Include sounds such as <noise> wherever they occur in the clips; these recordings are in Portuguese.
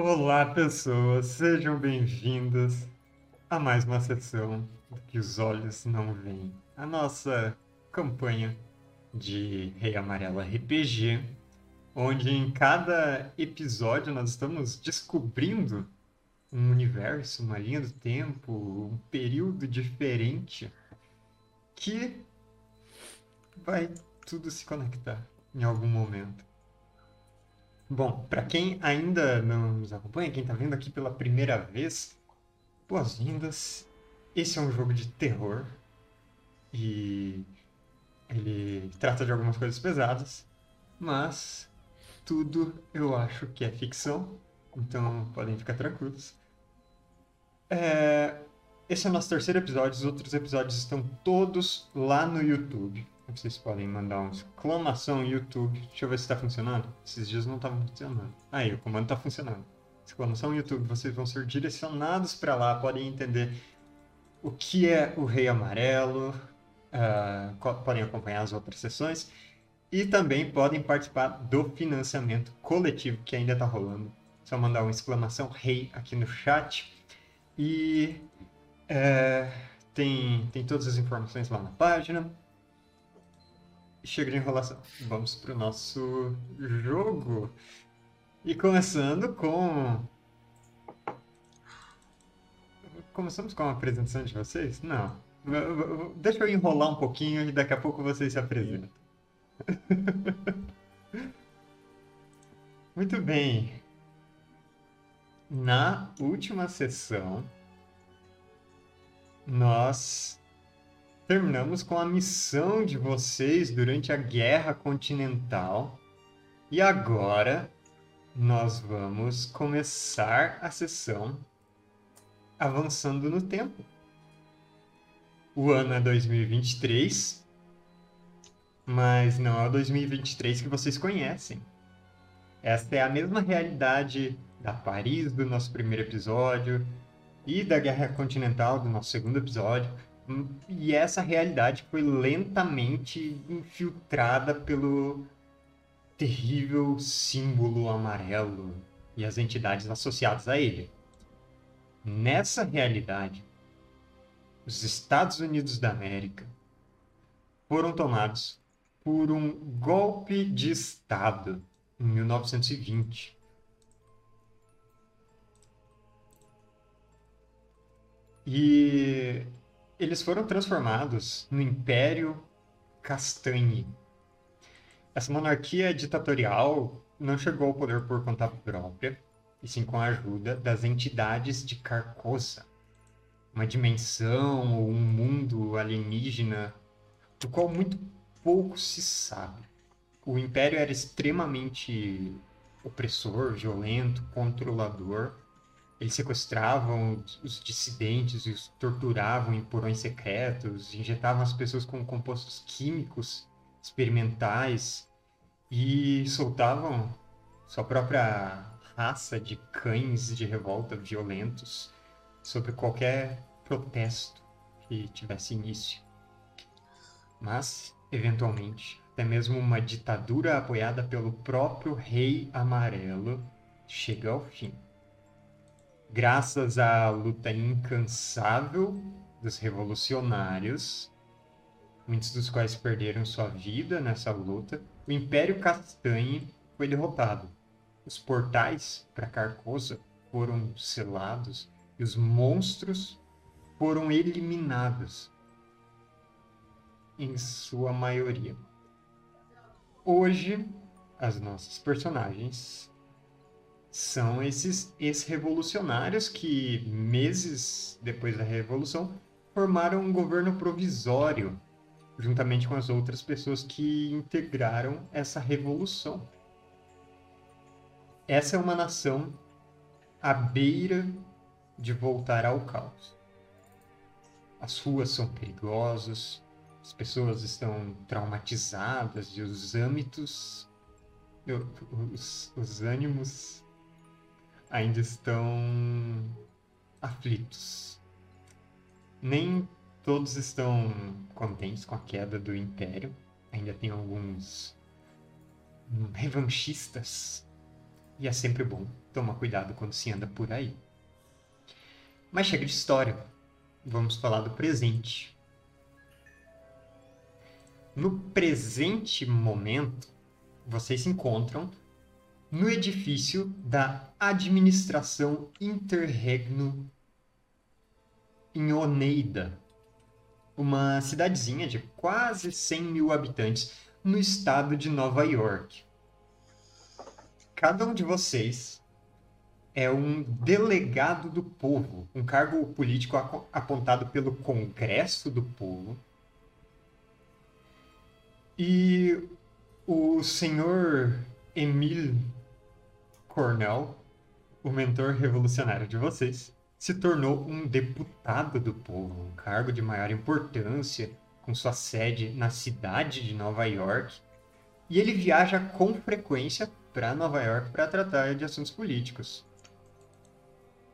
Olá, pessoas, sejam bem-vindas a mais uma sessão do que os olhos não veem. A nossa campanha de Rei Amarelo RPG, onde em cada episódio nós estamos descobrindo um universo, uma linha do tempo, um período diferente que vai tudo se conectar em algum momento. Bom, para quem ainda não nos acompanha, quem está vendo aqui pela primeira vez, boas-vindas. Esse é um jogo de terror e ele trata de algumas coisas pesadas, mas tudo eu acho que é ficção, então podem ficar tranquilos. É... Esse é o nosso terceiro episódio, os outros episódios estão todos lá no YouTube. Vocês podem mandar uma exclamação YouTube. Deixa eu ver se está funcionando. Esses dias não estavam funcionando. Aí, o comando está funcionando. Exclamação YouTube. Vocês vão ser direcionados para lá. Podem entender o que é o Rei Amarelo. Uh, podem acompanhar as outras sessões. E também podem participar do financiamento coletivo que ainda está rolando. Só mandar uma exclamação Rei aqui no chat. E é, tem, tem todas as informações lá na página chega de enrolação. Vamos pro nosso jogo. E começando com. Começamos com a apresentação de vocês? Não. Deixa eu enrolar um pouquinho e daqui a pouco vocês se apresentam. <laughs> Muito bem. Na última sessão, nós terminamos com a missão de vocês durante a Guerra Continental. E agora nós vamos começar a sessão avançando no tempo. O ano é 2023, mas não é o 2023 que vocês conhecem. Esta é a mesma realidade da Paris do nosso primeiro episódio e da Guerra Continental do nosso segundo episódio e essa realidade foi lentamente infiltrada pelo terrível símbolo amarelo e as entidades associadas a ele. Nessa realidade, os Estados Unidos da América foram tomados por um golpe de Estado em 1920. E eles foram transformados no Império Castanhe. Essa monarquia ditatorial não chegou ao poder por conta própria, e sim com a ajuda das entidades de Carcosa, uma dimensão ou um mundo alienígena do qual muito pouco se sabe. O Império era extremamente opressor, violento, controlador, eles sequestravam os dissidentes e os torturavam em porões secretos, injetavam as pessoas com compostos químicos experimentais e soltavam sua própria raça de cães de revolta violentos sobre qualquer protesto que tivesse início. Mas, eventualmente, até mesmo uma ditadura apoiada pelo próprio Rei Amarelo chega ao fim graças à luta incansável dos revolucionários, muitos dos quais perderam sua vida nessa luta, o Império Castanhe foi derrotado. Os portais para Carcosa foram selados e os monstros foram eliminados, em sua maioria. Hoje, as nossas personagens são esses ex-revolucionários que, meses depois da Revolução, formaram um governo provisório, juntamente com as outras pessoas que integraram essa revolução. Essa é uma nação à beira de voltar ao caos. As ruas são perigosas, as pessoas estão traumatizadas e os âmbitos, os, os ânimos ainda estão aflitos. Nem todos estão contentes com a queda do Império. Ainda tem alguns revanchistas E é sempre bom tomar cuidado quando se anda por aí. Mas chega de história. Vamos falar do presente. No presente momento, vocês se encontram no edifício da Administração Interregno em Oneida, uma cidadezinha de quase 100 mil habitantes no estado de Nova York. Cada um de vocês é um delegado do povo, um cargo político apontado pelo Congresso do Povo. E o senhor Emile Cornell, o mentor revolucionário de vocês, se tornou um deputado do povo, um cargo de maior importância, com sua sede na cidade de Nova York. E ele viaja com frequência para Nova York para tratar de assuntos políticos.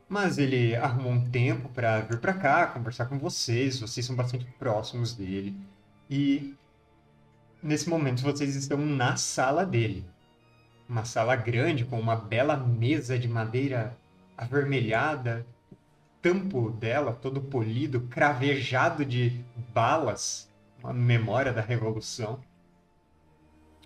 Mas ele arrumou um tempo para vir para cá, conversar com vocês, vocês são bastante próximos dele. E nesse momento vocês estão na sala dele. Uma sala grande com uma bela mesa de madeira avermelhada tampo dela, todo polido, cravejado de balas, uma memória da Revolução.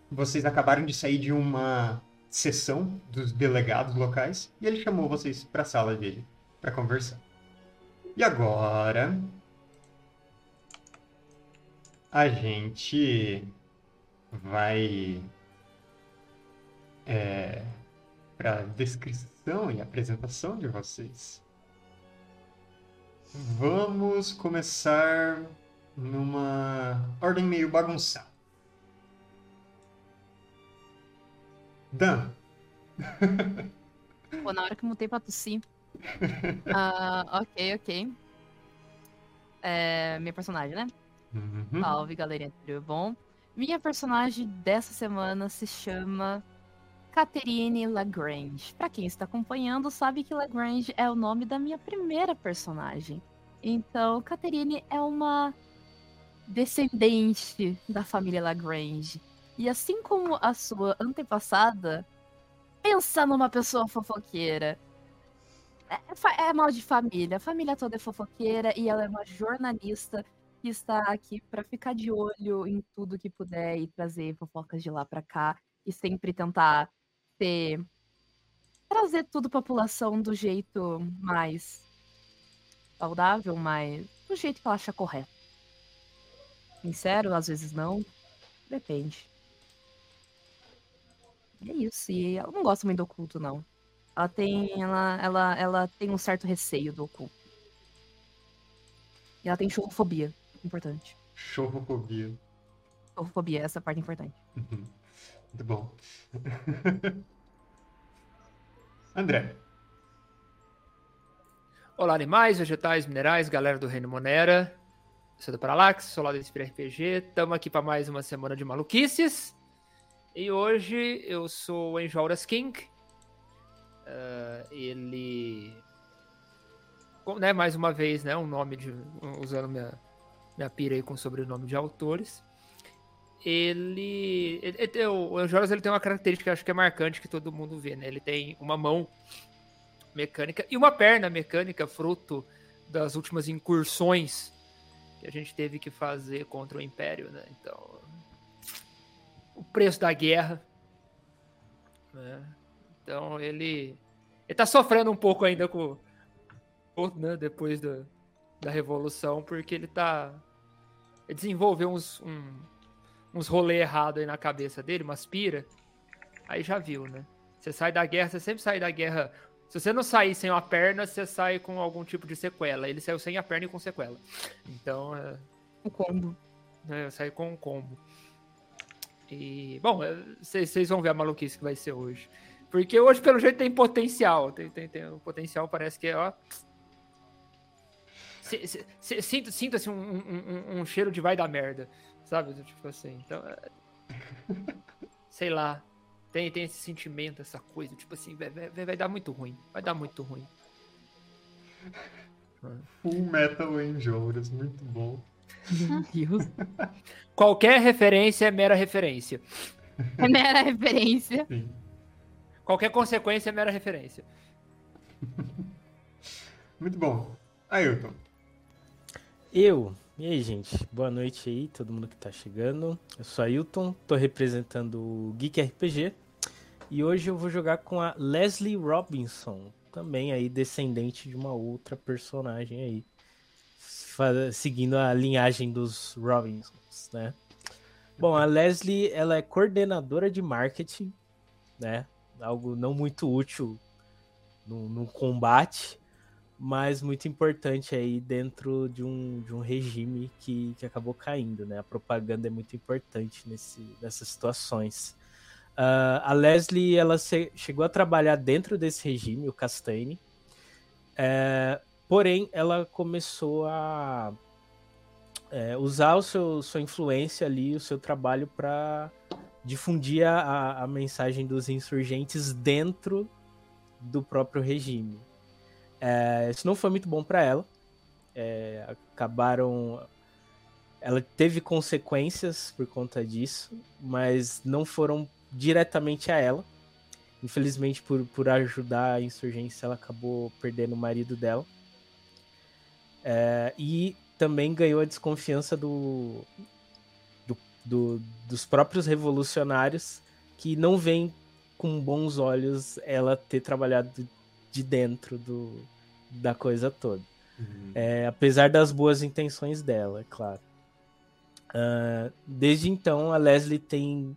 Vocês acabaram de sair de uma sessão dos delegados locais e ele chamou vocês para a sala dele para conversar. E agora a gente vai é, para descrição e apresentação de vocês. Vamos começar numa ordem meio bagunçada. Dan. <laughs> Pô, na hora que eu mutei pra tossir. Uh, <laughs> ok, ok. É, minha personagem, né? Uhum. Salve, galerinha, tudo bom? Minha personagem dessa semana se chama Catherine Lagrange. Para quem está acompanhando, sabe que Lagrange é o nome da minha primeira personagem. Então, Catherine é uma descendente da família Lagrange. E assim como a sua antepassada, pensa numa pessoa fofoqueira. É, é, é mal de família. A família toda é fofoqueira e ela é uma jornalista que está aqui para ficar de olho em tudo que puder e trazer fofocas de lá para cá e sempre tentar ter trazer tudo a população do jeito mais saudável, mais do jeito que ela acha correto. Sincero, às vezes não. Depende. É isso. E ela não gosta muito do oculto, não. Ela tem. Ela, ela, ela tem um certo receio do oculto. E ela tem chorrofobia. Importante. Chorrofobia. Chorrofobia, essa parte é importante. Uhum. Muito bom. <laughs> André. Olá, animais, vegetais, minerais, galera do Reino Monera. Eu sou do Parallax, sou lá do Inspira RPG. Estamos aqui para mais uma semana de maluquices. E hoje eu sou o Enjolras King. Uh, ele. Né, mais uma vez, né? Um nome de. Usando minha, minha pira aí com sobrenome de autores ele, ele, ele o Jonas ele tem uma característica que acho que é marcante que todo mundo vê, né? Ele tem uma mão mecânica e uma perna mecânica fruto das últimas incursões que a gente teve que fazer contra o Império, né? Então, o preço da guerra, né? Então ele ele tá sofrendo um pouco ainda com né, depois da, da revolução, porque ele tá ele desenvolveu uns um, uns rolê errado aí na cabeça dele, umas pira, aí já viu, né? Você sai da guerra, você sempre sai da guerra. Se você não sair sem uma perna, você sai com algum tipo de sequela. Ele saiu sem a perna e com sequela. Então, é... O combo. É, saiu com um combo. E, bom, vocês é, vão ver a maluquice que vai ser hoje. Porque hoje, pelo jeito, tem potencial. Tem, tem, tem o potencial parece que é, ó. Sinta-se sinta um, um, um cheiro de vai dar merda. Sabe? Tipo assim, então. É, <laughs> sei lá. Tem, tem esse sentimento, essa coisa, tipo assim, vai, vai, vai dar muito ruim. Vai dar muito ruim. Full Metal Angels, muito bom. Meu Deus. <laughs> Qualquer referência é mera referência. É mera referência. Sim. Qualquer consequência é mera referência. <laughs> Muito bom. Ailton. Eu. E aí, gente? Boa noite aí, todo mundo que tá chegando. Eu sou Ailton, tô representando o Geek RPG. E hoje eu vou jogar com a Leslie Robinson, também aí descendente de uma outra personagem aí, seguindo a linhagem dos Robinsons, né? Bom, a Leslie, ela é coordenadora de marketing, né? Algo não muito útil no, no combate, mas muito importante aí dentro de um, de um regime que, que acabou caindo, né? A propaganda é muito importante nesse, nessas situações. Uh, a Leslie, ela se, chegou a trabalhar dentro desse regime, o Castaigne, é, porém, ela começou a é, usar o seu, sua influência ali, o seu trabalho para difundir a, a mensagem dos insurgentes dentro do próprio regime. É, isso não foi muito bom para ela. É, acabaram. Ela teve consequências por conta disso, mas não foram diretamente a ela. Infelizmente, por, por ajudar a insurgência, ela acabou perdendo o marido dela. É, e também ganhou a desconfiança do, do, do, dos próprios revolucionários, que não veem com bons olhos ela ter trabalhado de dentro do, da coisa toda. Uhum. É, apesar das boas intenções dela, é claro. Uh, desde então, a Leslie tem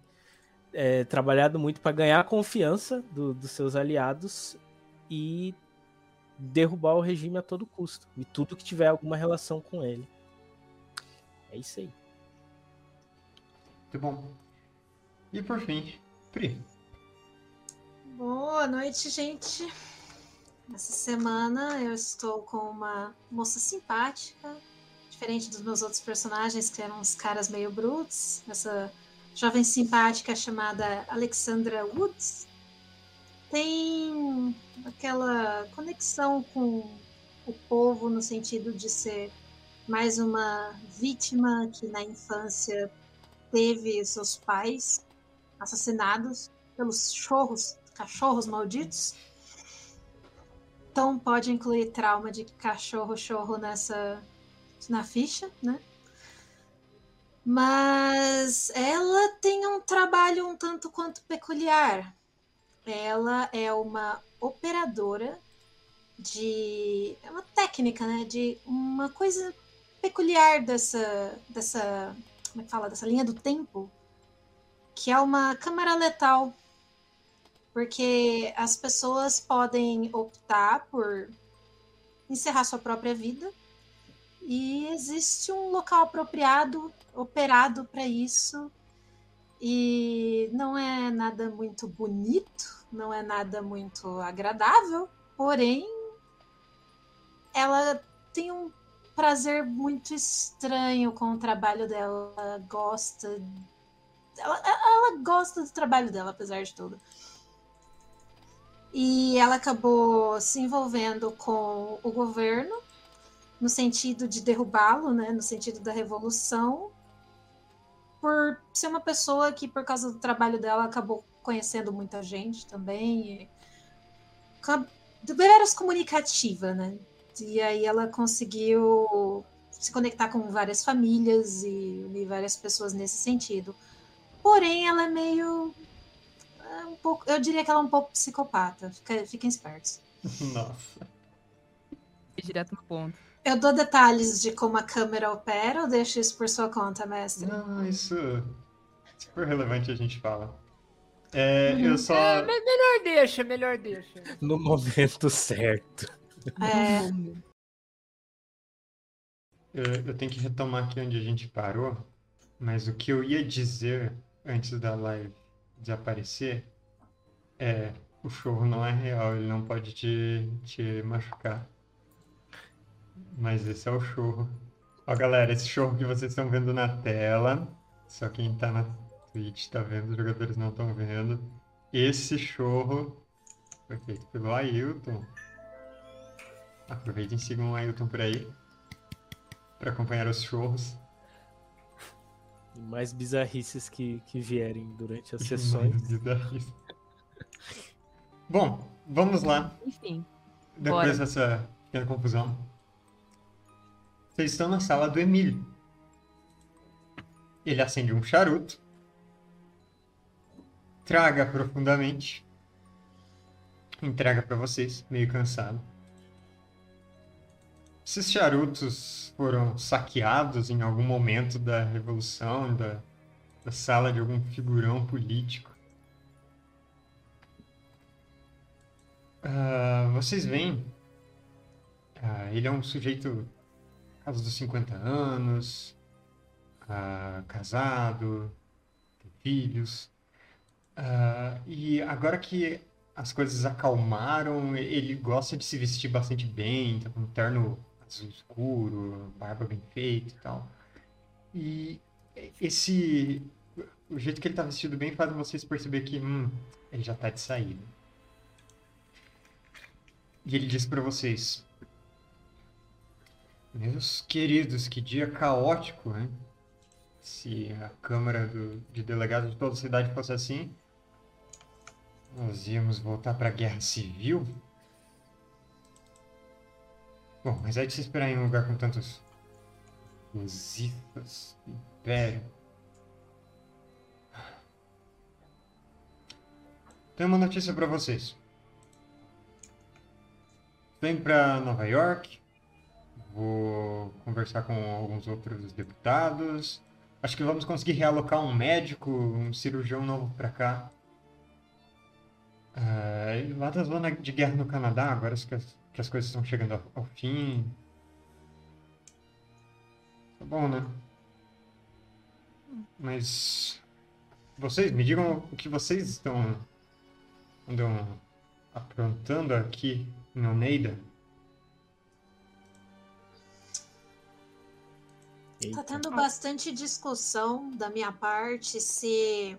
é, trabalhado muito para ganhar a confiança do, dos seus aliados e derrubar o regime a todo custo. E tudo que tiver alguma relação com ele. É isso aí. Muito bom. E por fim, Pri. Boa noite, gente. Essa semana eu estou com uma moça simpática, diferente dos meus outros personagens, que eram uns caras meio brutos. Essa jovem simpática chamada Alexandra Woods tem aquela conexão com o povo no sentido de ser mais uma vítima que na infância teve seus pais assassinados pelos chorros, cachorros malditos. Então pode incluir trauma de cachorro chorro nessa na ficha, né? Mas ela tem um trabalho um tanto quanto peculiar. Ela é uma operadora de. É uma técnica, né? De uma coisa peculiar dessa. dessa. Como é que fala? Dessa linha do tempo. Que é uma câmara letal porque as pessoas podem optar por encerrar sua própria vida e existe um local apropriado, operado para isso. E não é nada muito bonito, não é nada muito agradável, porém ela tem um prazer muito estranho com o trabalho dela, ela gosta ela, ela gosta do trabalho dela, apesar de tudo. E ela acabou se envolvendo com o governo no sentido de derrubá-lo, né, no sentido da revolução, por ser uma pessoa que, por causa do trabalho dela, acabou conhecendo muita gente também. E, veras comunicativa, né? E aí ela conseguiu se conectar com várias famílias e unir várias pessoas nesse sentido. Porém, ela é meio é um pouco, eu diria que ela é um pouco psicopata. Fica, fiquem espertos. <laughs> Nossa. Direto no ponto. Eu dou detalhes de como a câmera opera ou deixo isso por sua conta, mestre? Não, isso. Super relevante a gente fala. É, uhum. eu só. É, melhor deixa, melhor deixa. No momento certo. É. Eu, eu tenho que retomar aqui onde a gente parou, mas o que eu ia dizer antes da live desaparecer, é, o chorro não é real, ele não pode te, te machucar. Mas esse é o chorro. Ó, galera, esse chorro que vocês estão vendo na tela, só quem tá na Twitch tá vendo, os jogadores não estão vendo. Esse chorro foi feito pelo Ailton. Aproveitem e sigam o Ailton por aí para acompanhar os chorros mais bizarrices que, que vierem durante as <laughs> sessões. Bom, vamos lá. Enfim. Depois Bora. dessa pequena confusão. Vocês estão na sala do Emílio. Ele acende um charuto. Traga profundamente. Entrega pra vocês, meio cansado. Esses charutos foram saqueados em algum momento da revolução, da, da sala de algum figurão político. Ah, vocês veem, ah, ele é um sujeito casa dos 50 anos, ah, casado, tem filhos. E agora que as coisas acalmaram, ele gosta de se vestir bastante bem, tá com um terno escuro, barba bem feita e tal. E esse o jeito que ele tá vestido bem faz vocês perceber que hum, ele já tá de saída. E ele diz pra vocês: Meus queridos, que dia caótico, né? Se a Câmara do- de Delegados de toda a cidade fosse assim, nós íamos voltar pra guerra civil. Bom, mas é de se esperar em um lugar com tantos Lusifas, Império. Tenho uma notícia pra vocês. Indo pra Nova York. Vou conversar com alguns outros deputados. Acho que vamos conseguir realocar um médico, um cirurgião novo pra cá. E lá da zona de guerra no Canadá, agora que as, que as coisas estão chegando ao, ao fim. Tá bom, né? Mas vocês me digam o que vocês estão andam aprontando aqui em Oneida. Tá tendo bastante discussão da minha parte se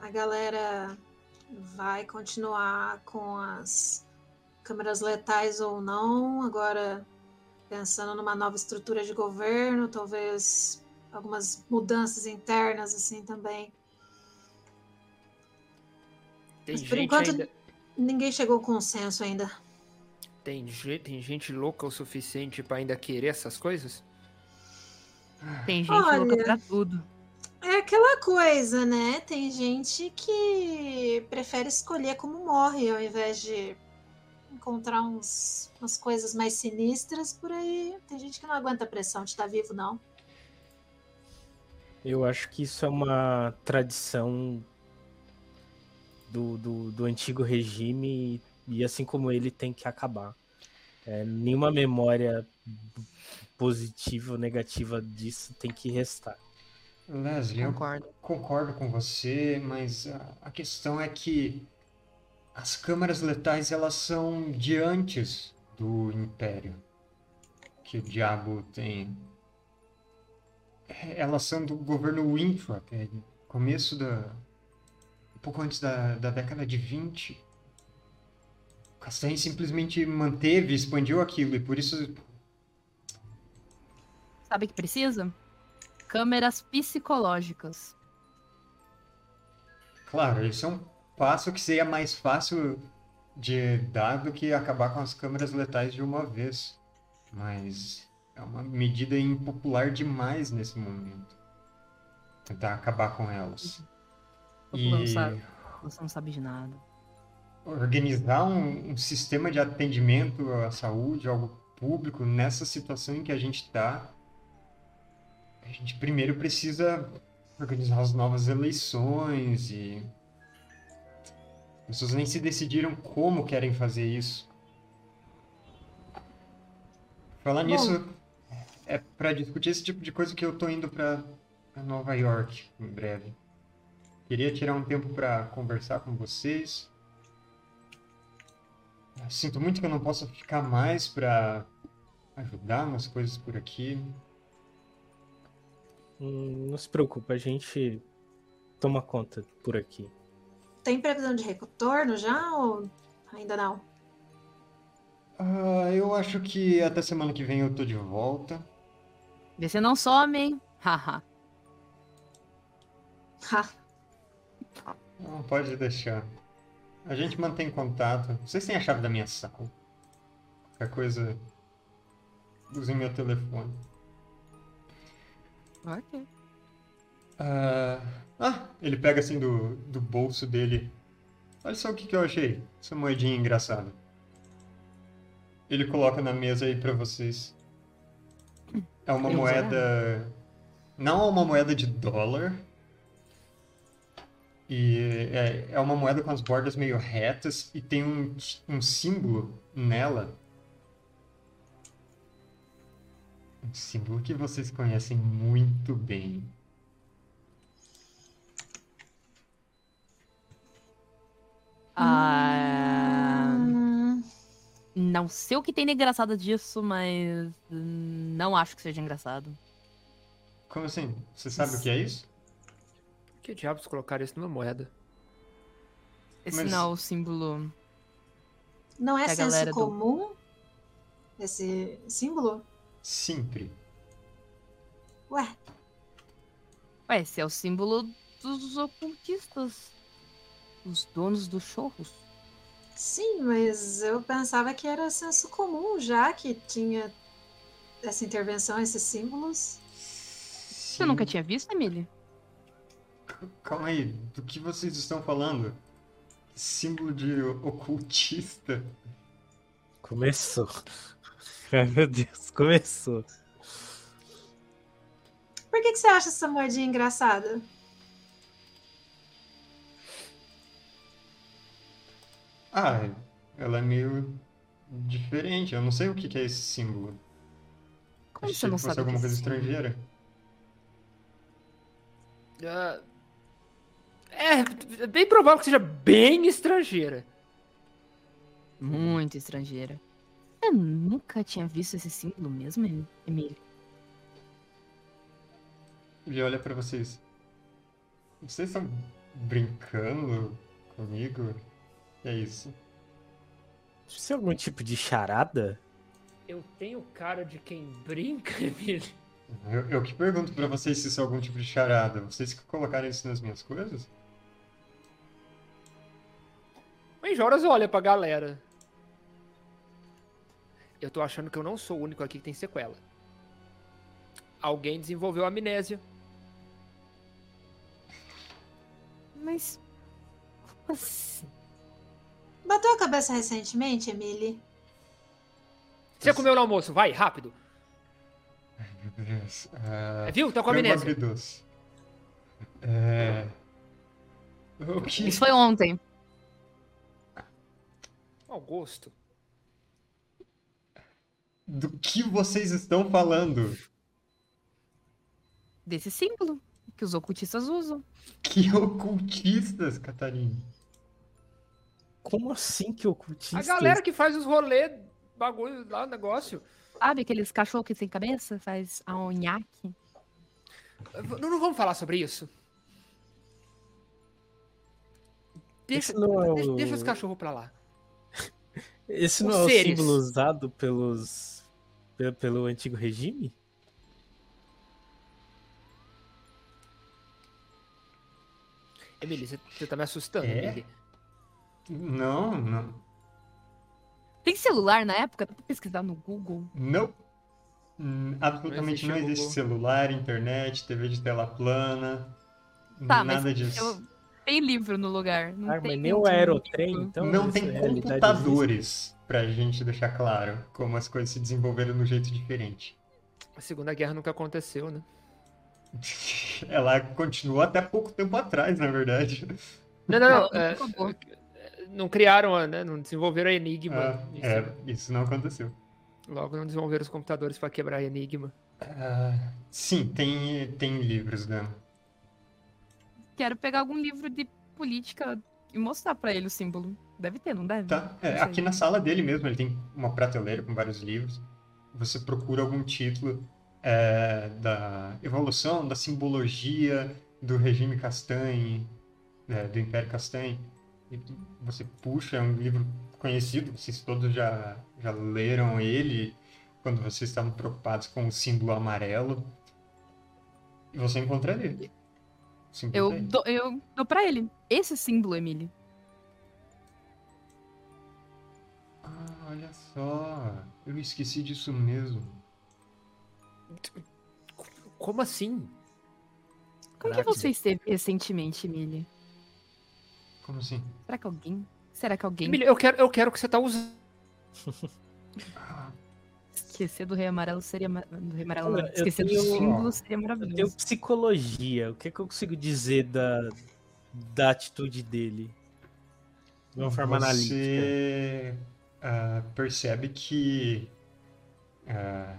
a galera vai continuar com as câmeras letais ou não. Agora, pensando numa nova estrutura de governo, talvez algumas mudanças internas assim também. Tem Mas por gente enquanto- ainda. Ninguém chegou ao consenso ainda. Tem, tem gente louca o suficiente pra ainda querer essas coisas? Tem gente Olha. louca pra tudo. É aquela coisa, né? Tem gente que prefere escolher como morre ao invés de encontrar uns, umas coisas mais sinistras por aí. Tem gente que não aguenta a pressão de estar vivo, não. Eu acho que isso é uma tradição do, do, do antigo regime e, e assim como ele tem que acabar. É, nenhuma memória positiva ou negativa disso tem que restar. Leslie, eu Concordo. concordo com você, mas a, a questão é que as câmaras letais elas são de antes do Império que o diabo tem. É, Elas são do governo Winthrop, é começo da. um pouco antes da, da década de 20. O Castanhe simplesmente manteve, expandiu aquilo, e por isso Sabe o que precisa? Câmeras psicológicas. Claro, é um passo que seria mais fácil de dar do que acabar com as câmeras letais de uma vez. Mas é uma medida impopular demais nesse momento. Tentar acabar com elas. E fulano sabe. Você não sabe de nada. organizar um, um sistema de atendimento à saúde, algo público, nessa situação em que a gente está, a gente primeiro precisa organizar as novas eleições e as pessoas nem se decidiram como querem fazer isso. Falar Bom. nisso é para discutir esse tipo de coisa que eu tô indo para Nova York em breve. Queria tirar um tempo para conversar com vocês. Sinto muito que eu não possa ficar mais para ajudar nas coisas por aqui. Hum, não se preocupe, a gente toma conta por aqui. Tem previsão de retorno já ou ainda não? Ah, eu acho que até semana que vem eu tô de volta. Vê se não some, hein? <laughs> Haha. Ha, Não pode deixar. A gente mantém contato. Vocês têm a chave da minha sala. Qualquer coisa. Usem meu telefone. Ok. Ah, ah, ele pega assim do, do bolso dele. Olha só o que, que eu achei. Essa moedinha engraçada. Ele coloca na mesa aí pra vocês. É uma Queremos moeda. Não é uma moeda de dólar. E é, é uma moeda com as bordas meio retas e tem um, um símbolo nela. Um símbolo que vocês conhecem muito bem. Ah, Hum, não sei o que tem de engraçado disso, mas não acho que seja engraçado. Como assim? Você sabe o que é isso? Que diabos colocaram isso numa moeda? Esse Mas- não é o símbolo. não é senso galera do- comum esse símbolo? Sempre. Ué, Ué, esse é o símbolo dos ocultistas. Os donos dos chorros. sim, mas eu pensava que era senso comum já que tinha essa intervenção, esses símbolos. Você nunca tinha visto, Emily? Calma aí, do que vocês estão falando? Símbolo de ocultista? Começou. <laughs> Ai, meu Deus, começou. Por que, que você acha essa moedinha engraçada? Ah, ela é meio diferente. Eu não sei o que que é esse símbolo. Como Achei você não que fosse sabe alguma é coisa símbolo? estrangeira. Ah, é, bem provável que seja bem estrangeira. Muito estrangeira. Eu nunca tinha visto esse símbolo mesmo, Em- Emily. Ele olha pra vocês. Vocês estão brincando comigo? É isso. Isso é algum tipo de charada? Eu tenho cara de quem brinca, <laughs> Emílio. Eu, eu que pergunto pra vocês se isso é algum tipo de charada. Vocês que colocaram isso nas minhas coisas? Mas Joras olha pra galera. Eu tô achando que eu não sou o único aqui que tem sequela. Alguém desenvolveu amnésia. Mas. Como assim? Bateu a cabeça recentemente, Emily? Você comeu no almoço, vai, rápido. Meu Deus. É, viu? Tá com amnésia. É... O que... Isso foi ontem. Mau gosto. Do que vocês estão falando? Desse símbolo que os ocultistas usam. Que ocultistas, Catarina? Como assim que ocultistas? A galera que faz os rolês, bagulho lá, negócio. Sabe aqueles cachorros que tem cabeça? Faz a onhaque. Não, não vamos falar sobre isso. Deixa, é deixa, o- deixa os cachorros pra lá. <laughs> Esse Os não é o símbolo usado pelos pe- pelo antigo regime? Emily, você, você tá me assustando, É? Emily. Não, não. Tem celular na época? Dá pra pesquisar no Google. Não. Hum, absolutamente Não não existe existe, o Google. celular, internet, TV de tela plana. Tá, nada mas disso. eu- tem livro no lugar. Não Ah, tem mas nem o um aerotrem, então. não tem realidade computadores pra gente deixar claro como as coisas se desenvolveram de um jeito diferente. A Segunda Guerra nunca aconteceu, né? <laughs> Ela continuou até pouco tempo atrás, na verdade. Não, não, não. Não, é, acabou. Não criaram, a- né? Não desenvolveram a Enigma. Ah, Isso- é, isso não aconteceu. Logo não desenvolveram os computadores pra quebrar a Enigma. Ah, sim, tem, tem livros, né? Quero pegar algum livro de política e mostrar pra ele o símbolo. Deve ter, não deve? Tá. É, Não aqui na sala dele mesmo, ele tem uma prateleira com vários livros. Você procura algum título é, da evolução, da simbologia do regime Castanhe, é, do Império Castanhe. Você puxa, é um livro conhecido, vocês todos já, já leram ele quando vocês estavam preocupados com o símbolo amarelo. E você encontra ele. Eu aí. dou, eu dou pra ele. Esse símbolo, Emily. Olha só, eu esqueci disso mesmo. Como assim? Como que Caraca. você esteve recentemente, Emily? Como assim? Será que alguém. Será que alguém eu quero, eu quero que você tá usando. <laughs> Esquecer do Rei Amarelo seria. Do Rei Amarelo, Olha, Esquecer tenho- do símbolo seria Eu tenho maravilhoso. psicologia. O que, é que eu consigo dizer da, da atitude dele? De uma forma analítica. Você ah, percebe que ah,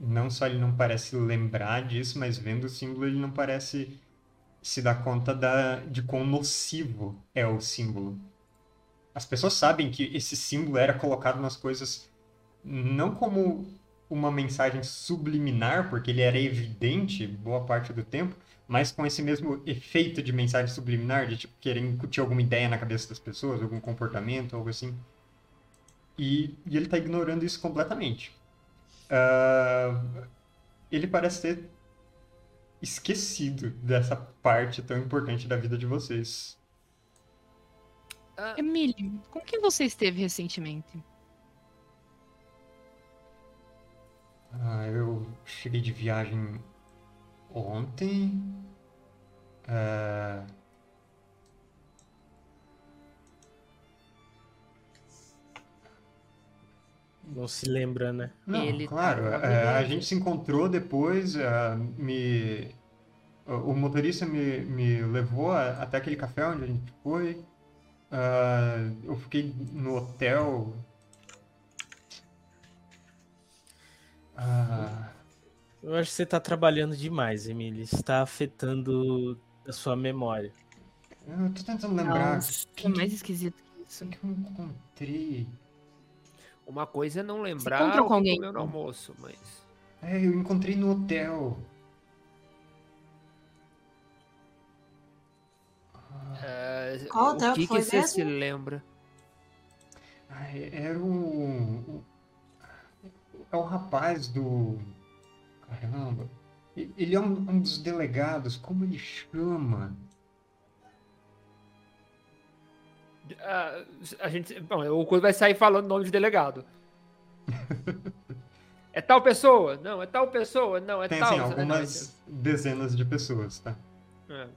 não só ele não parece lembrar disso, mas vendo o símbolo ele não parece se dar conta da, de quão nocivo é o símbolo. As pessoas sabem que esse símbolo era colocado nas coisas não como uma mensagem subliminar, porque ele era evidente boa parte do tempo, mas com esse mesmo efeito de mensagem subliminar, de tipo querer incutir alguma ideia na cabeça das pessoas, algum comportamento, algo assim. E, e ele tá ignorando isso completamente. Ah, ele parece ter esquecido dessa parte tão importante da vida de vocês. Emily, com quem você esteve recentemente? Ah, eu cheguei de viagem ontem. Ah, Não se lembra, né? Não, Ele claro. tava é, a gente se encontrou depois, ah, me... o motorista me, me levou até aquele café onde a gente foi. Ah, eu fiquei no hotel. Ah, Eu acho que você tá trabalhando demais, Emília. Está afetando a sua memória. eu tô tentando lembrar Nossa, quem, é mais esquisito que isso. que eu encontrei. Uma coisa é não lembrar encontrou o com que alguém? no almoço, mas. É, eu encontrei no hotel. É, Qual o hotel que, que foi que você se lembra? Ah, era o. o- É o rapaz do. Caramba. Ele é um, um dos delegados. Como ele chama? Ah, a gente. Bom, o coisa vai sair falando nome de delegado. <laughs> é tal pessoa? Não, é tal pessoa? Não, é Tem tal. assim, não, algumas dezenas de pessoas, tá? é.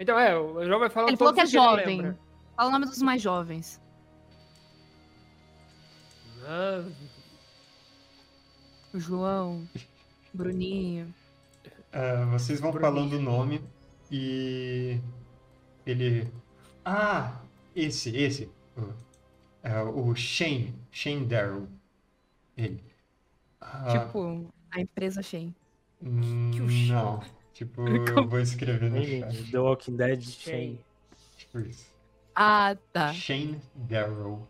Então é, o João vai falar Ele falou que é jovem. Fala o nome dos mais jovens. Ah, O João, Bruninho. Ah, vocês vão Bruninho. falando o nome e ele. Ah, esse, esse. O- É o Shane. Shane Darrow. Ele. Ah, Tipo, a empresa Shein. hum, que o Shane- não. Tipo, <laughs> eu vou escrever no chat. The Walking Dead, Shane. Tipo isso. Ah, tá. Shane Darrow.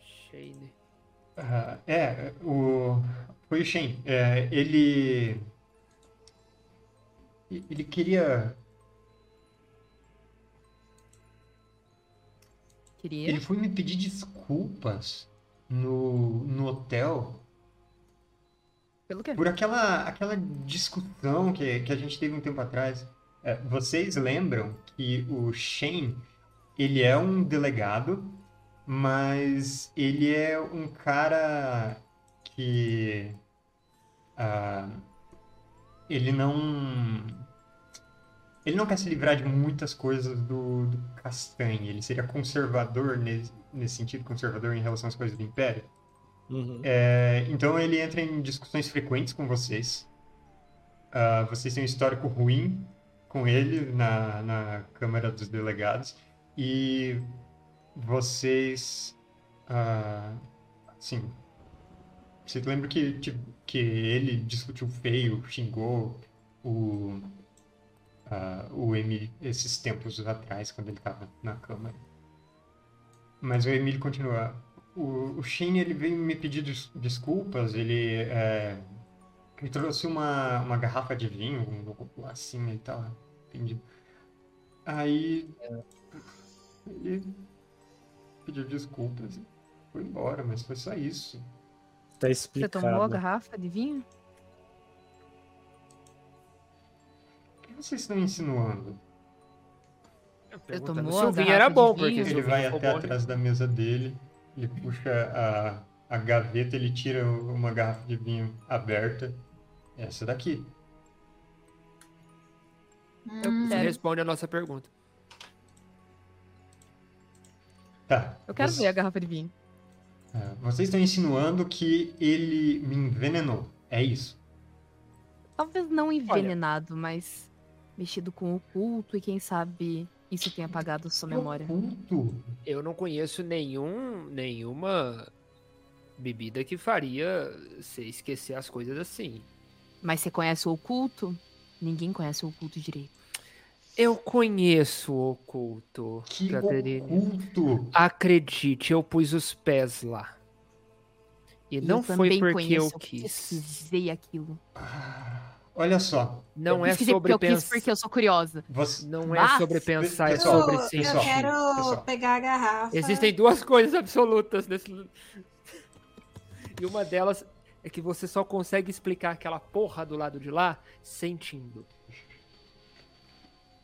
Shane. Ah, é, o. Foi o Shane. É, ele. Ele queria. Queria. Ele foi me pedir desculpas no, no hotel Pelo quê? por aquela, aquela discussão que, que a gente teve um tempo atrás. É, vocês lembram que o Shane, ele é um delegado, mas ele é um cara que ah, ele não ele não quer se livrar de muitas coisas do, do Castanhe. Ele seria conservador nesse, nesse sentido, conservador em relação às coisas do Império. Uhum. É, então ele entra em discussões frequentes com vocês. Ah, vocês têm um histórico ruim com ele na, na Câmara dos Delegados. E vocês. ah, assim. Você lembra que, que, ele discutiu feio, xingou o, ah, o Emily esses tempos atrás, quando ele estava na Câmara. Mas o Emily continua. O, o Shane, ele veio me pedir des- desculpas, ele, é, ele trouxe uma, uma garrafa de vinho, um- assim, ele tava entendido. Aí, ele pediu desculpas e foi embora, mas foi só isso. Tá Você explicado. tomou a garrafa de vinho? O que vocês estão insinuando? Tomou se o vinho era bom, porque Ele vai até bom, atrás da mesa dele Ele puxa a, a gaveta, ele tira uma garrafa de vinho aberta. Essa daqui. Você Hum, quero. responde a nossa pergunta. Tá. Eu quero você- ver a garrafa de vinho. ah, Vocês estão insinuando que ele me envenenou. É isso. Talvez não envenenado, mas mexido com o culto e quem sabe isso tenha apagado sua memória. Oculto. Eu não conheço nenhum, nenhuma bebida que faria você esquecer as coisas assim. Mas você conhece o oculto? Ninguém conhece o oculto direito. Eu conheço o oculto, Que Caterine. oculto. Acredite, eu pus os pés lá. E E não eu foi porque conheço, eu quis. pesquisei aquilo. Ah, Olha só. Não Eu é porque sobre eu quis pensar. porque eu sou curiosa. Você, Não é Mas- sobre pensar, é sobre sim. eu quero pessoal. pegar a garrafa. Existem duas coisas absolutas nesse. <laughs> E uma delas é que você só consegue explicar aquela porra do lado de lá sentindo.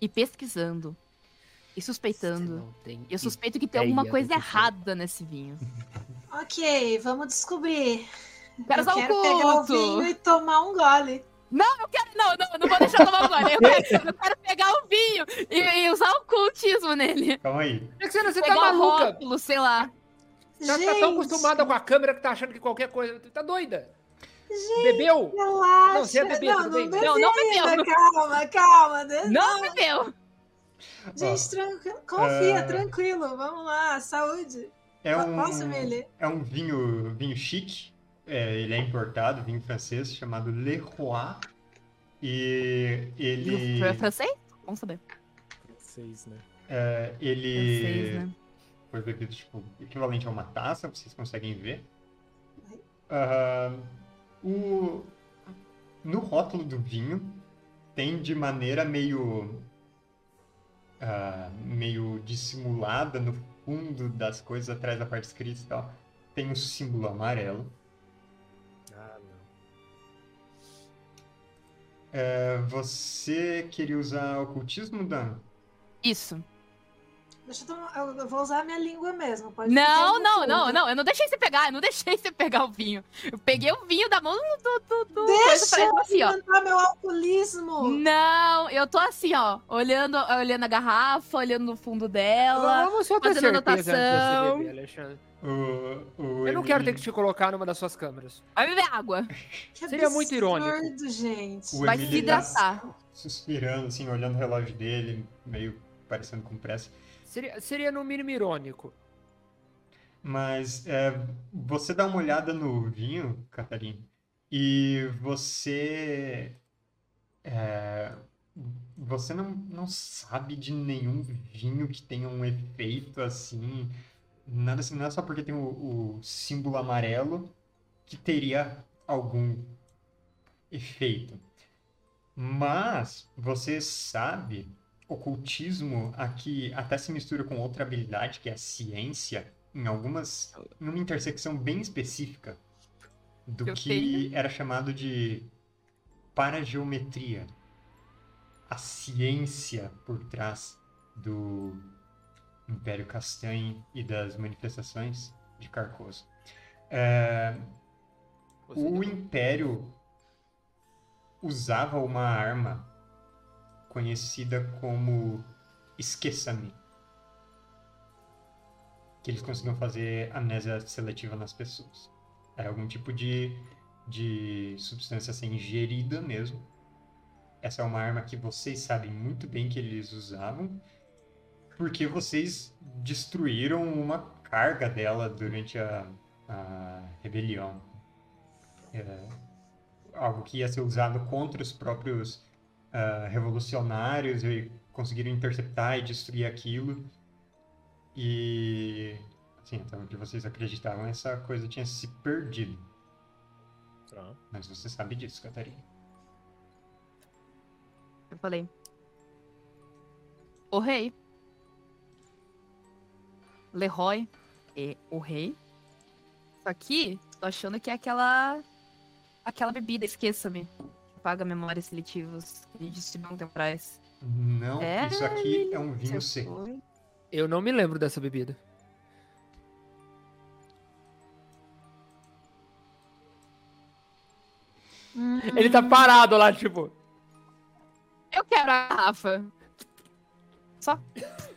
E pesquisando. E suspeitando. tem Eu suspeito que tem alguma coisa errada nesse vinho. Ok, vamos descobrir. Quero eu quero pegar o vinho e tomar um gole. Não, eu quero, não, não, eu não vou deixar tomar agora. Eu quero, eu quero pegar o vinho e, e usar o cultismo nele. Calma aí. Alexandra, você tá pegar o maluca? rótulo, sei lá. Você tá Gente, tão acostumada com a câmera que tá achando que qualquer coisa. Tá doida? Bebeu? Relaxa. Não, você é bebê, não, não Não, não ainda, bebeu. Calma, calma. né? Não bebeu. Gente, tranquilo. Confia, é- tranquilo. Vamos lá, saúde. É um, Posso, Mili? é um vinho, vinho chique. É, ele é importado, vinho francês, chamado Le Roi. E ele, É francês? Vamos saber. Seis, né? é, ele Francês, né? foi bebido tipo, equivalente a uma taça, vocês conseguem ver. Ah, o, no rótulo do vinho tem de maneira meio ah, meio dissimulada no fundo das coisas, atrás da parte escrita e tal, tem o símbolo amarelo. É, você queria usar ocultismo, Dan? Isso. Deixa eu tomar. Eu vou usar a minha língua mesmo. Pode Não, não, não, não. Eu não deixei você pegar, eu não deixei você pegar o vinho. Eu peguei o vinho da mão do. do, do Deixa coisa eu assim, ó. meu alcoolismo. Não, eu tô assim, ó, olhando, olhando a garrafa, olhando no fundo dela. Vamos só ter fazendo certeza antes de você anotação. beber, Alexandre. O, o Eu não quero ter que te colocar numa das suas câmeras. Vai beber água. Que Seria muito irônico. absurdo, gente. O Vai se hidratar. tá suspirando, assim, olhando o relógio dele, meio parecendo com pressa. Seria, seria no mínimo irônico. Mas é, você dá uma olhada no vinho, Catarina, e você. é, você não, não sabe de nenhum vinho que tenha um efeito assim. Nada assim, não é só porque tem o, o símbolo amarelo que teria algum efeito. Mas você sabe, ocultismo aqui até se mistura com outra habilidade que é a ciência, em algumas, numa intersecção bem específica do Eu que era chamado de parageometria. A ciência por trás do Império Castanho e das manifestações de Carcoso. É, o Império usava uma arma conhecida como esqueça-me. Que eles conseguiam fazer amnésia seletiva nas pessoas. Era algum tipo de, de substância a ser ingerida mesmo. Essa é uma arma que vocês sabem muito bem que eles usavam, porque vocês destruíram uma carga dela durante a, a rebelião. É, algo que ia ser usado contra os próprios ah, revolucionários e conseguiram interceptar e destruir aquilo. E, assim, até onde vocês acreditavam, essa coisa tinha se perdido. Tá. Mas você sabe disso, Catarina. Eu falei. O rei. Leroy e o rei. Só que tô achando que é aquela aquela bebida, esqueça-me, que paga memórias seletivas que distribuem um tempo atrás. Não, é... isso aqui é um é vinho seco. Eu não me lembro dessa bebida. Hum... Ele tá hum. parado lá, tipo. Eu quebro a garrafa. Só.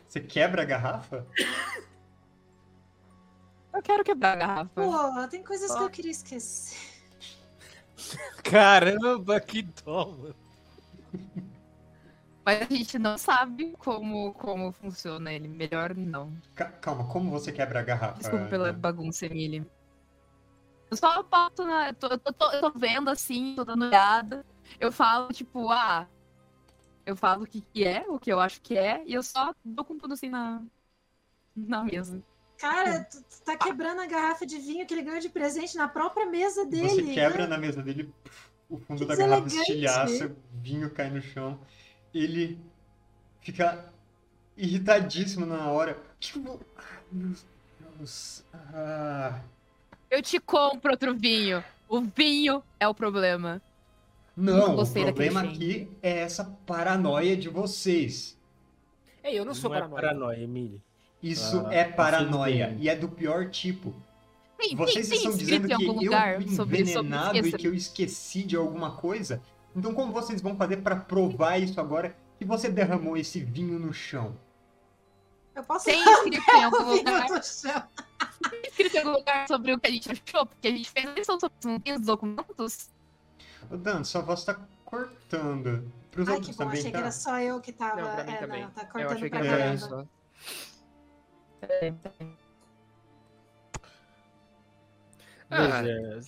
Você quebra a garrafa? <laughs> Eu quero quebrar a garrafa. Pô, tem coisas que eu queria esquecer. <laughs> Caramba, que dó. Mas a gente não sabe como, como funciona ele. Melhor não. Ca- Calma, como você quebra a garrafa? Desculpa pela Ana? bagunça, Emily. Eu só boto na. Eu tô, eu tô- eu tô vendo assim, tô dando olhada. Eu falo, tipo, ah. Eu falo o que, que é, o que eu acho que é, e eu só dou com tudo assim na, na mesa. Cara, tu, tu tá quebrando a garrafa de vinho que ele ganhou de presente na própria mesa dele. Você quebra né? na mesa dele, o fundo Que da garrafa estilhaça, vinho cai no chão. Ele fica irritadíssimo na hora. Tipo, ai, meu Deus. Ah, Eu te compro outro vinho. O vinho é o problema. Não, o problema aqui é essa paranoia de vocês. Ei, eu não sou Não é paranoico. paranoia, Emílio. Isso Ah, é paranoia e é do pior tipo. Tem, Vocês tem, tem estão dizendo que eu fui sobre, sobre envenenado e que eu esqueci de alguma coisa? Então como vocês vão fazer pra provar isso agora que você derramou esse vinho no chão? Eu posso Tem <laughs> escrito em algum lugar, tem escrito em algum lugar sobre o que a gente achou, porque a gente fez a lição sobre os documentos. Ô Dan, sua voz tá cortando. Pros Ai, outros que bom, também achei que tá? era só eu que tava. Não, pra mim é, também. não, tá Eu cortando achei que pra era pra só. Ah, Veja,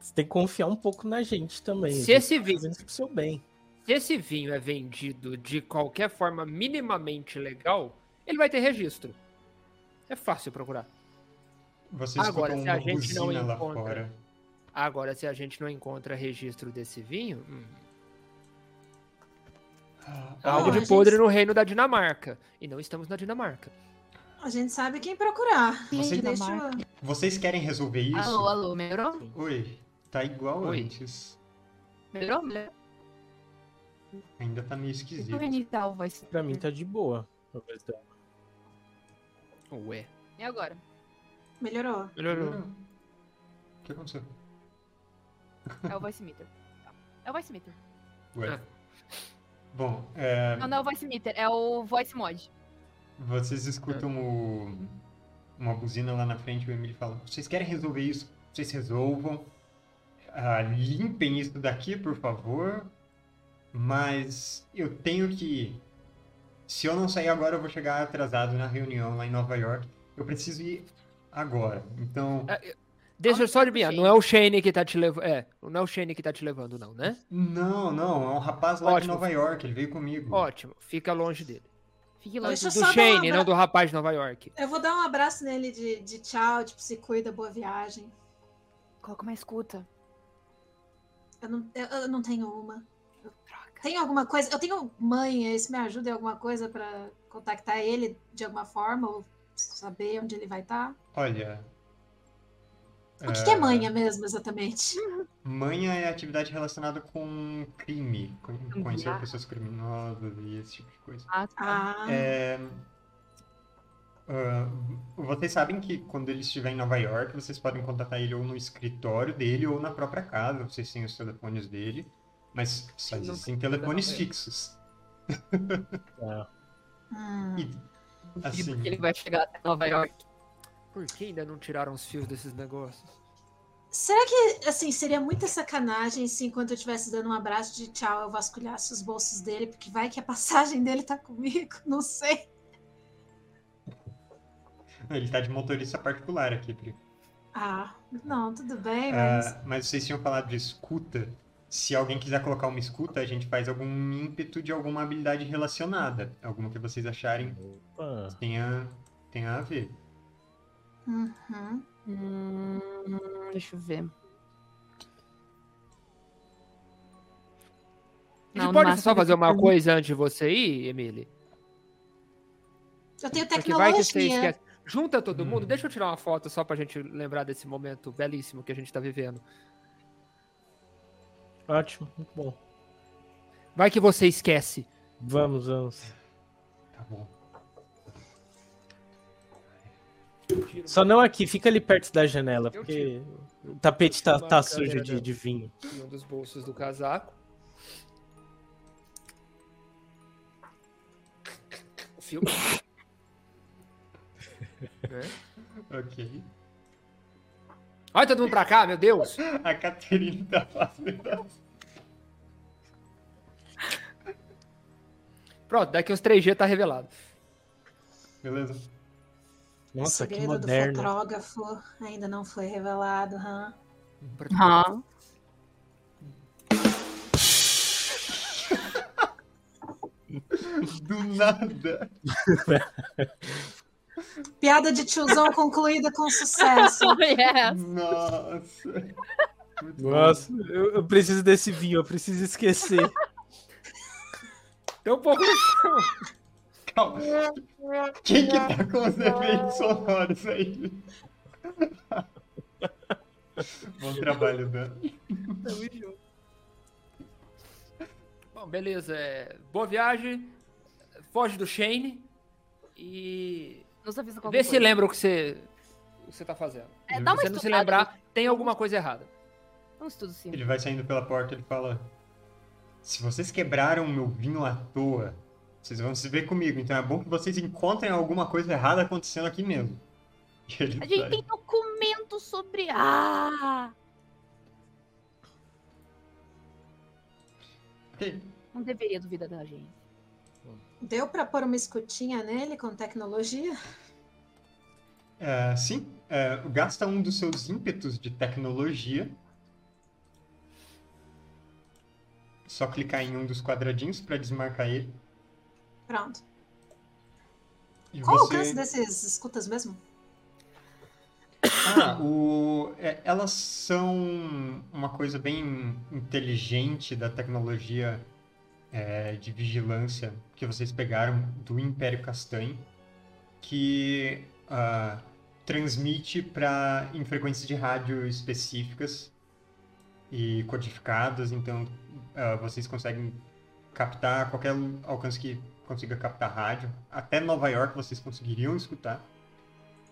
você tem que confiar um pouco na gente também. Se gente esse tá vinho- pro seu bem. se esse vinho é vendido de qualquer forma minimamente legal, ele vai ter registro. É fácil procurar. Você Agora, se a gente não encontra- fora. Agora, se a gente não encontra registro desse vinho, hum, Ah, algo a de gente- podre no reino da Dinamarca. E não estamos na Dinamarca. A gente sabe quem procurar. Você- Deixa eu- Vocês querem resolver isso? Alô, alô, melhorou? Oi, tá igual Oi. antes. Melhorou? Melhorou? Ainda tá meio esquisito. reiniciar o voice. Pra mim tá de boa. Ué. E agora? Melhorou. Melhorou. O que aconteceu? É o voice meter. Tá. É o voice meter. Ué. Ah. Bom, é, Não, não é o voice meter, é o voice mod. Vocês escutam o- uma buzina lá na frente e o Emily fala: Vocês querem resolver isso? Vocês resolvam. Ah, limpem isso daqui, por favor. Mas eu tenho que ir. Se eu não sair agora, eu vou chegar atrasado na reunião lá em Nova York. Eu preciso ir agora. Então. Deixa eu só adivinhar, não é o Shane que tá te levando. É, não é o Shane que tá te levando, não, né? Não, não, é um rapaz lá de Ótimo. Nova York, ele veio comigo. Ótimo, fica longe dele. Fique longe. eu Do um Shane, abra- não do rapaz de Nova York. Eu vou dar um abraço nele de, de tchau, tipo, se cuida, boa viagem. Coloca uma escuta. Eu não, eu, eu não tenho uma. Droga. Tem alguma coisa? Eu tenho mãe, isso me ajuda em alguma coisa pra contactar ele de alguma forma ou saber onde ele vai estar? Olha. O que, que é manha mesmo, exatamente? Manha é atividade relacionada com crime, com conhecer Ah. pessoas criminosas e esse tipo de coisa. Ah, tá. Ah, É, ah, vocês sabem que quando ele estiver em Nova York, vocês podem contatar ele ou no escritório dele ou na própria casa. Vocês têm os telefones dele, mas só existem telefones fixos. Tá. hum. E, assim, Que ele vai chegar até Nova York. Por que ainda não tiraram os fios desses negócios? Será que, assim, seria muita sacanagem se enquanto eu estivesse dando um abraço de tchau eu vasculhasse os bolsos dele, porque vai que a passagem dele tá comigo? <laughs> Não sei. ele tá de motorista particular aqui, Pri. Ah, não, tudo bem, mas. Ah, mas vocês tinham falado de escuta. Se alguém quiser colocar uma escuta, a gente faz algum ímpeto de alguma habilidade relacionada. Alguma que vocês acharem Opa. tenha, tenha a ver. Uhum. Hum, deixa eu ver. A Não, pode só fazer uma coisa antes de você ir, Emily? Eu tenho Porque vai que você tecnologia. esquece. Junta todo Hum. mundo. Deixa eu tirar uma foto só pra gente lembrar desse momento belíssimo que a gente tá vivendo. Ótimo, muito bom. Vai que você esquece. Vamos, vamos. Tá bom. Só não aqui, fica ali perto da janela, porque o tapete tá, tá sujo de, de vinho. em um dos bolsos do casaco. O filme. <laughs> É. Ok. Olha todo mundo pra cá, meu Deus! A Caterina tá fazendo. Pronto, daqui uns 3G tá revelado. Beleza? Nossa, o que segredo do moderno. fotógrafo ainda não foi revelado, hã? Do nada. <laughs> Piada de tiozão concluída com sucesso. <laughs> yes. Nossa. Muito. Nossa, eu, eu preciso desse vinho, eu preciso esquecer. <laughs> Tem um pouco chão. Calma. Quem que tá com os efeitos sonoros aí? <laughs> Bom trabalho, Dan. Bom, beleza. é, Boa viagem. Foge do Shane. E. Nos avisa Vê se coisa. lembra o que você, o que você tá fazendo. É, dá Se uma você não se lembrar, tem alguma coisa errada. Um estudo sim. Ele vai saindo pela porta e ele fala: Se vocês quebraram meu vinho à toa, vocês vão se ver comigo. Então é bom que vocês encontrem alguma coisa errada acontecendo aqui mesmo. <laughs> Ele A gente sai. tem documento sobre. Ah! Não deveria duvidar da gente. Deu pra pôr uma escutinha nele com tecnologia? É, sim, é, gasta um dos seus ímpetos de tecnologia. Só clicar em um dos quadradinhos para desmarcar ele. Pronto. E Qual o você... alcance desses escutas mesmo? Ah, o... é, elas são uma coisa bem inteligente da tecnologia é, de vigilância que vocês pegaram do Império Castanho, que ah, transmite para em frequências de rádio específicas e codificadas, então ah, vocês conseguem captar qualquer alcance que consiga captar rádio. Até Nova York vocês conseguiriam escutar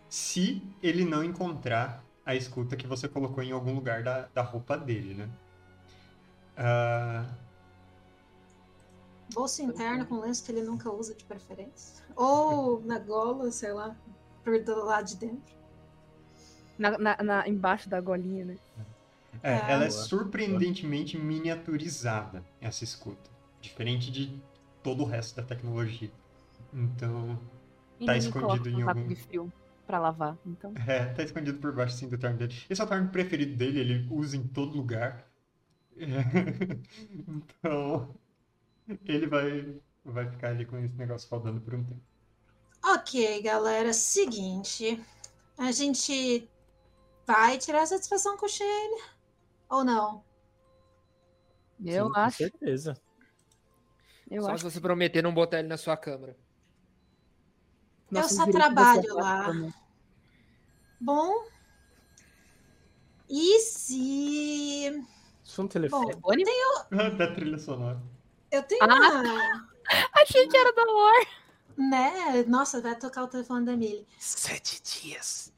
se ele não encontrar a escuta que você colocou em algum lugar da, da roupa dele, né? Ah, Bolso interno com lenço que ele nunca usa de preferência? Ou na gola, sei lá, por do lado de dentro? Na, na- na- embaixo da golinha, né? é, Ah. ela é Boa. surpreendentemente miniaturizada, essa escuta. Diferente de todo o resto da tecnologia. Então, E Tá escondido em um algum- de frio pra lavar. Então. é, tá escondido por baixo assim do terno dele. Esse é o terno preferido dele, ele usa em todo lugar. É, <laughs> Então, ele vai, vai ficar ali com esse negócio faltando por um tempo. Ok, galera, seguinte. A gente vai tirar satisfação com o Shane? Ou não? Eu Sim, com acho. certeza. Eu Só acho. se você prometer não botar ele na sua câmera. Eu Nosso só trabalho lá. também. Bom. E se. É um telefone. Bom, Telefone? Da trilha sonora. eu tenho Ah. uma. <laughs> Achei que era da War. Né? Nossa, vai tocar o telefone da Emily. Sete dias.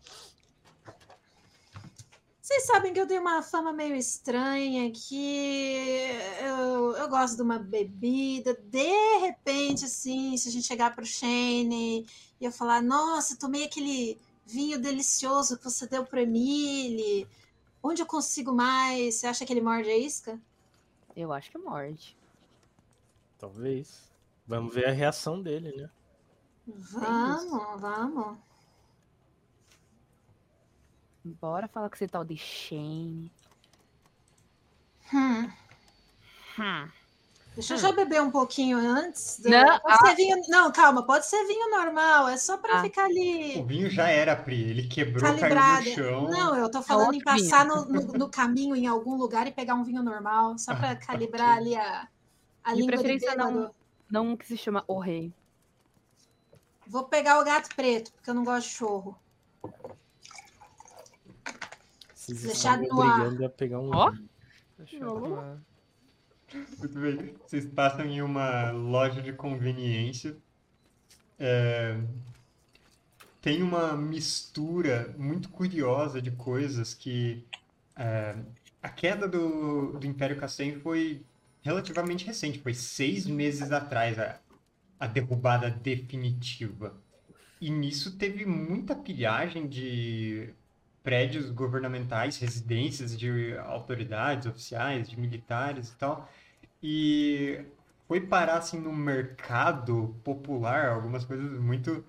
Vocês sabem que eu tenho uma fama meio estranha, que eu, eu gosto de uma bebida. De repente, assim, se a gente chegar pro Shane e eu falar, nossa, tomei aquele vinho delicioso que você deu pro Emily. Onde eu consigo mais? Você acha que ele morde a isca? Eu acho que morde. Talvez. Vamos ver a reação dele, né? Vamos, vamos. Bora falar com esse tal de Shane. Hum, Hum. deixa eu já beber um pouquinho antes. Não, pode ser vinho. Não, calma, pode ser vinho normal. É só pra Ah. ficar ali. O vinho já era Pri, ele quebrou, caiu calibrada. no chão. Não, eu tô falando em outro vinho. passar no, no- no caminho em algum lugar e pegar um vinho normal, só pra Ah, calibrar ok. ali a, a De língua de preferência, não. bêbado. Não um que se chama O Rei. Vou pegar o gato preto, porque eu não gosto de chorro. Vocês Deixado estão no ar. obrigando a pegar um. Ó. Muito bem. Vocês passam em uma loja de conveniência. É, tem uma mistura muito curiosa de coisas que é, a queda do, do Império Castanho foi relativamente recente, foi seis meses atrás a, a derrubada definitiva. E nisso teve muita pilhagem de prédios governamentais, residências de autoridades oficiais, de militares e tal. E foi parar assim no mercado popular algumas coisas muito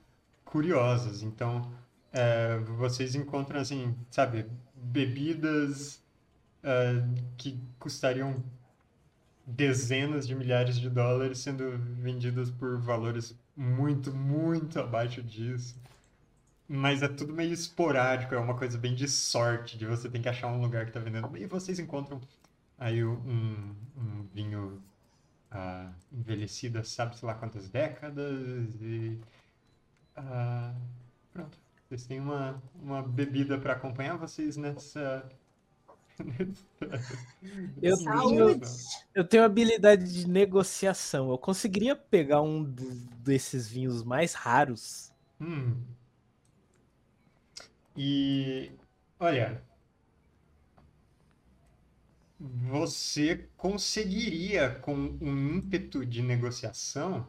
curiosas. Então, é, vocês encontram assim, sabe, bebidas é, que custariam dezenas de milhares de dólares sendo vendidas por valores muito, muito abaixo disso. Mas é tudo meio esporádico, é uma coisa bem de sorte, de você tem que achar um lugar que tá vendendo. E vocês encontram aí um, um vinho uh, envelhecido, sabe-se lá quantas décadas, e. Uh, pronto. Vocês têm uma, uma bebida para acompanhar vocês nessa eu, tenho, eu tenho habilidade de negociação. Eu conseguiria pegar um desses vinhos mais raros. Hum. E olha, você conseguiria com um ímpeto de negociação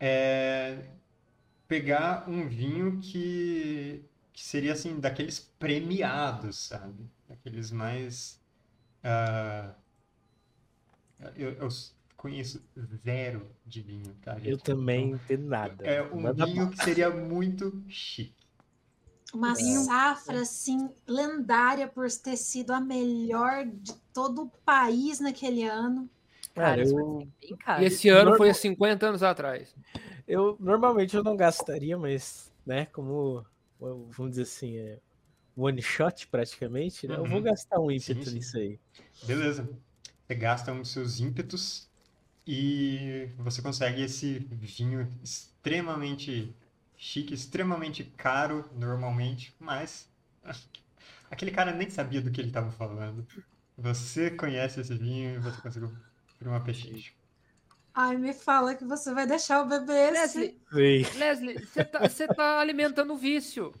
é, pegar um vinho que, que seria assim daqueles premiados, sabe? Aqueles mais. Uh, eu, eu, conheço zero de vinho, tá? Gente? Eu também não entendo nada. É um Manda vinho que seria muito chique. Uma é. safra, assim, lendária por ter sido a melhor de todo o país naquele ano. Cara, eu... E esse ano Normal... foi há 50 anos atrás. Eu normalmente eu não gastaria, mas, né, como vamos dizer assim, é, one shot praticamente, né? Uhum. Eu vou uhum. gastar um ímpeto sim, sim. nisso aí. Beleza. Você gasta um dos seus ímpetos e você consegue esse vinho extremamente chique, extremamente caro normalmente, mas <laughs> aquele cara nem sabia do que ele estava falando. Você conhece esse vinho e você conseguiu por uma pechincha. Ai, me fala que você vai deixar o bebê. Leslie, Leslie você tá, tá alimentando o vício.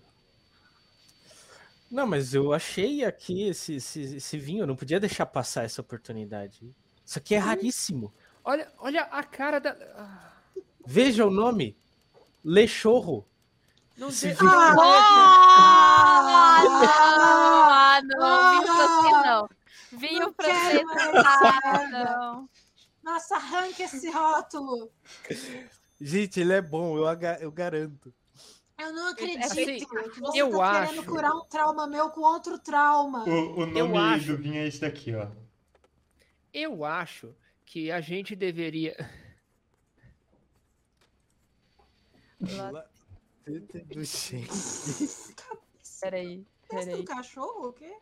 Não, mas eu achei aqui esse, esse, esse vinho, eu não podia deixar passar essa oportunidade. Isso aqui é raríssimo. Olha, olha a cara da. Ah. Veja o nome: Lechorro. Não Esse vinho... ah, ah, não, não, vinho francês não. Vinho francês não. Nossa, arranque esse rótulo. Gente, ele é bom, eu, eu garanto. Eu não acredito assim, que você eu tá acho... querendo curar um trauma meu com outro trauma. O, o nome acho... do vinho é esse daqui, ó. Eu acho que a gente deveria. Peraí, peraí. do cachorro, o quê?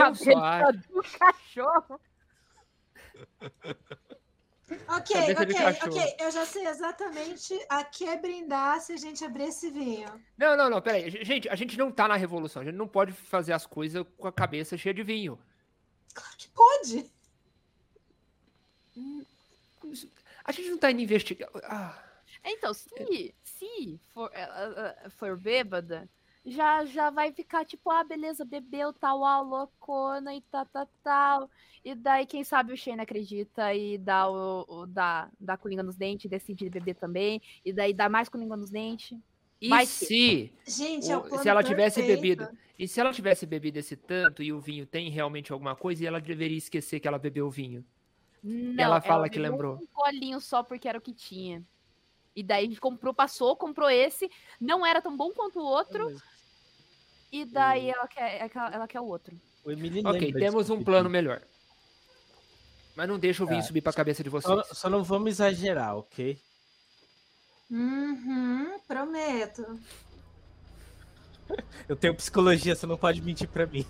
Acho. do cachorro. Ok, ok, ok. Eu já sei exatamente a que é brindar se a gente abrir esse vinho. Não, não, não, peraí. Gente, a gente não tá na revolução. A gente não pode fazer as coisas com a cabeça cheia de vinho. Claro que pode. A gente não tá indo investigar. Ah. Então, se, se for, uh, for bêbada, já, já vai ficar tipo, ah, beleza, bebeu, tal, ah, loucona e tal, tal, tal. E daí, quem sabe o Shane acredita e dá, o, o, dá, dá com língua nos dentes, decide beber também, e daí dá mais com língua nos dentes. E Mas se, Gente, é o se ela tivesse bebido, e se ela tivesse bebido esse tanto e o vinho tem realmente alguma coisa, e ela deveria esquecer que ela bebeu o vinho. Não, ela fala ela que lembrou. Um colinho só porque era o que tinha. E daí a gente comprou, passou, comprou esse, não era tão bom quanto o outro. E daí ela quer, ela quer o outro. Ok, temos um plano melhor. Mas não deixa o vinho tá. subir pra cabeça de vocês. Só, só, não vamos exagerar, ok? Uhum, prometo. <laughs> Eu tenho psicologia, você não pode mentir pra mim.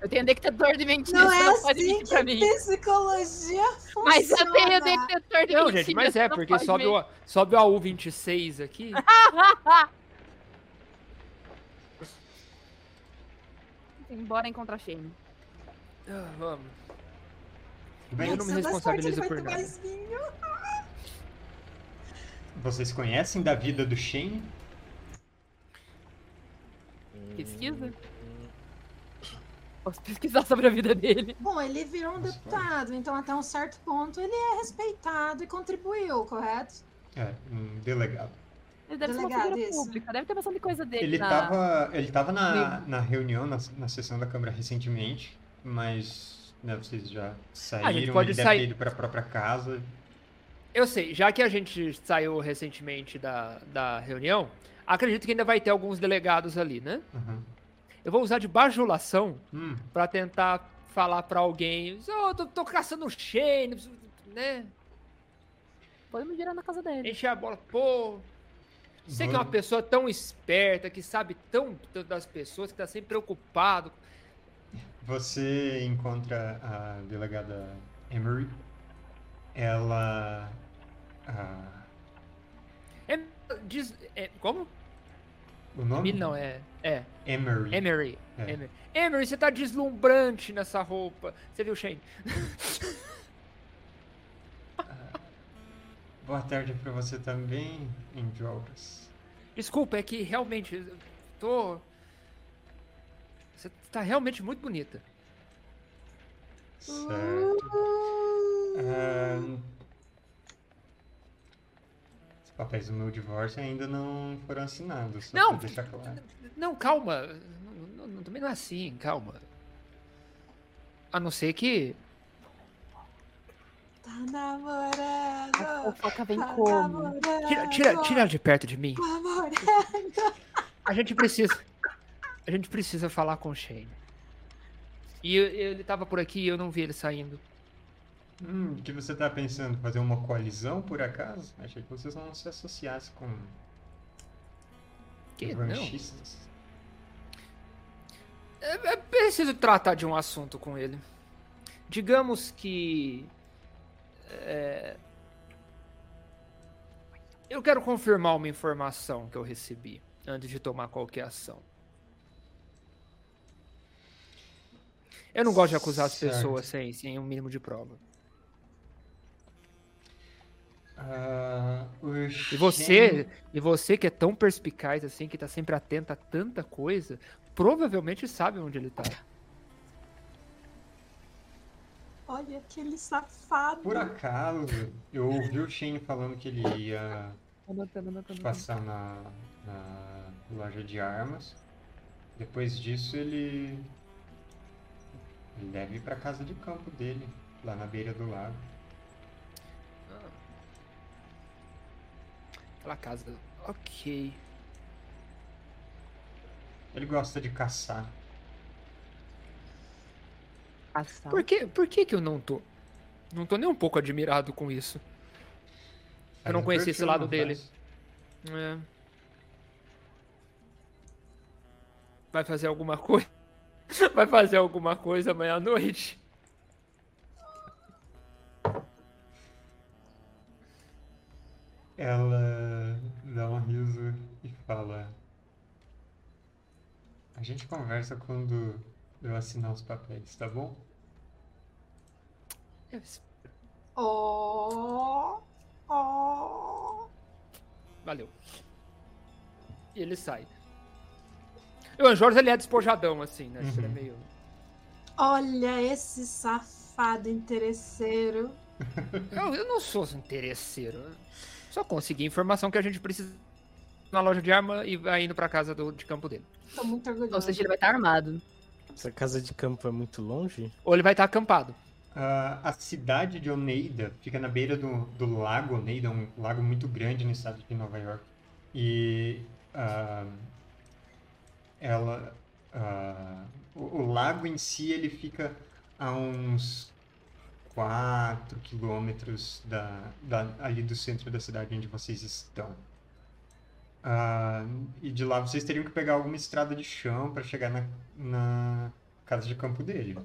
Eu tenho detector de mentiras, não, é não assim pode mentir pra mim. Psicologia funciona. Mas eu tenho detector de não, mentiras. Gente, mas é, porque sobe o, sobe o AU26 aqui. <laughs> Embora encontrar Shane. Ah, vamos. Bem, eu não me responsabilizo por nada. <laughs> Vocês conhecem da vida do Shane? Pesquisa? Posso pesquisar sobre a vida dele. Bom, ele virou um deputado, então até um certo ponto ele é respeitado e contribuiu, correto? É, um delegado. Ele deve ser uma Delegado, figura isso. pública, deve ter bastante coisa dele. Ele na- tava, ele tava na, na reunião, na, na sessão da Câmara recentemente, mas né, vocês já saíram, pode ele deve sair. ter ido pra própria casa. Eu sei, já que a gente saiu recentemente da, da reunião, acredito que ainda vai ter alguns delegados ali, né? Uhum. Eu vou usar de bajulação Hum, pra tentar falar pra alguém, oh, tô, tô caçando o Shane, né? Podemos virar na casa dele. Encher a bola, pô. Você que é uma pessoa tão esperta, que sabe tão tanto das pessoas, que tá sempre preocupado. Você encontra a delegada Emery. Ela. ah, É, diz, é, como? O nome? Não, é. É. Emery. Emery. É. Emery. Emery, você tá deslumbrante nessa roupa. Você viu, Shane? <laughs> Boa tarde pra você também, Androgas. Desculpa, é que realmente. Tô. Você tá realmente muito bonita. Certo. Os papéis do meu divórcio ainda não foram assinados, só Não, deixar claro. Não, calma. Não, não- também não é assim, calma. A não ser que. Tá A namorando. fofoca vem Tá como? namorando. Tira, tira, tira ela de perto de mim. Namorando. A gente precisa. A gente precisa falar com o Shane. E eu- ele tava por aqui e eu não vi ele saindo. Hum, o que você tá pensando? Fazer uma coalizão, por acaso? Achei que vocês não se associassem com Que não. É, é preciso tratar de um assunto com ele. Digamos que. é, eu quero confirmar uma informação que eu recebi antes de tomar qualquer ação. Eu não gosto de acusar as Certo. pessoas sem, sem um mínimo de prova. O E você, e você que é tão perspicaz assim, que tá sempre atento a tanta coisa, provavelmente sabe onde ele tá. Olha aquele safado. Por acaso, eu ouvi o Shane falando que ele ia Anotando, anotando. passar na, na loja de armas. Depois disso, ele, ele deve ir pra casa de campo dele, lá na beira do lago. Aquela casa. Ok. Ele gosta de caçar. Passar. Por que, por que que eu não tô? Não tô nem um pouco admirado com isso. Eu não conheci esse lado dele. faz? É. Vai fazer alguma coisa? <laughs> Vai fazer alguma coisa amanhã à noite? Ela dá um riso e fala: A gente conversa quando eu assinar os papéis, tá bom? Eu- Oh, oh. Valeu. E ele sai. O Anjores, ele é despojadão, assim, né? Ele é Uhum. meio... Olha esse safado interesseiro. Eu, eu não sou interesseiro. Só consegui informação que a gente precisa na loja de arma e vai indo pra casa do, de campo dele. Tô muito Ou orgulhosa. seja, ele vai estar armado. Essa casa de campo é muito longe? Ou ele vai estar acampado. Ah, a cidade de Oneida fica na beira do, do lago Oneida, um lago muito grande no estado de Nova York. E ah, ela, ah, o, o lago em si ele fica a uns 4 quilômetros da, da, ali do centro da cidade onde vocês estão. Ah, e de lá vocês teriam que pegar alguma estrada de chão para chegar na, na casa de campo dele.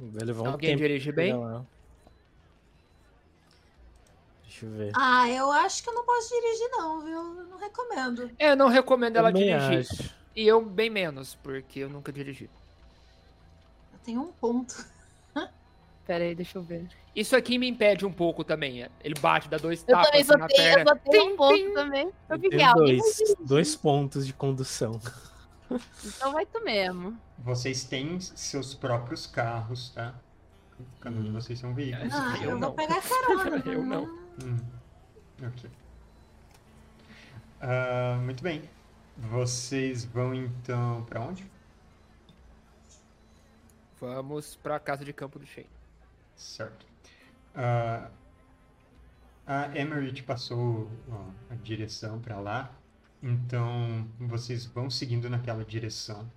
Um Alguém dirige bem? Deixa eu ver. Ah, eu acho que eu não posso dirigir, não, viu? Eu não recomendo. É, eu não recomendo ela Também dirigir. acho. E eu bem menos, porque eu nunca dirigi. Eu tenho um ponto. Pera aí, deixa eu ver. Isso aqui me impede um pouco também. Ele bate, dá dois Eu tapas também assim na tenho, eu perna. só tenho um ponto tim. também. Eu Eu fiquei, tenho alguém vai dois, dois pontos de condução. <laughs> Então vai tu mesmo. Vocês têm seus próprios carros, tá? Cada um de Hum. vocês são veículos. Ah, Eu eu, não. vou pegar carona. <laughs> Eu não. Hum, ok. Ah, muito bem. Vocês vão então pra onde? Vamos pra casa de campo do Shane. Certo. Ah, a Emery te passou a direção pra lá, então vocês vão seguindo naquela direção.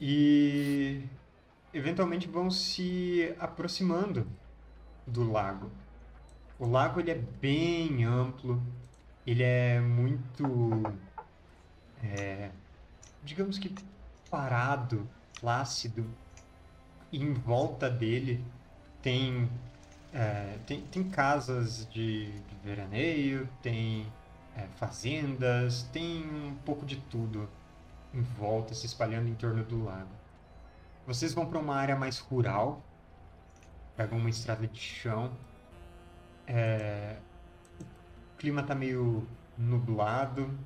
E eventualmente vão se aproximando do lago. O lago ele é bem amplo, ele é muito, é, digamos que parado, plácido. Em volta dele tem, é, tem, tem casas de, de veraneio, tem é, fazendas, tem um pouco de tudo em volta, se espalhando em torno do lago. Vocês vão para uma área mais rural, pegam uma estrada de chão. é, o clima tá meio nublado,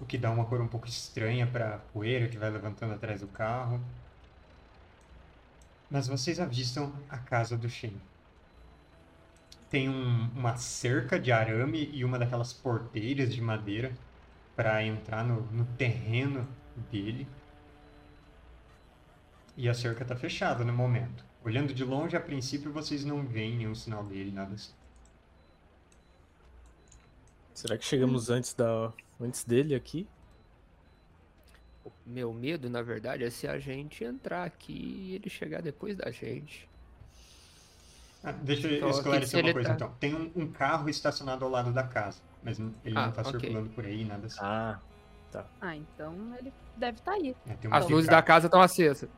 o que dá uma cor um pouco estranha para a poeira que vai levantando atrás do carro. Mas vocês avistam a casa do Shen. Tem um- uma cerca de arame e uma daquelas porteiras de madeira para entrar no, no terreno dele. E a cerca tá fechada no momento. Olhando de longe, a princípio vocês não veem nenhum sinal dele, nada assim. Será que chegamos antes, da, antes dele aqui? Meu medo, na verdade, é se a gente entrar aqui e ele chegar depois da gente. Ah, deixa Então, eu aqui, esclarecer uma coisa tá- então. Tem um, um carro estacionado ao lado da casa, mas ele Ah, não tá ok. circulando por aí, nada assim. Ah, Ah, então ele deve estar aí. É, tem uma As luzes da casa estão acesas.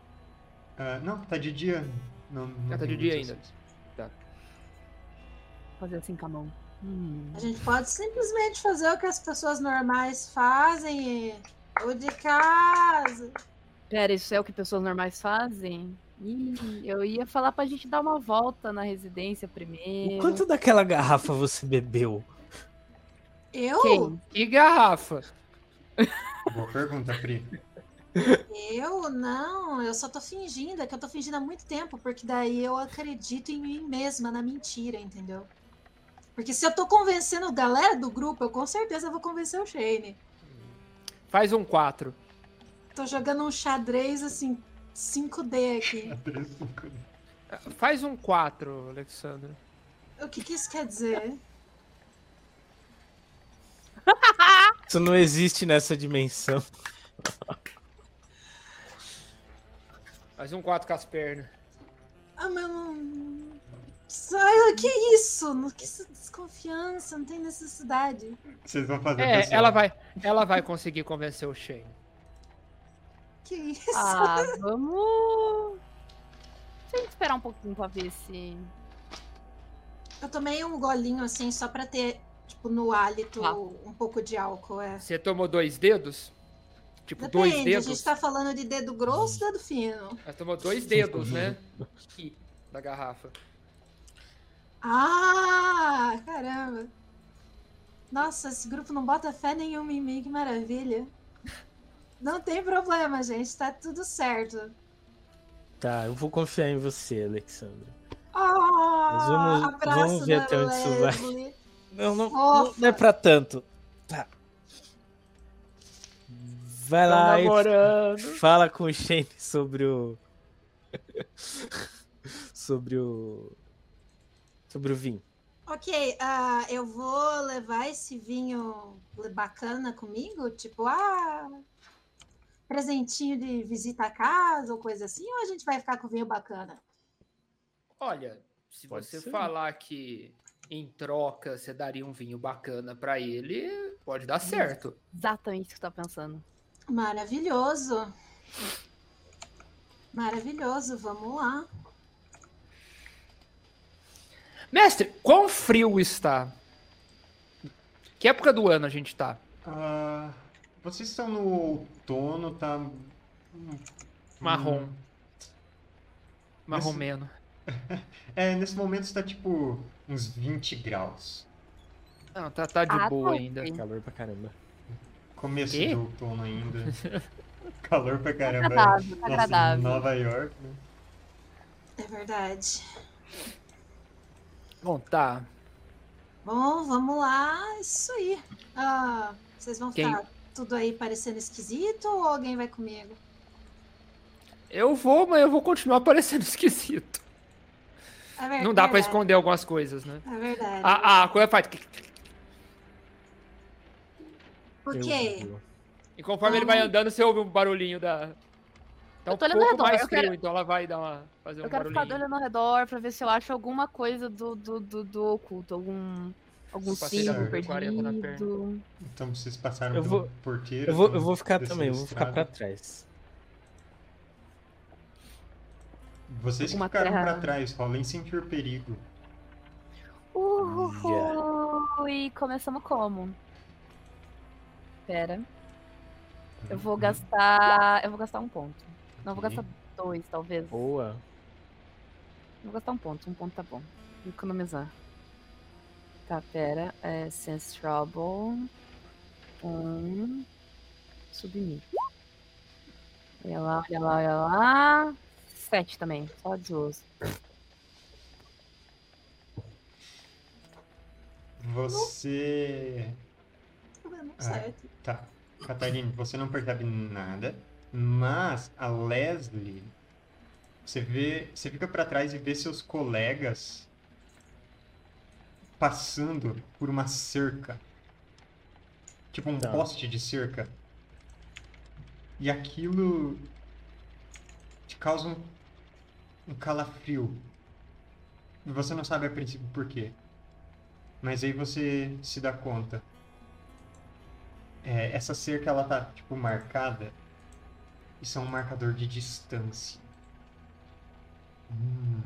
Ah, não, tá de dia. Não, não Ah, tá de dia ainda. acesas. Fazer assim com a mão. Hum. A gente pode simplesmente fazer o que as pessoas normais fazem. O de casa. Pera, isso é o que pessoas normais fazem? Ih, eu ia falar pra gente dar uma volta na residência primeiro. o quanto daquela garrafa você bebeu? Eu? Quem? E garrafa? Boa pergunta, Pri. Eu não, eu só tô fingindo, é que eu tô fingindo há muito tempo, porque daí eu acredito em mim mesma, na mentira, entendeu? Porque se eu tô convencendo a galera do grupo, eu com certeza vou convencer o Shane. Faz um 4. Tô jogando um xadrez assim, 5D aqui. Faz um 4, Alexandre. O que, que isso quer dizer? <laughs> Isso não existe nessa dimensão. Faz um 4 com as pernas. Ah, mas não. Sai, que isso? Não- Que isso- desconfiança, não tem necessidade. Vocês vão fazer É, pessoal. ela vai, ela vai conseguir convencer o Shane. Que isso? Ah, <laughs> vamos. Deixa eu esperar um pouquinho pra ver se. Eu tomei um golinho assim, só pra ter, tipo, no hálito Tá. um pouco de álcool, é. Você tomou dois dedos? Tipo, dois Depende, a dedos? gente tá falando de dedo grosso ou dedo fino? Ela tomou dois dedos, né? <laughs> Aqui, da garrafa. Ah, caramba. Nossa, esse grupo não bota fé nenhuma em mim, que maravilha. Não tem problema, gente, tá tudo certo. Tá, eu vou confiar em você, Alexandre. Ah, Mas vamos- abraço vamos ver da até onde isso vai. Não, não, Fofa. não é pra tanto. Tá. Vai lá e namorando. fala com o Shane sobre o. <laughs> sobre o. Sobre o vinho. Ok, ah, eu vou levar esse vinho bacana comigo? Tipo, ah, presentinho de visita à casa ou coisa assim? Ou a gente vai ficar com vinho bacana? Olha, se Pode você ser. falar que em troca você daria um vinho bacana pra ele, pode dar certo. Exatamente o que você tá pensando. Maravilhoso. Maravilhoso, vamos lá. Mestre, quão frio está? Que época do ano a gente tá? Ah, vocês estão no outono, tá. Marrom. hum, Marromeno. <laughs> É, nesse momento está tipo uns 20 graus. Não, tá, tá de Ah, boa tá ainda. ok. Calor pra caramba. Começo de outono ainda. <laughs> Calor pra caramba. Agradável, tá Nossa, agradável. Nova York, né? É verdade. Bom, tá. Bom, vamos lá. Isso aí. Ah, vocês vão Quem? ficar tudo aí parecendo esquisito ou alguém vai comigo? Eu vou, mas eu vou continuar <laughs> parecendo esquisito. É ver- Não dá pra verdade. esconder algumas coisas, né? É verdade. A, a coisa faz. Por Eu quê? E conforme ele vai andando, você ouve um barulhinho da. Tá Eu um tô olhando pouco ao redor, mais eu frio, quero- então ela vai dar uma, fazer um Eu quero ficar barulhinho. olhando ao redor pra ver se eu acho alguma coisa do, do, do, do oculto. Algum, algum símbolo 40 na perdido. Então vocês passaram Eu pelo vou- porteiro. Eu vou, eu estão vou ficar também, eu vou ficar pra trás. Vocês que Uma ficaram terra- pra trás, rolem sentir perigo. Uhul! E começamos como? Pera. Eu vou gastar. Eu vou gastar um ponto. Não, eu vou gastar dois, talvez. Boa. Vou gastar um ponto, um ponto tá bom. Vou economizar. Tá, pera. É Sense Trouble. Um. Submit. Olha lá, olha lá, olha lá. Sete também, só de uso. Você. Tá dando Ah. certo. Tá. Catarina, você não percebe nada, mas a Leslie. Você vê. Você fica pra trás e vê seus colegas passando por uma cerca. Tipo um Tá. poste de cerca. E aquilo te causa um, um calafrio. E você não sabe a princípio por quê. Mas aí você se dá conta. É, essa cerca ela tá tipo marcada. Isso é um marcador de distância. Hum.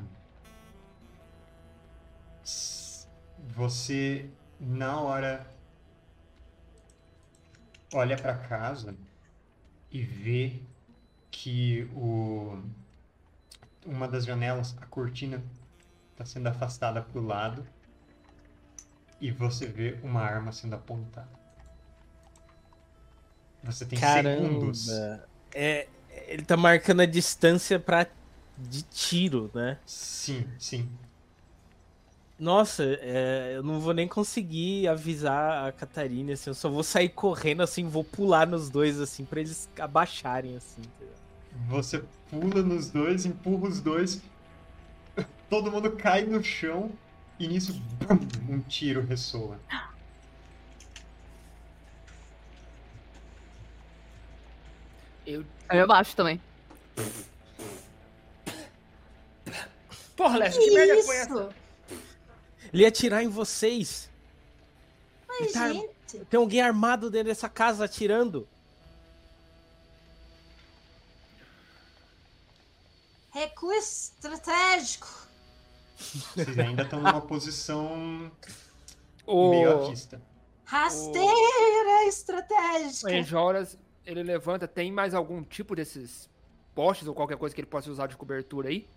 Você na hora olha para casa e vê que o uma das janelas, a cortina está sendo afastada para o lado e você vê uma arma sendo apontada. Você tem segundos. É, ele tá marcando a distância pra, de tiro, né? Sim, sim. Nossa, é, eu não vou nem conseguir avisar a Catarina, assim, eu só vou sair correndo, assim, vou pular nos dois, assim, pra eles abaixarem, assim. Você pula nos dois, empurra os dois, <laughs> todo mundo cai no chão e nisso bum, um tiro ressoa. Eu... É meu baixo também. Porra, Que Leslie, que merda foi essa? Ele ia atirar em vocês. Ai, Tá- gente. Tem alguém armado dentro dessa casa atirando. Recuo estratégico. Vocês ainda estão numa posição O, meio avista. Rasteira o estratégica. Enjoras, ele levanta, tem mais algum tipo desses postes ou qualquer coisa que ele possa usar de cobertura aí?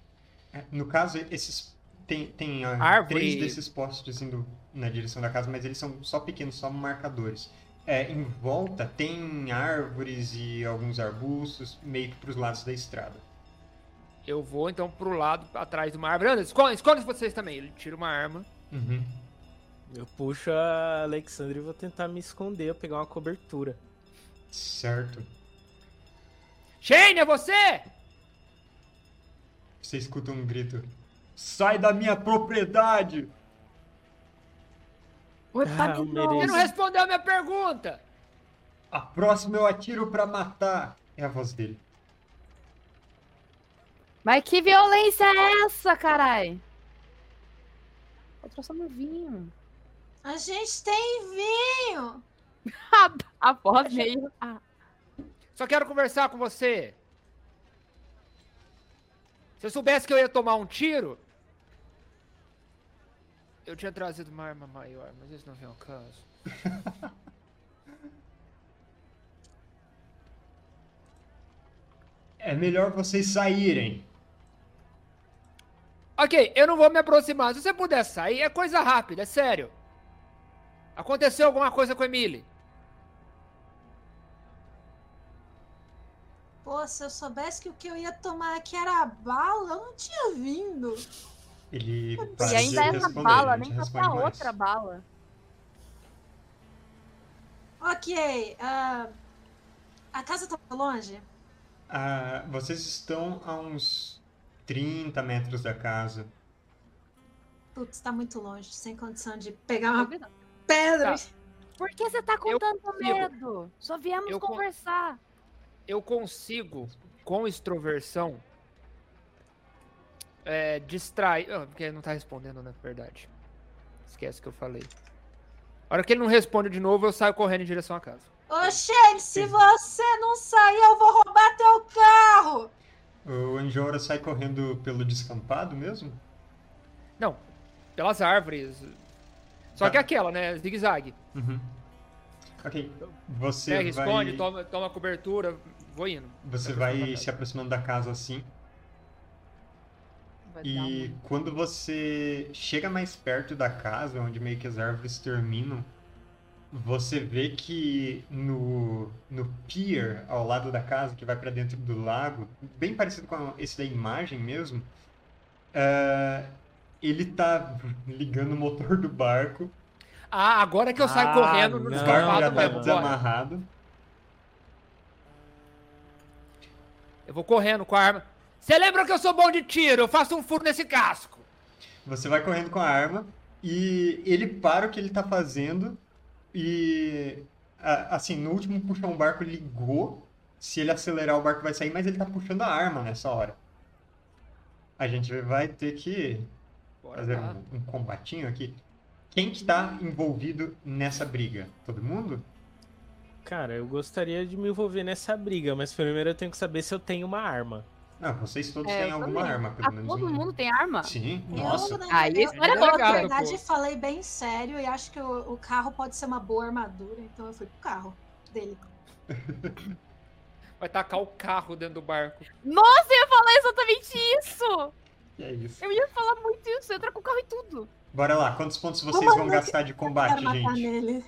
É, No caso, esses tem, tem Árvore. três desses postes indo na direção da casa, mas eles são só pequenos, só marcadores. É, em volta tem árvores e alguns arbustos, meio que para os lados da estrada. Eu vou então pro lado atrás de uma árvore. Anda, esconde, esconde vocês também. Ele tira uma arma. Uhum. Eu puxo a Alexandre e vou tentar me esconder, pegar uma cobertura. Certo. Shane, é você? Você escuta um grito. Sai da minha propriedade! Oi, Ah, tá de Você não respondeu a minha pergunta. A próxima eu atiro pra matar! É a voz dele. Mas que violência é essa, carai? Eu trouxe um vinho. A gente tem vinho. <laughs> A voz meio. Ah, Só quero conversar com você. Se eu soubesse que eu ia tomar um tiro, eu tinha trazido uma arma maior, mas isso não vem ao caso. <laughs> É melhor vocês saírem. Ok, eu não vou me aproximar. Se você puder sair, é coisa rápida, é sério. Aconteceu alguma coisa com a Emily? Pô, se eu soubesse que o que eu ia tomar aqui era bala, eu não tinha vindo. Ele E ainda essa bala, nem te pra outra bala. Ok, ah, a casa tá longe? Ah, vocês estão a uns 30 metros da casa. Putz, tá muito longe, sem condição de pegar uma pedra. Tá. Por que você tá com Eu tanto consigo. medo? Só viemos Eu con- conversar. Eu consigo, com extroversão, é, distrair. Ah, porque ele não tá respondendo, na verdade. Esquece que eu falei. A hora que ele não responde de novo, eu saio correndo em direção à casa. Ô, Shane, se você não sair, eu vou roubar teu carro! O Anjora sai correndo pelo descampado mesmo? Não, pelas árvores. Só Tá. que aquela, né? Zigue-zague. Uhum. Ok. Você Pega, esconde, vai, toma, toma cobertura, vou indo. você vai se aproximando da casa assim. Vai E um- quando você chega mais perto da casa, onde meio que as árvores terminam, você vê que no, no pier ao lado da casa, que vai para dentro do lago, bem parecido com esse da imagem mesmo, é, ele tá ligando o motor do barco, Ah, agora que eu saio Ah, correndo no o barco já tá desamarrado. Eu vou correndo com a arma. Você lembra que eu sou bom de tiro? Eu faço um furo nesse casco. Você vai correndo com a arma e ele para o que ele tá fazendo e assim, no último puxão o barco ligou. Se ele acelerar o barco vai sair, mas ele tá puxando a arma nessa hora. A gente vai ter que Bora fazer um, um combatinho aqui. Quem que tá envolvido nessa briga? Todo mundo? Cara, eu gostaria de me envolver nessa briga, mas primeiro eu tenho que saber se eu tenho uma arma. Não, vocês todos É, têm alguma também. arma, pelo Ah, menos todo um. mundo tem arma? Sim, Eu, nossa. na, Aí, eu, era eu, na legal, verdade, pô. falei bem sério e acho que o, o carro pode ser uma boa armadura, então eu fui pro carro dele. Vai tacar o carro dentro do barco. Nossa, eu ia falar exatamente isso! É isso. Eu ia falar muito isso, entra com o carro e tudo. Bora lá, quantos pontos vocês Vamos vão gastar de combate, gente? nele.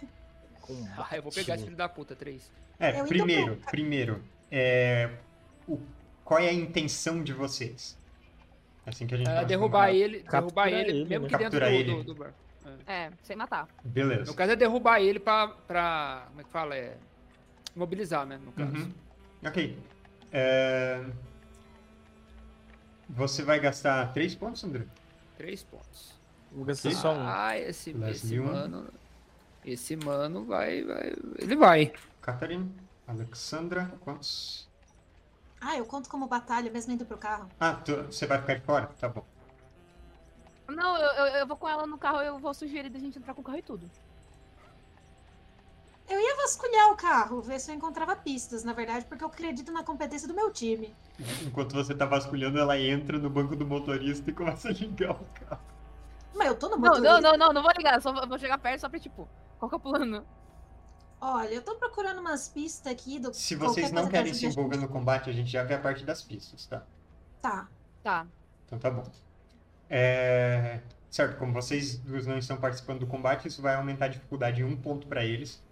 Ah, eu vou pegar esse filho da puta, três. É, Eu ainda primeiro, primeiro, é, o- qual é a intenção de vocês? Assim que a gente É, derrubar ele, derrubar ele, ele, mesmo né? que dentro do, do, do barco. É, sem matar. Beleza. No caso é derrubar ele pra, pra. Como é que fala? É. Mobilizar, né? No caso. Uhum. Ok. É, Você vai gastar 3 pontos, André? Três pontos. Vou gastar só um. Ah, esse, esse um. mano. Esse mano vai, vai. Ele vai. Catarina, Alexandra, quantos? Ah, eu conto como batalha, mesmo indo pro carro. Ah, tu- você vai ficar de fora? Tá bom. Não, eu, eu, eu vou com ela no carro, eu vou sugerir da gente entrar com o carro e tudo. Eu ia vasculhar o carro, ver se eu encontrava pistas, na verdade, porque eu acredito na competência do meu time. Enquanto você tá vasculhando, ela entra no banco do motorista e começa a ligar o carro. Mas eu tô no Não, motorista. não, não, não, não vou ligar, só vou vou chegar perto só pra tipo, qual que é o plano? Olha, eu tô procurando umas pistas aqui do. Se vocês não coisa que querem se envolver gente. no combate, a gente já vê a parte das pistas, tá? Tá. Tá. Então tá bom. É, Certo, como vocês duas não estão participando do combate, isso vai aumentar a dificuldade em um ponto pra eles.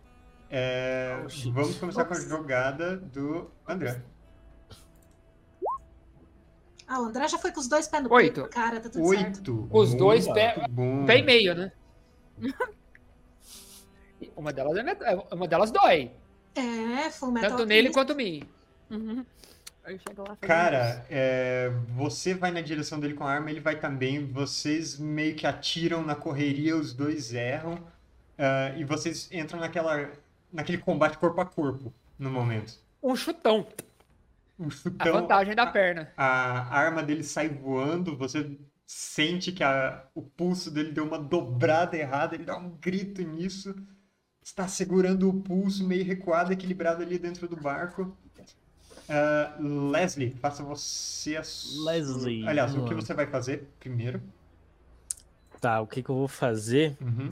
É, Oh. Vamos começar com a Ops. jogada do André. Ah, o André já foi com os dois pés no Oito. peito, cara, tá tudo certo. Oito. Os dois Muito pé- bom. Pé e meio, né? <laughs> uma delas é é- uma delas dói. É, Full Metal Tanto nele quanto em mim. Uhum. Aí chega lá fazendo Cara, é, você vai na direção dele com a arma, ele vai também. Vocês meio que atiram na correria, os dois erram. ah, e vocês entram naquela, naquele combate corpo a corpo no momento. Um chutão. A chutão, vantagem da perna. a arma dele sai voando, você sente que a- o pulso dele deu uma dobrada errada, ele dá um grito nisso. Está segurando o pulso, meio recuado, equilibrado ali dentro do barco. Ah, Leslie, faça você a. Leslie, Aliás, o que você vai fazer primeiro? Tá, o que, que eu vou fazer Uhum.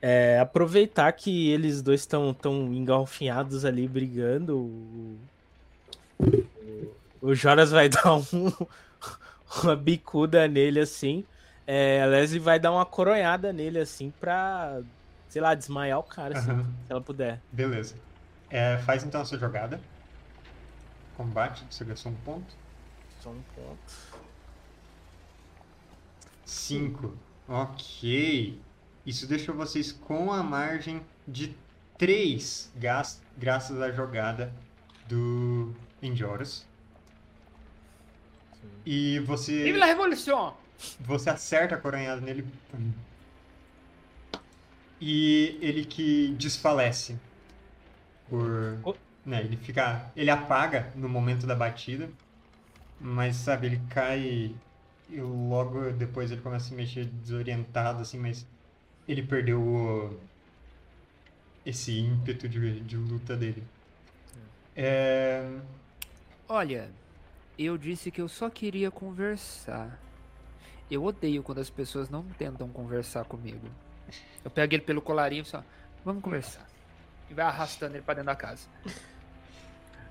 é aproveitar que eles dois estão tão engalfinhados ali brigando. O, o Joras vai <laughs> dar um, uma bicuda nele assim. É, a Leslie vai dar uma coronhada nele assim pra, sei lá, desmaiar o cara, assim, Aham. se ela puder. Beleza. É, faz então a sua jogada. Combate, você gastou um ponto. Só um ponto. 5. Ok. Isso deixou vocês com a margem de 3 graças à jogada do Enjoros. Sim. E Vive você, la revolução! você acerta a coronhada nele. E ele que desfalece. Por. Oh. Né, ele fica. Ele apaga no momento da batida. Mas sabe, ele cai e logo depois ele começa a se mexer desorientado, assim, mas ele perdeu o- esse ímpeto de, de luta dele. É, Olha, eu disse que eu só queria conversar. Eu odeio quando as pessoas não tentam conversar comigo. Eu pego ele pelo colarinho e só, vamos conversar. E vai arrastando ele pra dentro da casa. <laughs>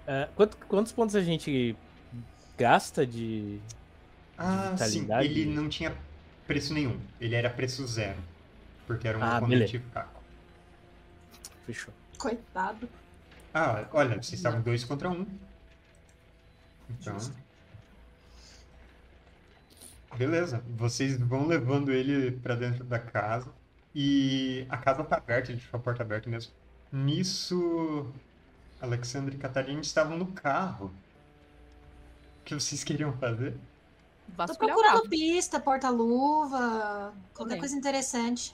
É, quanto- quantos pontos a gente gasta de. Ah, sim, vitalidade? ele não tinha preço nenhum. Ele era preço zero. Porque era um Ah, oponente fraco. Fechou. Coitado. Ah, olha, vocês estavam dois contra um. Então. Beleza, vocês vão levando ele pra dentro da casa. E a casa tá aberta, ele deixou a porta aberta mesmo. Nisso, Alexandre e Catarina estavam no carro. O que vocês queriam fazer? Tô procurando pista, porta-luva, qualquer Também. coisa interessante.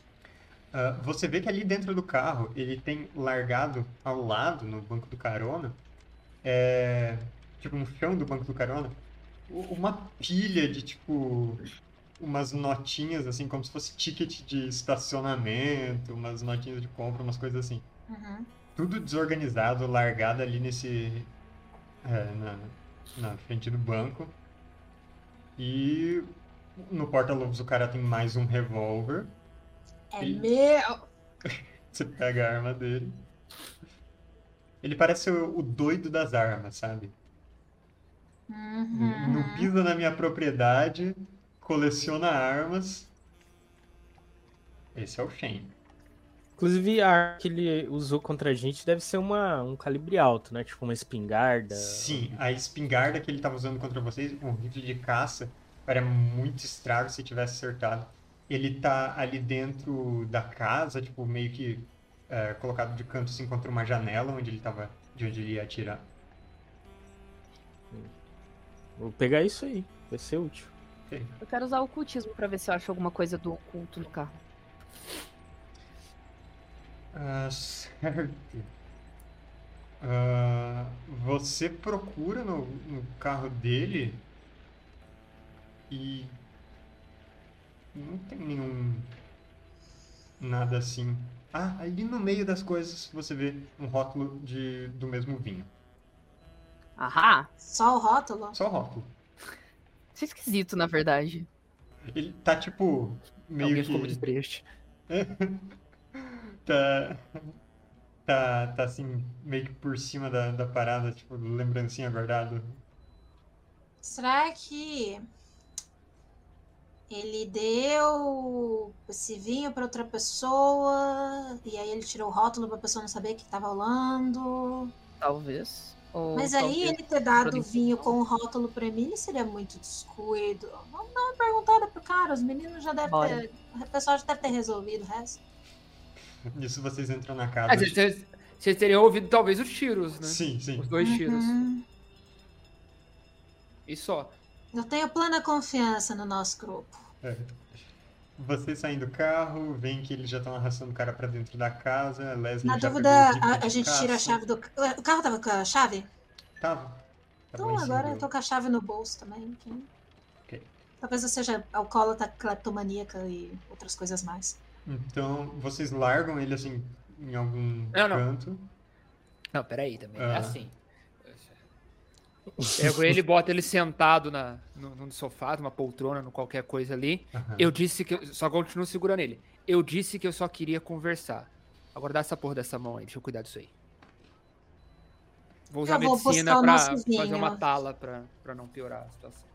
Ah, você vê que ali dentro do carro ele tem largado ao lado, no banco do carona, é, tipo no chão do banco do carona, uma pilha de tipo umas notinhas assim, como se fosse ticket de estacionamento, umas notinhas de compra, umas coisas assim. Uhum. Tudo desorganizado, largado ali nesse é, na, na frente do banco. E no porta-luvas o cara tem mais um revólver. É Ih. meu. <laughs> Você pega a arma dele. Ele parece o, o doido das armas, sabe? Uhum. Não pisa na minha propriedade, coleciona armas. Esse é o Shane. Inclusive, a arma que ele usou contra a gente deve ser uma, um calibre alto, né? Tipo uma espingarda. Sim, a espingarda que ele estava usando contra vocês, um rifle de caça, era muito estrago se tivesse acertado. Ele tá ali dentro da casa, tipo, meio que é, colocado de canto assim contra uma janela onde ele tava, de onde ele ia atirar. Vou pegar isso aí. Vai ser útil. Ok. Eu quero usar o ocultismo pra ver se eu acho alguma coisa do oculto no carro. Ah, certo. Ah, você procura no, no carro dele e não tem nenhum nada assim. Ah, ali no meio das coisas você vê um rótulo de, do mesmo vinho. Ahá! Só o rótulo? Só o rótulo. Isso é esquisito, na verdade. Ele tá tipo meio Alguém ficou que muito triste. <laughs> tá tá tá assim meio que por cima da, da parada, tipo lembrancinha guardada. Será que ele deu esse vinho pra outra pessoa e aí ele tirou o rótulo pra pessoa não saber o que tava rolando? Talvez. Ou Mas aí ele ter dado vinho com o rótulo pra mim seria muito descuido. Vamos dar uma perguntada pro cara, os meninos já devem Bora. ter. O pessoal já deve ter resolvido o resto. <laughs> Nisso vocês entram na Ah, casa. vocês, vocês teriam ouvido talvez os tiros, né? Sim, sim. Os dois tiros. Uhum. E só. Eu tenho plena confiança no nosso grupo. É. Vocês saem do carro, veem que eles já estão arrastando o cara pra dentro da casa. Leslie Na já dúvida, a, a gente tira a chave do. O carro tava com a chave? Tava. Tava Então agora eu tô com a chave no bolso também. Ok. Talvez eu seja alcoólatra, cleptomaníaca e outras coisas mais. Então, vocês largam ele assim em algum Não, não. canto. Não, peraí também. É Ah. assim. Pego ele e boto ele sentado na, no, no sofá, numa poltrona, no qualquer coisa ali. Aham. Eu disse que. Eu, só continuo segurando ele. Eu disse que eu só queria conversar. Agora dá essa porra dessa mão aí, deixa eu cuidar disso aí. Vou usar Eu vou medicina pra fazer uma tala pra, pra não piorar a situação.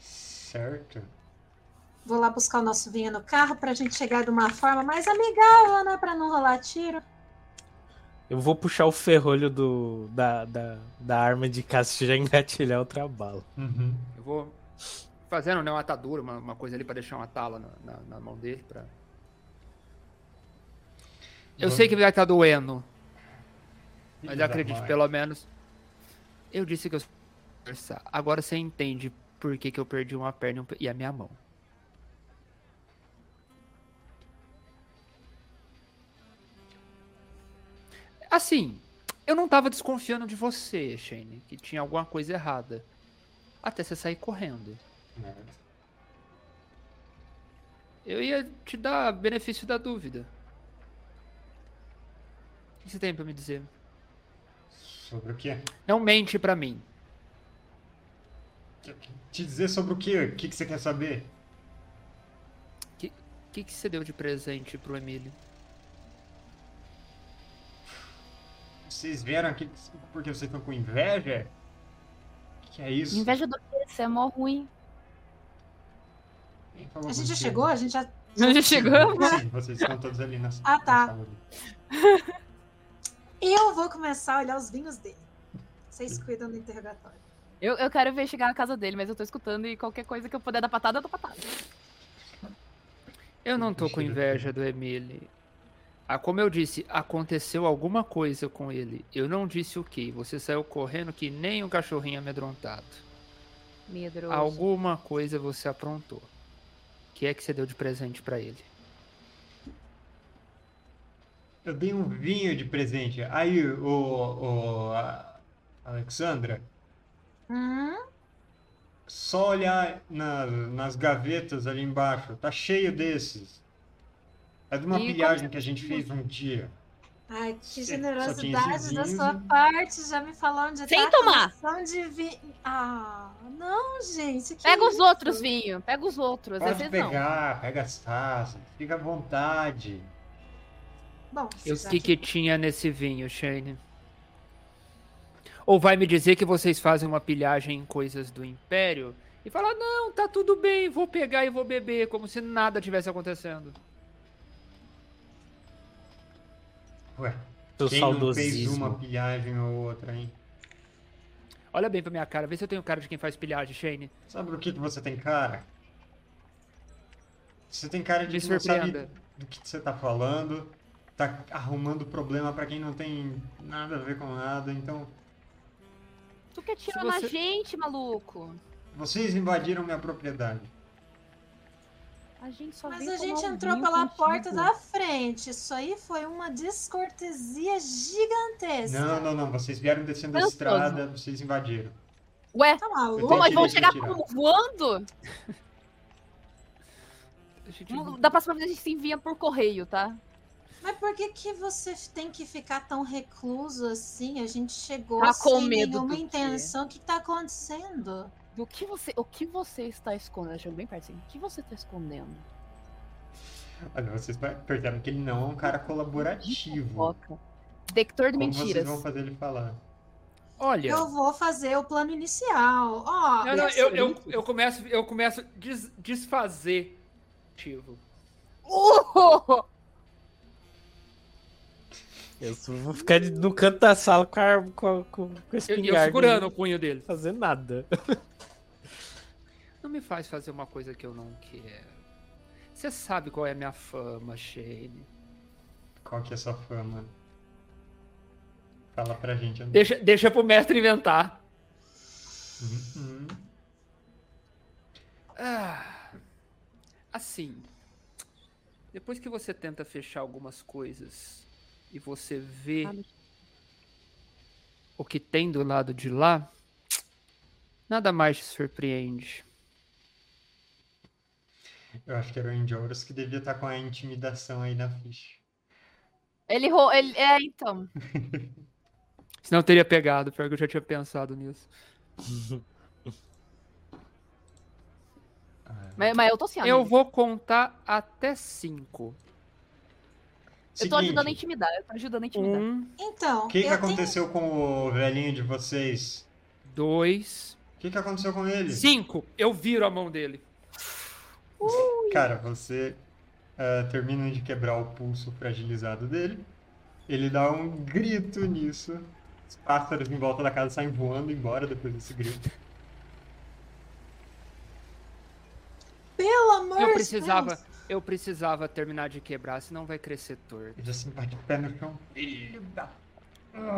certo. Vou lá buscar o nosso vinho no carro pra gente chegar de uma forma mais amigável, né? Pra não rolar tiro. Eu vou puxar o ferrolho do, da, da, da arma de caça e já engatilhar outra bala. Uhum. Eu vou fazendo né, uma atadura, uma, uma coisa ali pra deixar uma tala na, na, na mão dele. Pra... Eu sei que vai estar doendo, mas Filho eu acredito pelo menos. Eu disse que eu conversar. Agora você entende por que, que eu perdi uma perna e um pe- e a minha mão. Assim, eu não tava desconfiando de você, Shane, que tinha alguma coisa errada. Até você sair correndo. É. Eu ia te dar benefício da dúvida. O que você tem pra me dizer? Sobre o quê? Não mente pra mim. Te dizer sobre o quê? O que, que você quer saber? O que, que você deu de presente pro Emílio? Vocês vieram aqui porque vocês estão com inveja? Que é isso? Inveja do quê? Você é mó ruim. A gente já chegou? A gente já. Já chegamos? Sim, vocês estão todos ali na Ah, tá. Eu vou começar a olhar os vinhos dele. Vocês cuidam do interrogatório. Eu, eu quero ver chegar na casa dele, mas eu tô escutando e qualquer coisa que eu puder dar patada, eu dou patada. Eu não tô com inveja do Emílio. Ah, como eu disse, aconteceu alguma coisa com ele. Eu não disse o que. Você saiu correndo que nem um cachorrinho amedrontado. Medroso. Alguma coisa você aprontou. O que é que você deu de presente pra ele? Eu dei um vinho de presente. Aí, o, o a- Alexandra, Hum? só olhar na- nas gavetas ali embaixo. Tá cheio desses. É de uma E pilhagem como que a gente fez um dia. Ai, que generosidade da sua parte. Já me falou onde Sem tá a tomar. de vinho. Ah, não, gente. que Pega os isso? outros, vinho. Pega os outros. Pode Esses não. pegar, pega as taças, fica à vontade. Bom, E o que que tinha nesse vinho, Shane? Ou vai me dizer que vocês fazem uma pilhagem em coisas do Império e falar, não, tá tudo bem, vou pegar e vou beber, como se nada tivesse acontecendo. Ué, Seu quem não fez saudosismo. uma pilhagem ou outra, hein? Olha bem pra minha cara, vê se eu tenho cara de quem faz pilhagem, Shane. Sabe do que, que você tem cara? Você tem cara de Me que não sabe do que você tá falando, tá arrumando problema pra quem não tem nada a ver com nada, então Tu que atirou Se na você- gente, maluco. vocês invadiram minha propriedade. A gente só Mas a gente entrou pela contigo. porta da frente. Isso aí foi uma descortesia gigantesca. Não, não, não, vocês vieram descendo a Gostoso. estrada, vocês invadiram. Ué, Tá maluco? vamos de chegar como? Voando? A gente Da próxima vez a gente se envia por correio, tá? Mas por que, que você tem que ficar tão recluso assim? A gente chegou Tá com sem medo nenhuma intenção. O que tá acontecendo? Do que você, o que você está escondendo? Chega bem pertinho. O que você está escondendo? Olha, vocês percebem que ele não é um cara colaborativo. Detector de Como mentiras. vocês vão fazer ele falar? Olha, Eu vou fazer o plano inicial. Ó, não, não, esse- eu, eu, eu começo, eu começo a des- desfazer motivo. Uh! Eu vou ficar no canto da sala com, a, com, com, com esse Eu, eu espingarda. segurando o punho dele. Não fazer nada. Não me faz fazer uma coisa que eu não quero. Você sabe qual é a minha fama, Shane. Qual que é a sua fama? Fala pra gente. Deixa, deixa pro mestre inventar. Uhum. Ah, assim, depois que você tenta fechar algumas coisas e você vê Ah, o que tem do lado de lá, nada mais te surpreende. Eu acho que era o Indioros que devia estar com a intimidação aí na ficha. Ele, ele É, então. <laughs> Senão eu teria pegado, pior que eu já tinha pensado nisso. <laughs> Mas, mas eu tô assim, Eu vou contar até cinco. Eu tô ajudando a Seguinte, intimidar. Eu tô ajudando a intimidar. Um, Então, O que, que eu tenho- aconteceu com o velhinho de vocês? dois, O que, que aconteceu com ele? Cinco. Eu viro a mão dele. Cara, você ah, termina de quebrar o pulso fragilizado dele. Ele dá um grito nisso. Os pássaros em volta da casa saem voando embora depois desse grito. Pelo amor Eu de precisava, Deus. eu precisava terminar de quebrar, senão vai crescer torto. Ele assim bate o pé no chão. Filho da.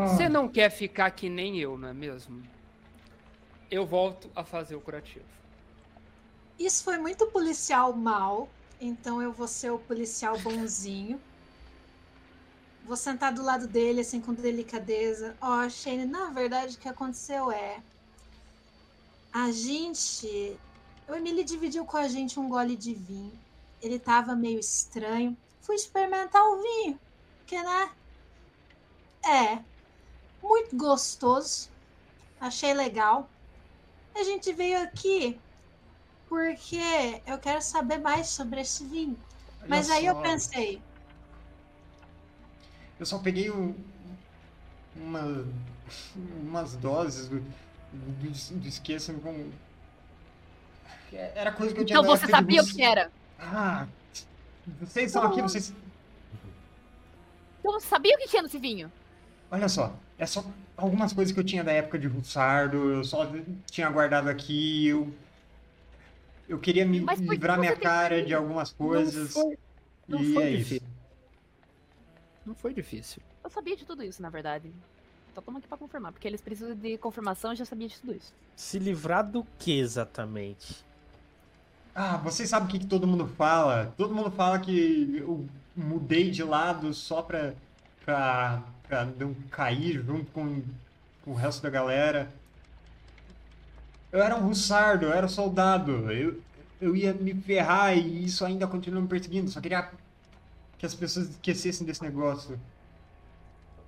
Você não quer ficar que nem eu, não é mesmo? Eu volto a fazer o curativo. Isso foi muito policial mal, então eu vou ser o policial bonzinho. Vou sentar do lado dele, assim, com delicadeza. Ó, Shane, na verdade o que aconteceu é. A gente. O Emily dividiu com a gente um gole de vinho. Ele tava meio estranho. Fui experimentar o vinho. Que, né? É. Muito gostoso. Achei legal. A gente veio aqui porque eu quero saber mais sobre esse vinho. Olha Mas aí eu só, pensei, Eu só peguei um, uma, umas doses do, do, do esqueça-me com. Era coisa que eu tinha Então você sabia o que era. Ah, vocês são aqui, vocês. Então você sabia o que tinha nesse vinho. Olha só, é só algumas coisas que eu tinha da época de Russardo, eu só tinha guardado aqui, eu. Eu queria me Mas livrar minha cara de algumas coisas. Não foi, não e foi é difícil. isso. Não foi difícil. Eu sabia de tudo isso, na verdade. Só estamos aqui pra confirmar, porque eles precisam de confirmação, eu já sabia de tudo isso. Se livrar do que exatamente? Ah, vocês sabem o que, que todo mundo fala? Todo mundo fala que eu mudei de lado só pra, pra, pra não cair junto com, com o resto da galera. Eu era um russardo, eu era soldado. Eu, eu ia me ferrar e isso ainda continua me perseguindo. Só queria que as pessoas esquecessem desse negócio.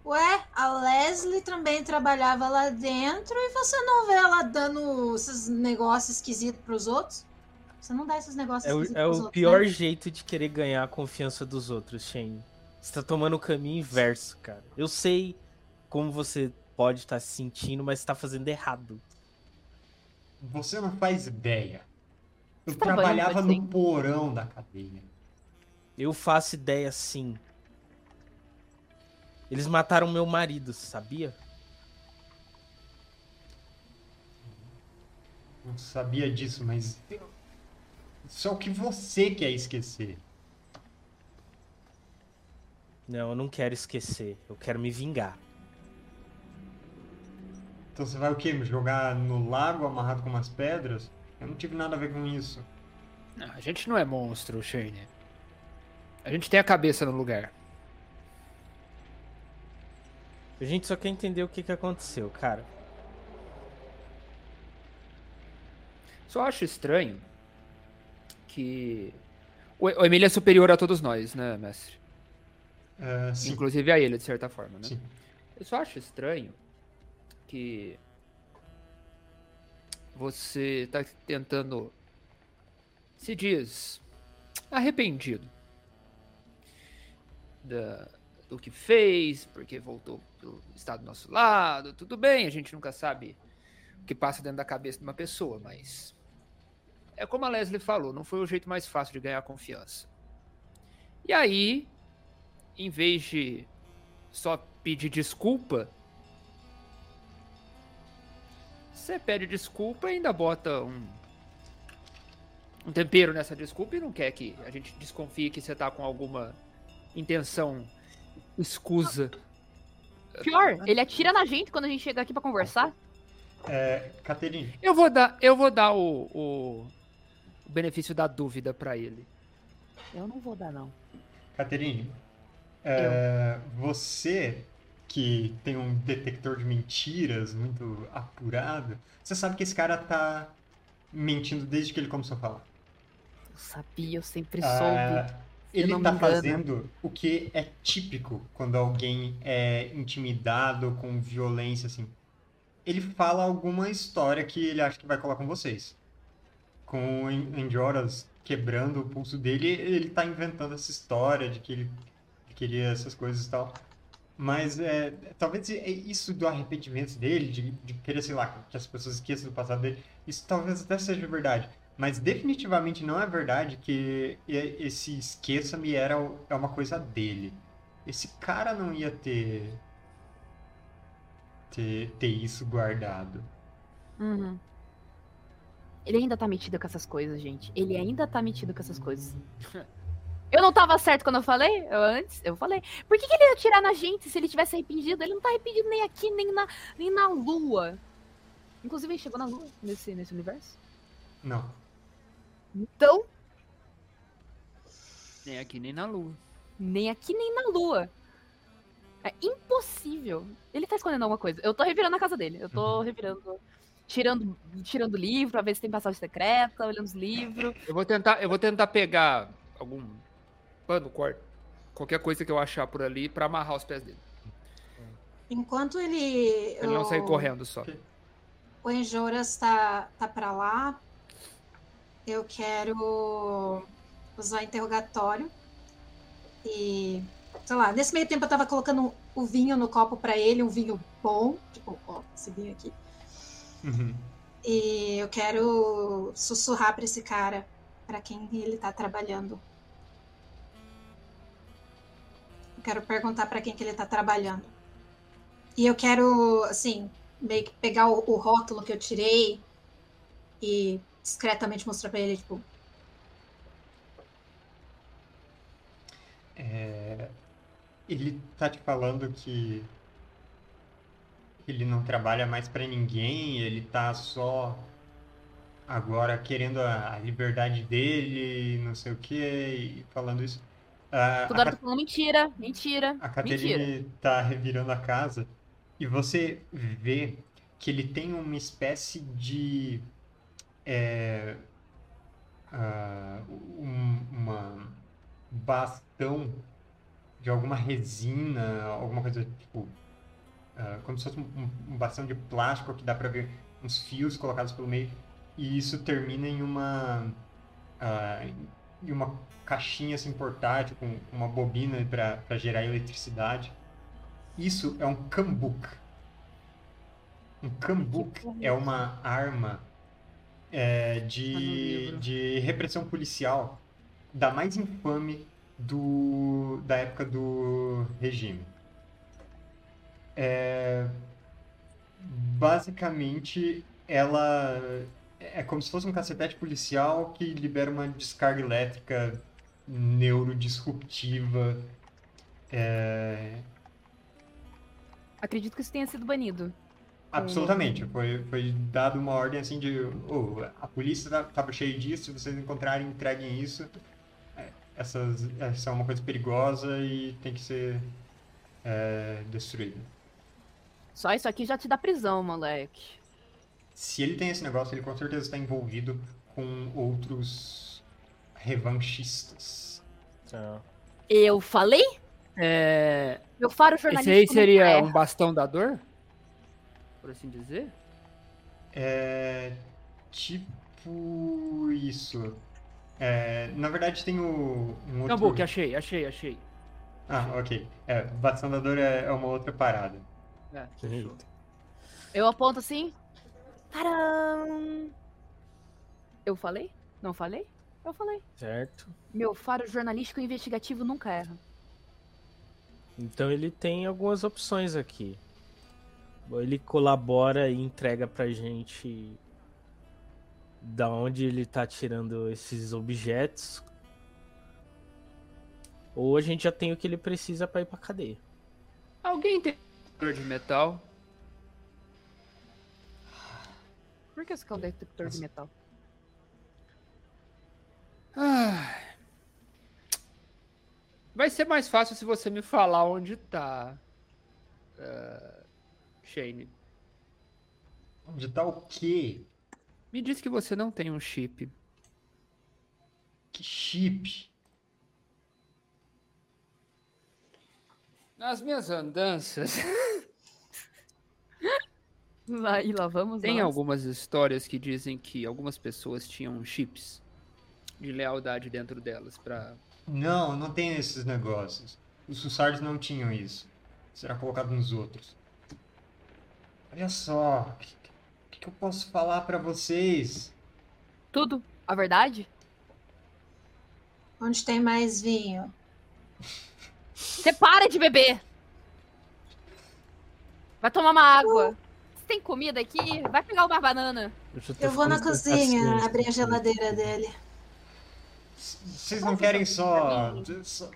ué, a Leslie também trabalhava lá dentro e você não vê ela dando esses negócios esquisitos pros outros? Você não dá esses negócios É o, esquisitos é pros o outros, pior né? jeito de querer ganhar a confiança dos outros, Shane. Você tá tomando o caminho inverso, cara. Eu sei como você pode estar se sentindo, mas você tá fazendo errado. Você não faz ideia. Eu trabalhou trabalhava no porão da cadeia. Eu faço ideia sim. Eles mataram meu marido, sabia? Não sabia disso, mas. Isso é o que você quer esquecer. Não, eu não quero esquecer. Eu quero me vingar. Então você vai o quê? Me jogar no lago amarrado com umas pedras? Eu não tive nada a ver com isso. Não, a gente não é monstro, Shane. A gente tem a cabeça no lugar. A gente só quer entender o que, que aconteceu, cara. Só acho estranho que. O o Emílio é superior a todos nós, né, mestre? É, sim, Inclusive a ele, de certa forma, né? sim. Eu só acho estranho que você tá tentando se diz arrependido da, do que fez, porque voltou pro estar do nosso lado. Tudo bem, a gente nunca sabe o que passa dentro da cabeça de uma pessoa, mas é como a Leslie falou, não foi o jeito mais fácil de ganhar confiança. E aí, em vez de só pedir desculpa, você pede desculpa e ainda bota um, um tempero nessa desculpa e não quer que a gente desconfie que você tá com alguma intenção escusa. Pior, ele atira na gente quando a gente chega aqui pra conversar. É, Caterine, Eu vou dar, eu vou dar o, o, o benefício da dúvida pra ele. Eu não vou dar, não. Caterine, é, você que tem um detector de mentiras muito apurado, você sabe que esse cara tá mentindo desde que ele começou a falar. Eu sabia, eu sempre Ah, soube. ele tá fazendo o que é típico quando alguém é intimidado com violência, assim. Ele fala alguma história que ele acha que vai colar com vocês. Com o En- Enjoras quebrando o pulso dele, ele tá inventando essa história de que ele queria essas coisas e tal. Mas é, talvez é isso do arrependimento dele, de, de querer, sei lá, que as pessoas esqueçam do passado dele, isso talvez até seja verdade. Mas definitivamente não é verdade que esse esqueça-me era é uma coisa dele. Esse cara não ia ter, ter, ter isso guardado. Uhum. Ele ainda tá metido com essas coisas, gente. Ele ainda tá metido com essas coisas. <laughs> Eu não tava certo quando eu falei? Eu antes, eu falei. Por que, que ele ia atirar na gente se ele tivesse arrependido? Ele não tá arrependido nem aqui, nem na, nem na lua. Inclusive, ele chegou na lua nesse, nesse universo. Não. Então, Nem aqui, nem na lua. nem aqui, nem na lua. É impossível. Ele tá escondendo alguma coisa. Eu tô revirando a casa dele. Eu tô Uhum. revirando. Tirando, tirando livro pra ver se tem passagem secreta, olhando os livros. Eu vou tentar, eu vou tentar pegar algum pano, corte, qualquer coisa que eu achar por ali pra amarrar os pés dele. Enquanto ele. Ele não sair o- correndo só. O Enjoras tá, tá pra lá. Eu quero usar interrogatório. E, sei lá, nesse meio tempo eu tava colocando o vinho no copo pra ele, um vinho bom. Tipo, ó, esse vinho aqui. Uhum. E eu quero sussurrar pra esse cara, pra quem ele tá trabalhando. Quero perguntar pra quem que ele tá trabalhando. E eu quero, assim, meio que pegar o, o rótulo que eu tirei e discretamente mostrar pra ele, tipo, Ele tá te falando que ele não trabalha mais pra ninguém, ele tá só agora querendo a, a liberdade dele, não sei o que, e falando isso. Ah, Toda a hora tá falando mentira, mentira, A. Caterine tá revirando a casa e você vê que ele tem uma espécie de é, ah, um- uma bastão de alguma resina, alguma coisa tipo ah, como se fosse um, um- bastão de plástico que dá pra ver uns fios colocados pelo meio e isso termina em uma ah, em uma caixinha assim portátil com uma bobina para gerar eletricidade. Isso é um cambuk. Um cambuk é uma arma é, Tá de, livro. de repressão policial da mais infame do, da época do regime. É, basicamente, ela é como se fosse um cacetete policial que libera uma descarga elétrica neurodisruptiva. É, Acredito que isso tenha sido banido. absolutamente. Foi, foi dada uma ordem assim de. "Oh, a polícia tá- tava cheia disso, se vocês encontrarem, entreguem isso. É, Essas, essa é uma coisa perigosa e tem que ser é, destruída. Só isso aqui já te dá prisão, moleque. Se ele tem esse negócio, ele com certeza está envolvido com outros revanchistas. Tá. Eu falei? É, Meu faro esse jornalístico. aí seria erra. um bastão da dor? Por assim dizer? É tipo isso. É, na verdade tem o, um outro. Cambuque, achei, achei, achei. Ah, ok. É, Bastão da Dor é, é uma outra parada. É. Eu aponto assim. Taram! Eu falei? Não falei? Eu falei. Certo. Meu faro jornalístico e investigativo nunca erra. Então ele tem algumas opções aqui. Ele colabora e entrega pra gente da onde ele tá tirando esses objetos. Ou a gente já tem o que ele precisa pra ir pra cadeia. Alguém tem de metal? Por que você quer o detector de metal? Ah. Vai ser mais fácil se você me falar onde tá. ah, Shane. Onde tá o quê? Me diz que você não tem um chip. Que chip? Nas minhas andanças, <laughs> <laughs> Aí lá vamos tem nós. algumas histórias que dizem que algumas pessoas tinham chips de lealdade dentro delas pra. Não, não tem esses negócios. Os Sussards não tinham isso. será colocado nos outros. Olha só, o que, que, que eu posso falar pra vocês? Tudo. A verdade? Onde tem mais vinho? Você para de beber! Vai tomar uma água. Tem comida aqui? Vai pegar uma banana. tô Eu vou na cozinha impaciente. abrir a geladeira dele. Vocês não querem só, só.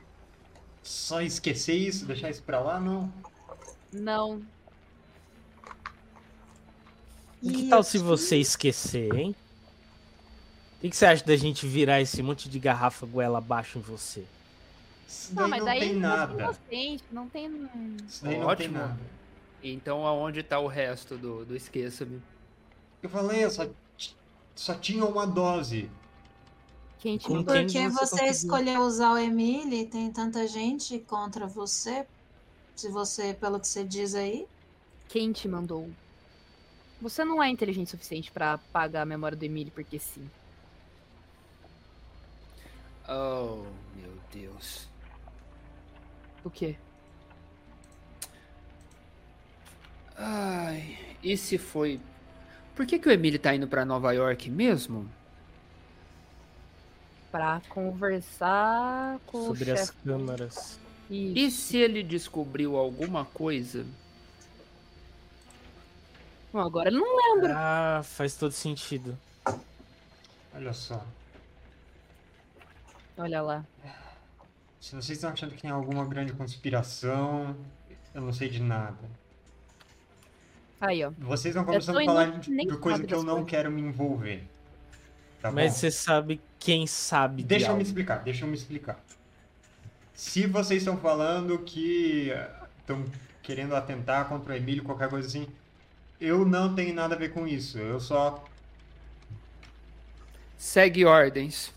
Só esquecer isso, deixar isso pra lá? Não. Não. E que tal se você esquecer, hein? O que, que você acha da gente virar esse monte de garrafa goela abaixo em você? Isso Não, mas não daí tem não nada. inocente, não tem. Isso daí não tem Ótimo. nada. Então aonde tá o resto do, do esqueça-me? Eu falei, eu só, só tinha uma dose. Quem te Com mandou? quem? Porque você você escolheu usar o Emily tem tanta gente contra você. Se você, pelo que você diz aí. Quem te mandou? Você não é inteligente o suficiente pra apagar a memória do Emílio porque sim. Oh, meu Deus. O quê? Ai, e se foi. Por que, que o Emílio tá indo pra Nova York mesmo? Pra conversar com Sobre o as chefe. câmaras. E Isso. se ele descobriu alguma coisa? Bom, agora ele não lembra. Ah, faz todo sentido. Olha só. Olha lá. Se vocês estão achando que tem alguma grande conspiração, eu não sei de nada. Aí, ó. Vocês estão tô começando a falar de, nem de coisa que eu não coisas. quero me envolver. Tá Mas bom? você sabe quem sabe de Deixa eu me algo. explicar, deixa eu me explicar. Se vocês estão falando que estão querendo atentar contra o Emílio, qualquer coisa assim, eu não tenho nada a ver com isso. Eu só. Segue ordens.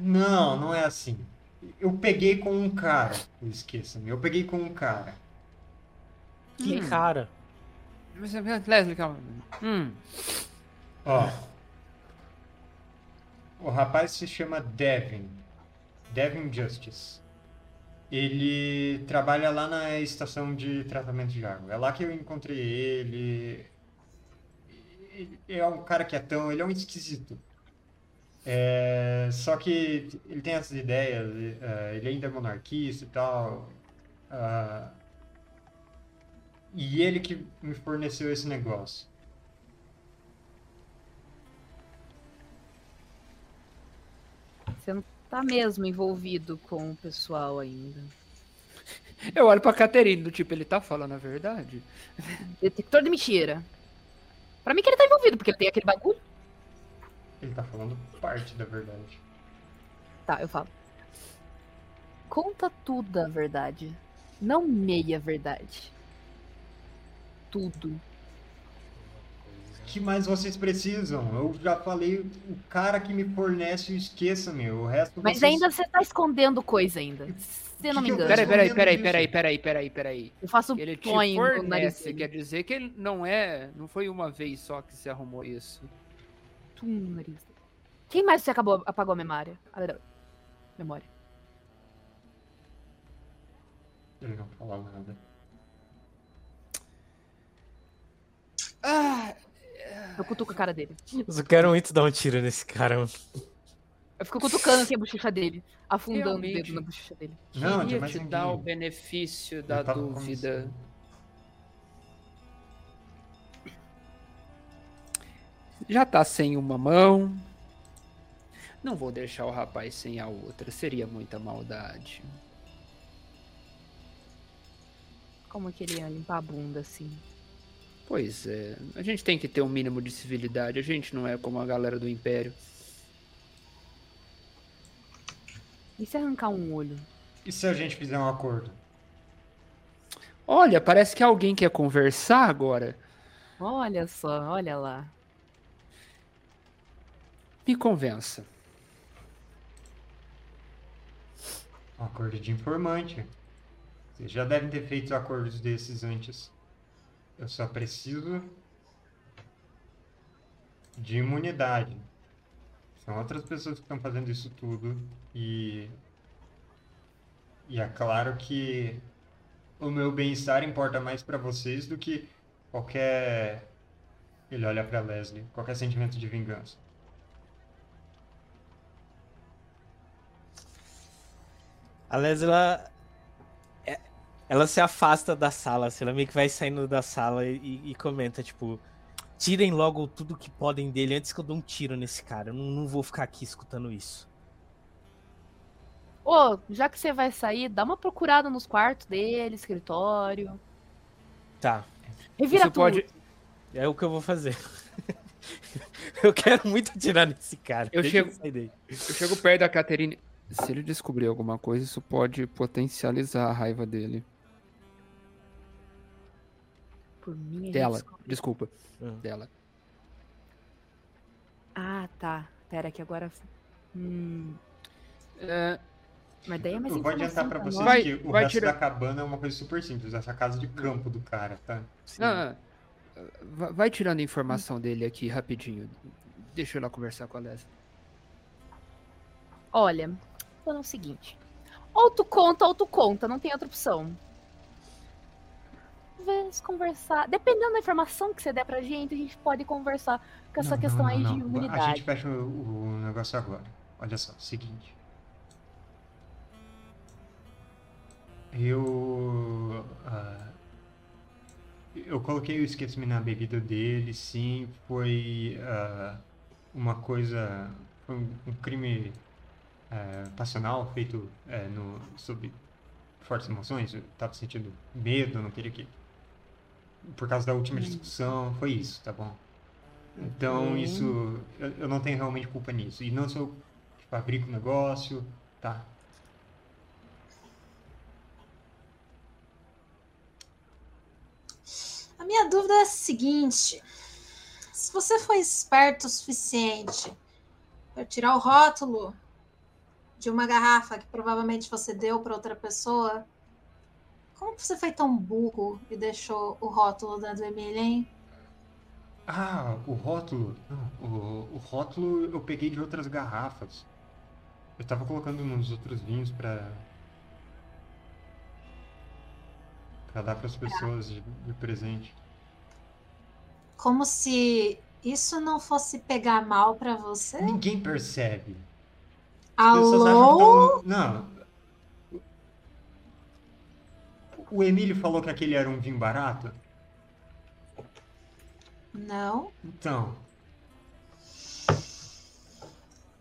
Não, não é assim. Eu peguei com um cara. Esqueça-me. Eu peguei com um cara. Que Hum. cara. Mas, Leslie, calma. Hum. Ó. O rapaz se chama Devin. Devin Justice. Ele trabalha lá na estação de tratamento de água. É lá que eu encontrei ele. Ele é um cara quietão, ele é um esquisito. É, só que ele tem essas ideias, eh, ele ainda é monarquista e tal. ah, e ele que me forneceu esse negócio. Você não tá mesmo envolvido com o pessoal ainda. Eu olho pra Caterine, do tipo, ele tá falando a verdade? Detector de mentira. Pra mim que ele tá envolvido, porque ele tem aquele bagulho. Ele tá falando parte da verdade. Tá, eu falo. Conta tudo a verdade. Não meia verdade. Tudo. O que mais vocês precisam? Eu já falei, o cara que me fornece o esqueça-me, o resto Mas vocês... ainda você tá escondendo coisa ainda. Se não me engano. Peraí, peraí, peraí, peraí, peraí, peraí, peraí. Eu faço um Ele te fornece, quer dizer que ele não é. Não foi uma vez só que você arrumou isso. Tum nariz. Quem mais você acabou, apagou a memória? Ah, Memória. Ele não fala nada. Ah, Eu cutuco a cara dele. Eu só quero muito dar um tiro nesse cara. mano. Eu fico cutucando assim a bochecha dele. Afundando o Realmente. dedo na bochecha dele. Não, queria tinha mais te ninguém. dar o benefício da Eu dúvida. Já tá sem uma mão. Não vou deixar o rapaz sem a outra. Seria muita maldade. Como que ele ia limpar a bunda assim? Pois é. A gente tem que ter um mínimo de civilidade. A gente não é como a galera do Império. E se arrancar um olho? E se a gente fizer um acordo? Olha, parece que alguém quer conversar agora. Olha só, olha lá. Me convença. Um acordo de informante. Vocês já devem ter feito acordos desses antes. Eu só preciso de imunidade. São outras pessoas que estão fazendo isso tudo e e é claro que o meu bem-estar importa mais pra vocês do que qualquer. Ele olha pra Leslie. Qualquer sentimento de vingança. A Leslie, ela, ela se afasta da sala, assim, ela meio que vai saindo da sala e, e comenta, tipo, tirem logo tudo que podem dele antes que eu dou um tiro nesse cara. Eu não, não vou ficar aqui escutando isso. Ô, já que você vai sair, dá uma procurada nos quartos dele, escritório. Tá, Revira Você tudo. pode, é o que eu vou fazer. <laughs> eu quero muito atirar nesse cara. Eu Deixa chego- sair daí. eu chego perto da Caterine. Se ele descobrir alguma coisa, isso pode potencializar a raiva dele. Por mim, a gente Dela, desculpa. Hum. Dela. Ah, tá. Pera que agora... Hum... É, Mas daí é mais Eu vou adiantar pra vocês. Vai- que o vai resto tirar- da cabana é uma coisa super simples. Essa casa de campo do cara, tá? Sim. não, não. Va- Vai tirando a informação dele aqui rapidinho. Deixa eu lá conversar com a Leslie. Olha, falando o seguinte. Ou tu conta ou tu conta, não tem outra opção. Talvez conversar. Dependendo da informação que você der pra gente, a gente pode conversar com essa Não, questão não, aí não. de A imunidade. gente fecha o, o negócio agora. Olha só, seguinte. Eu. ah, eu coloquei o esquecimento na bebida dele, sim. Foi ah, uma coisa. Foi um, um crime ah, passional feito eh, no, sob fortes emoções. Eu tava sentindo medo, não queria que. Por causa da última discussão, foi isso, tá bom? Então, Uhum. isso. Eu, eu não tenho realmente culpa nisso. E não sou eu que fabrico o negócio, tá? A minha dúvida é a seguinte: se você foi esperto o suficiente para tirar o rótulo de uma garrafa que provavelmente você deu para outra pessoa, como que você foi tão burro e deixou o rótulo da do Emília, hein? Ah, o rótulo. Não, o, o rótulo eu peguei de outras garrafas. Eu tava colocando nos outros vinhos pra. pra dar pras pessoas de, de presente. Como se isso não fosse pegar mal para você? Ninguém percebe. As Alô? Não. O Emílio falou que aquele era um vinho barato? Não. Então.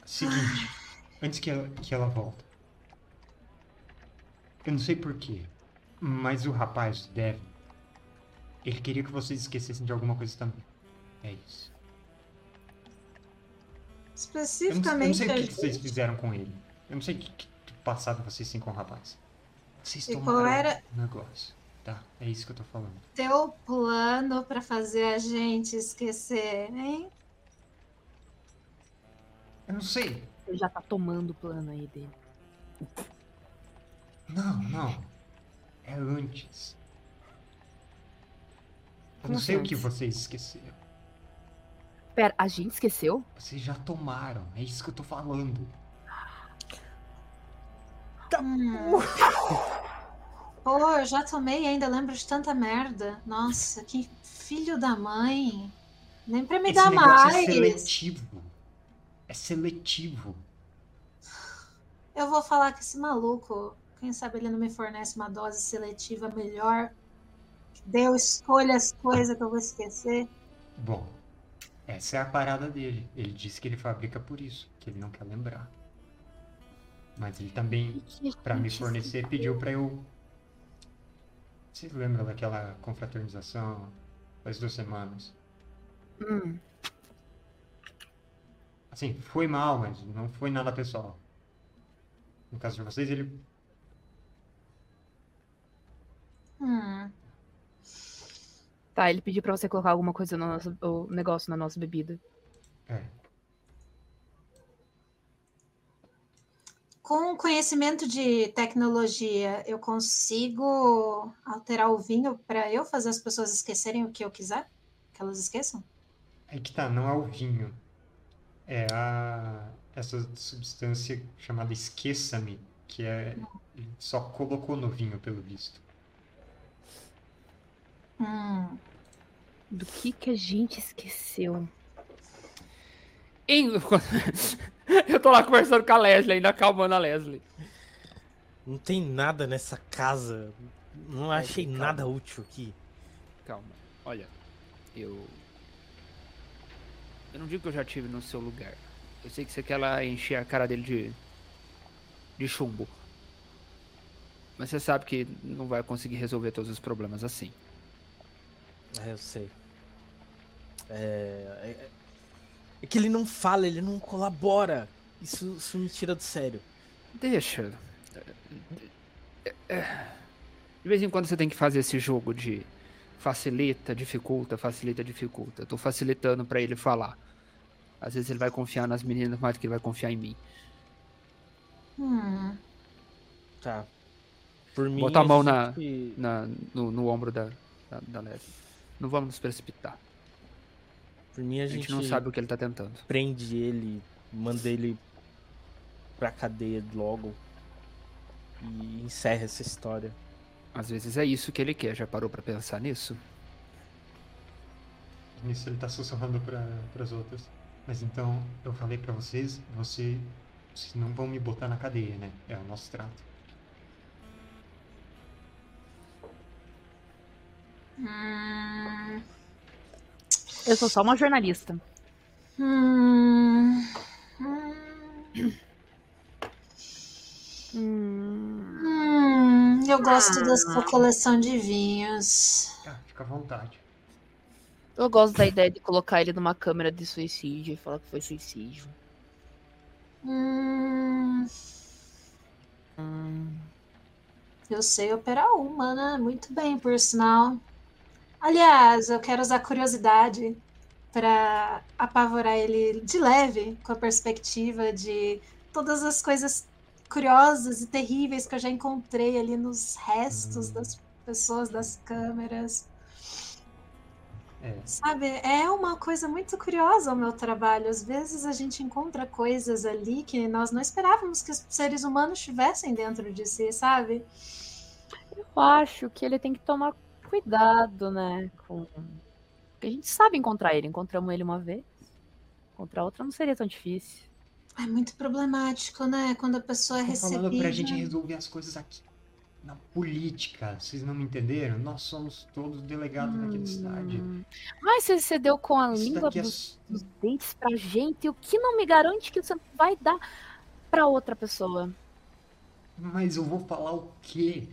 Seguinte. Antes que ela, que ela volta. Eu não sei porquê. Mas o rapaz, Devin. Ele queria que vocês esquecessem de alguma coisa também. É isso. Eu não, eu não Especificamente. sei o que, que vocês fizeram com ele. Eu não sei o que, que que passado vocês têm com o rapaz. Vocês E tomaram qual era- o negócio. Tá, é isso que eu tô falando. Teu plano para fazer a gente esquecer, hein? Eu não sei. Ele já tá tomando o plano aí dele. Não, não. É antes. Eu não sei o assim que vocês esqueceram. Pera, a gente esqueceu? Vocês já tomaram. É isso que eu tô falando. Hum. Pô, eu já tomei ainda lembro de tanta merda. Nossa, que filho da mãe. Nem pra me Esse dar negócio mais. é seletivo. É seletivo. Eu vou falar que esse maluco, quem sabe ele não me fornece uma dose seletiva melhor. Deu escolha as coisas que eu vou esquecer. Bom, essa é a parada dele. Ele disse que ele fabrica por isso, que ele não quer lembrar. Mas ele também, pra me fornecer, pediu pra eu. Vocês lembram daquela confraternização faz duas semanas? Hum, Assim, foi mal, mas não foi nada pessoal. No caso de vocês, ele. Hum. Tá, ele pediu pra você colocar alguma coisa no nosso o negócio na nossa bebida. É. Com conhecimento de tecnologia, eu consigo alterar o vinho para eu fazer as pessoas esquecerem o que eu quiser? Que elas esqueçam? É que tá, não é o vinho. É a. Essa substância chamada esqueça-me, que é. Só colocou no vinho, pelo visto. Hum. Do que que a gente esqueceu? Em- <laughs> Eu tô lá conversando com a Leslie, ainda acalmando a Leslie. Não tem nada nessa casa. Não achei calma. nada útil aqui. Calma. Olha, eu. Eu não digo que eu já tive no seu lugar. Eu sei que você quer lá encher a cara dele de. de chumbo. Mas você sabe que não vai conseguir resolver todos os problemas assim. É, eu sei. É, é, é que ele não fala, ele não colabora. Isso, isso me tira do sério. Deixa. De vez em quando você tem que fazer esse jogo de facilita, dificulta, facilita, dificulta. Eu tô facilitando pra ele falar. Às vezes ele vai confiar nas meninas mais do que ele vai confiar em mim. Hum. Tá. Por mim. Bota a mão gente- Na, no, no ombro da, da, da Leslie. Não vamos nos precipitar. Por mim, a A gente, gente não sabe o que ele tá tentando. prende ele, manda ele pra cadeia logo. E encerra essa história. Às vezes é isso que ele quer. Já parou pra pensar nisso? Nisso ele tá sussurrando para as outras. Mas então, eu falei pra vocês, você, vocês não vão me botar na cadeia, né? É o nosso trato. Hum. Eu sou só uma jornalista. Hum. Hum. Hum, Hum, eu gosto da Ah. sua coleção de vinhos. Ah, fica à vontade. eu gosto da ideia de colocar ele numa câmera de suicídio e falar que foi suicídio. Hum, Hum, eu sei operar uma, né? Muito bem, por sinal. Aliás, eu quero usar curiosidade para apavorar ele de leve com a perspectiva de todas as coisas curiosas e terríveis que eu já encontrei ali nos restos Hum. das pessoas das câmeras. É, Sabe, é uma coisa muito curiosa o meu trabalho. Às vezes a gente encontra coisas ali que nós não esperávamos que os seres humanos tivessem dentro de si, sabe? eu acho que ele tem que tomar cuidado, né? Com... Porque a gente sabe encontrar ele. Encontramos ele uma vez. Encontrar outra não seria tão difícil. É muito problemático, né? Quando a pessoa é Tô falando pra gente recebida. resolver as coisas aqui. Na política, vocês não me entenderam? Nós somos todos delegados naquela cidade. Hum. Mas você, você deu com a Isso língua é dos, s- dos dentes pra gente, o que não me garante que você vai dar pra outra pessoa? Mas eu vou falar o quê?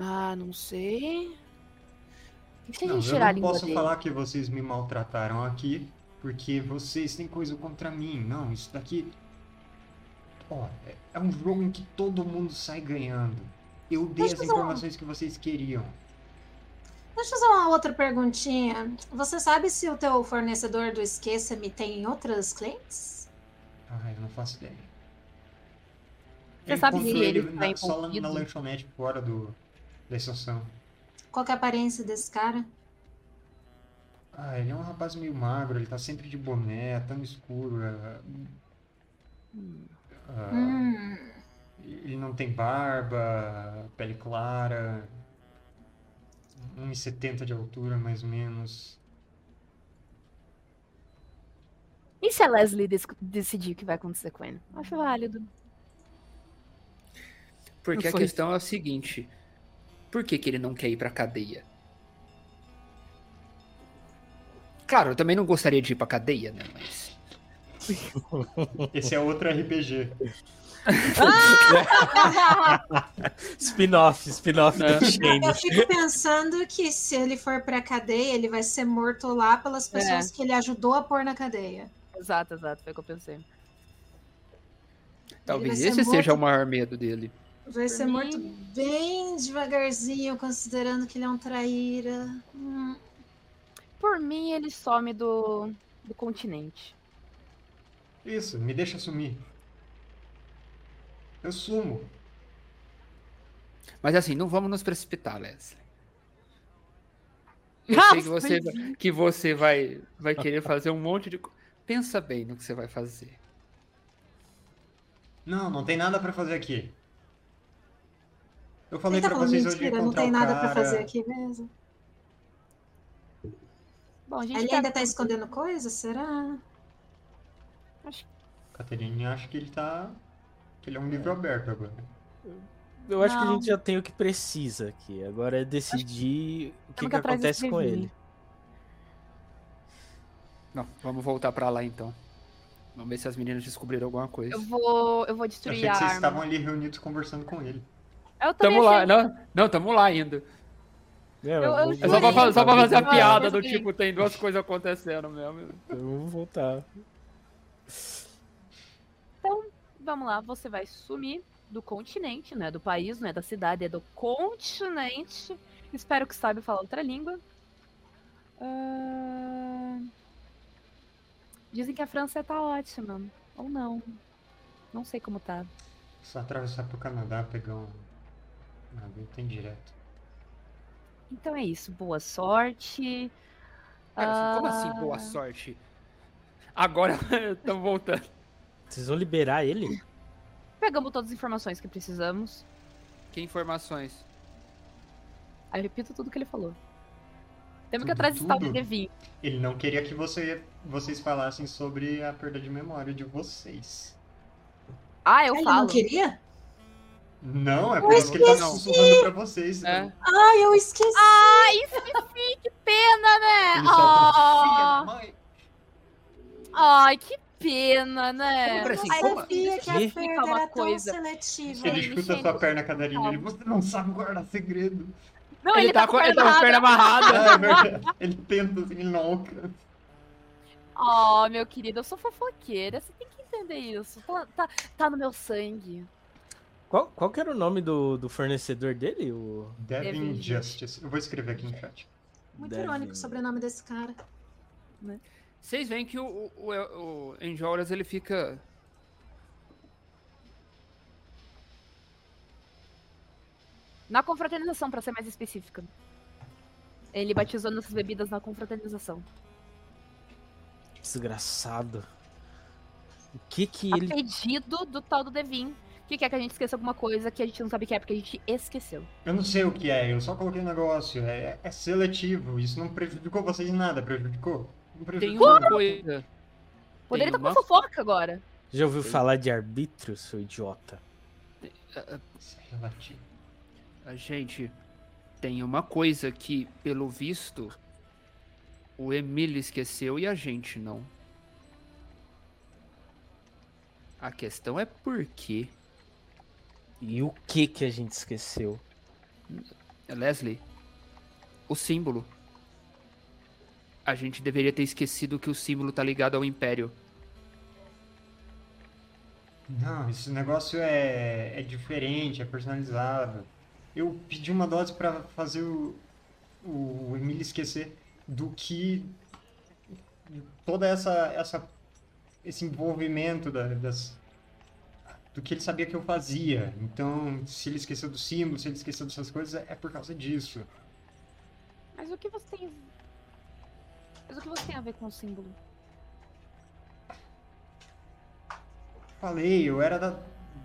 Ah, não sei. E se a gente eu tirar a não posso dele? falar que vocês me maltrataram aqui, porque vocês têm coisa contra mim. Não, isso daqui. Ó, é- é um jogo em que todo mundo sai ganhando. Eu dei Deixa as eu informações que vocês queriam. Deixa eu fazer uma outra perguntinha. Você sabe se o teu fornecedor do Esqueça-me tem outras clientes? Ah, eu não faço ideia. Você sabe se ele na- tá só lá na lanchonete fora do, da estação. Qual que é a aparência desse cara? Ah, ele é um rapaz meio magro, ele tá sempre de boné, tá no escuro. é, ah, Hum, Ele não tem barba, pele clara, 1,70 de altura, mais ou menos. E se a Leslie dec- decidir o que vai acontecer com ele? Acho válido. Porque a questão é o seguinte: por que, que ele não quer ir pra cadeia? Claro, eu também não gostaria de ir pra cadeia, né? Mas. <laughs> Esse é outro RPG. <laughs> Spin-off, spin-off É. do Shane. eu fico pensando que se ele for pra cadeia, ele vai ser morto lá pelas pessoas que ele ajudou a pôr na cadeia. exato, exato. Foi o que eu pensei. Talvez esse seja o morto- maior medo dele. Vai ser mim- morto bem devagarzinho, considerando que ele é um traíra. Hum, Por mim, ele some do, do continente. Isso, me deixa sumir. Eu sumo. Mas assim, não vamos nos precipitar, Leslie. Eu sei que você, que você vai, vai querer fazer um monte de coisa. Pensa bem no que você vai fazer. Não, não tem nada pra fazer aqui. Eu falei Ele tá pra falando vocês hoje mentira, não encontrar tem nada pra fazer aqui mesmo. Bom, a gente Ele quer- ainda tá escondendo coisas? Será? Caterine acha que ele tá. que ele é um livro aberto agora. Eu acho que a Não. gente já tem o que precisa aqui. Agora é decidir o que, que que acontece com ele. Não, vamos voltar pra lá então. Vamos ver se as meninas descobriram alguma coisa. Eu vou, eu vou Eu destruir achei que a vocês arma. estavam ali reunidos conversando com ele. Eu Tamo lá, não, não, tamo lá ainda. É, eu vou- É só pra, fa- só pra fazer a piada do tipo, tem duas coisas acontecendo mesmo. Vamos voltar. Vamos lá, você vai sumir do continente, não é do país, não é da cidade, é do continente. Espero que saiba falar outra língua. Ah, Dizem que a França tá ótima. Ou não. Não sei como tá. Só atravessar pro Canadá, pegar um. Navio tem direto. Então é isso. Boa sorte. Cara, assim, como Ah, assim, boa sorte? Agora <laughs> estamos voltando. Vocês vão liberar ele? Pegamos todas as informações que precisamos. Que informações? Aí eu repito tudo que ele falou. Temos que atrás de tudo? Devin. Ele não queria que você, vocês falassem sobre a perda de memória de vocês. Ah, eu Ele falo. não queria? Não, é por isso que ele tá não. sussurrando pra vocês. É. Ai, eu esqueci. Ah, isso me fica, que pena, né? Ah, "Filha da mãe." Ai, que pena, né? Eu assim, Ai, sabia que a perda uma era tão coisa. seletiva. Ele Ai, escuta sua perna, Catarina, calma. ele, você não sabe guardar segredo. Não, ele, tá, com, ele tá com a perna amarrada. Ah, é verdade. Ele tenta, assim, ele não alcança. Oh, meu querido, eu sou fofoqueira. Você tem que entender isso. Tá, tá, tá no meu sangue. Qual, qual que era o nome do, do fornecedor dele? O Devin Devin Justice. Eu vou escrever aqui no chat. Muito Deve- irônico o sobrenome desse cara. Vocês veem que o, o, o, o Enjolras, ele fica... Na confraternização, pra ser mais específica. Ele batizou nossas bebidas na confraternização. desgraçado. O que que A ele. pedido do tal do Devin, que quer que a gente esqueça alguma coisa que a gente não sabe que é, porque a gente esqueceu. Eu não sei o que é, eu só coloquei o negócio. É, é seletivo. Isso não prejudicou vocês em nada, prejudicou? Não Tem prejudicou. uma coisa... Poderia Tem estar uma- com fofoca agora. Já ouviu falar de arbítrio, seu idiota? Isso é relativo. A gente tem uma coisa que, pelo visto, o Emílio esqueceu e a gente não. A questão é por quê. E o que que a gente esqueceu? Leslie, o símbolo. A gente deveria ter esquecido que o símbolo tá ligado ao Império. Não, esse negócio é, é diferente, é personalizado. Eu pedi uma dose pra fazer o, o Emílio esquecer do que toda essa, essa esse envolvimento da- das do que ele sabia que eu fazia. Então, se ele esqueceu do símbolo, se ele esqueceu dessas coisas, é por causa disso. Mas o que você tem. Mas o que você tem a ver com o símbolo? Falei, eu era da,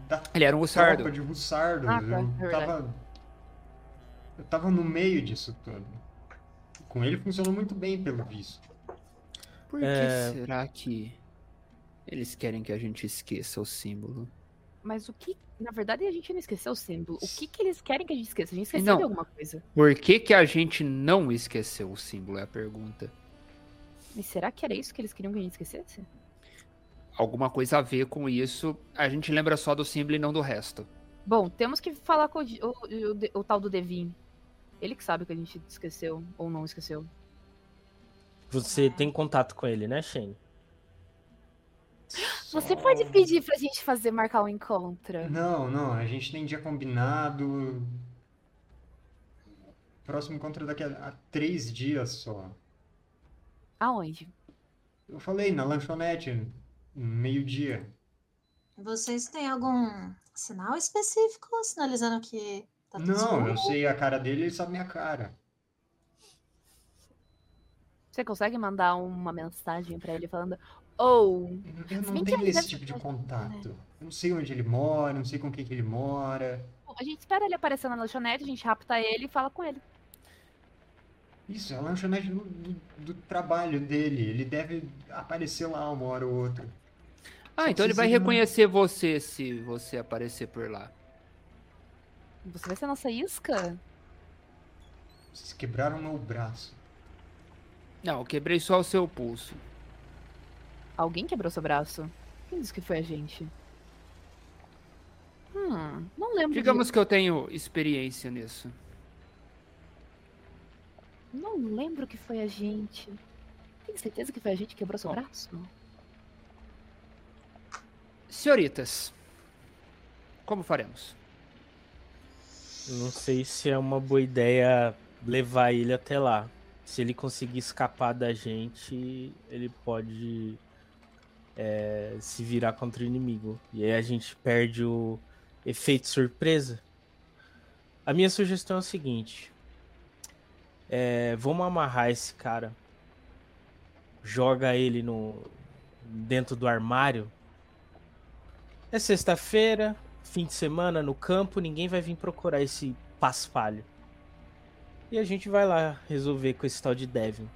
da Ele era um tropa Hussardo. de Hussardos. Ah, tá, eu é tava. Eu tava no meio disso tudo. Com ele funcionou muito bem, pelo visto. Por que É. será que eles querem que a gente esqueça o símbolo? Mas o que. Na verdade, a gente não esqueceu o símbolo. O que, que eles querem que a gente esqueça? A gente esqueceu Não. de alguma coisa. Por que, que a gente não esqueceu o símbolo? É a pergunta. Mas será que era isso que eles queriam que a gente esquecesse? Alguma coisa a ver com isso. A gente lembra só do símbolo e não do resto. Bom, temos que falar com o, o, o- o tal do Devin. Ele que sabe o que a gente esqueceu ou não esqueceu. Você tem contato com ele, né, Shane? <gasps> Você pode pedir pra gente fazer marcar um encontro? Não, não, a gente tem dia combinado. Próximo encontro é daqui a, a três dias só. Aonde? Eu falei, na lanchonete, meio-dia. Vocês têm algum sinal específico sinalizando que tá tudo Não, bem? eu sei a cara dele, ele sabe minha cara. Você consegue mandar uma mensagem pra ele falando: Ou. Eu Se não tenho esse tipo de contato. Eu não sei onde ele mora, não sei com quem que ele mora. a gente espera ele aparecer na lanchonete, a gente rapta ele e fala com ele. Isso, é a lanchonete do, do- do trabalho dele. Ele deve aparecer lá uma hora ou outra. Ah, então ele vai reconhecer você se você aparecer por lá. Você vai ser a nossa isca? Vocês quebraram meu braço. Não, eu quebrei só o seu pulso. Alguém quebrou seu braço? Quem disse que foi a gente? Hum, não lembro. de- Digamos que eu tenho experiência nisso. Não lembro que foi a gente. Tem certeza que foi a gente que quebrou seu Bom. braço? Senhoritas, como faremos? Não sei se é uma boa ideia levar ele até lá. Se ele conseguir escapar da gente, ele pode é, se virar contra o inimigo. E aí a gente perde o efeito surpresa. A minha sugestão é o seguinte: é, vamos amarrar esse cara, joga ele no dentro do armário. É sexta-feira, fim de semana no campo, ninguém vai vir procurar esse paspalho. E a gente vai lá resolver com esse tal de Devin.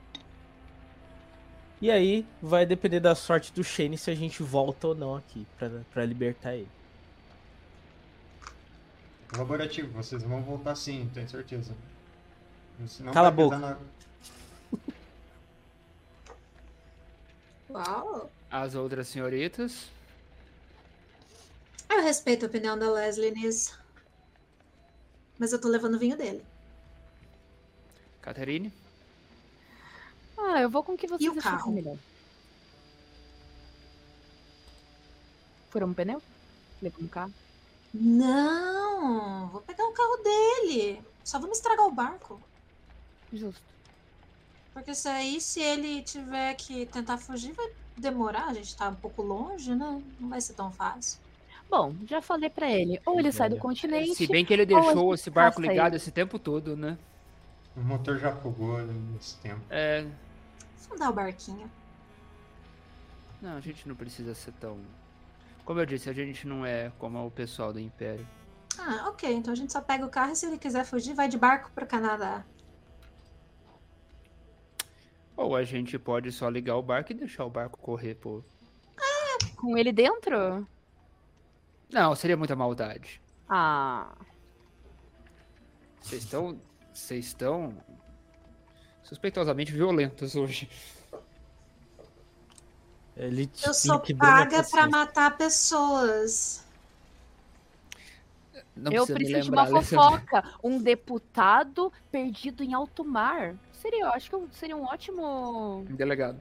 E aí vai depender da sorte do Shane se a gente volta ou não aqui pra, pra libertar ele. Laborativo, vocês vão voltar sim, tenho certeza. Senão Cala a pesar na- <laughs> Uau! As outras senhoritas? Eu respeito a opinião da Leslie nisso. Mas eu tô levando o vinho dele. Caterine? Ah, eu vou com o que você E o carro? melhor. Furamos um pneu? Levamos um carro? Não! Vou pegar o carro dele. Só vamos estragar o barco. Justo. Porque se aí, se ele tiver que tentar fugir, vai demorar. A gente tá um pouco longe, né? Não vai ser tão fácil. Bom, já falei pra ele. Ou ele sai do continente. Se bem que ele deixou esse barco ligado ele. esse tempo todo, né? O motor já afogou nesse tempo. É. Vamos dar o barquinho. Não, a gente não precisa ser tão. Como eu disse, a gente não é como o pessoal do Império. Ah, ok. Então a gente só pega o carro e se ele quiser fugir, vai de barco pro Canadá. Ou a gente pode só ligar o barco e deixar o barco correr, pô. Com ele dentro? Não, seria muita maldade. Ah. Vocês estão. Vocês estão. Suspeitosamente violentos hoje. Ele te- Eu ele sou paga pra paciência. matar pessoas. Não eu preciso de uma fofoca. Um deputado perdido em alto mar. Seria, eu acho que seria um ótimo Delegado.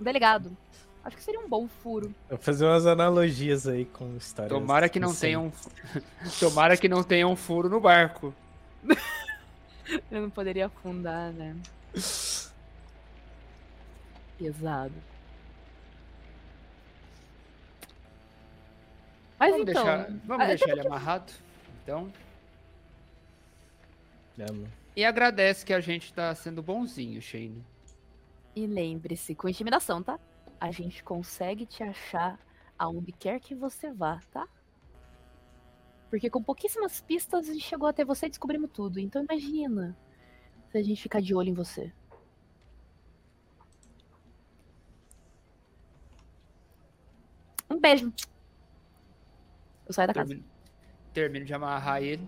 delegado. Acho que seria um bom furo. Vou fazer umas analogias aí com histórias. Tomara que não recentes. tenha um. <laughs> Tomara que não tenha um furo no barco. <laughs> Eu não poderia afundar, né? Pesado. Mas Vamos então. deixar, vamos deixar ele amarrado. Então. É. E agradece que a gente tá sendo bonzinho, Shane. E lembre-se, com intimidação, tá? A gente consegue te achar aonde quer que você vá, tá? Porque com pouquíssimas pistas a gente chegou até você e descobrimos tudo. Então imagina se a gente ficar de olho em você. Um beijo. Eu saio da casa. Termino, termino de amarrar ele.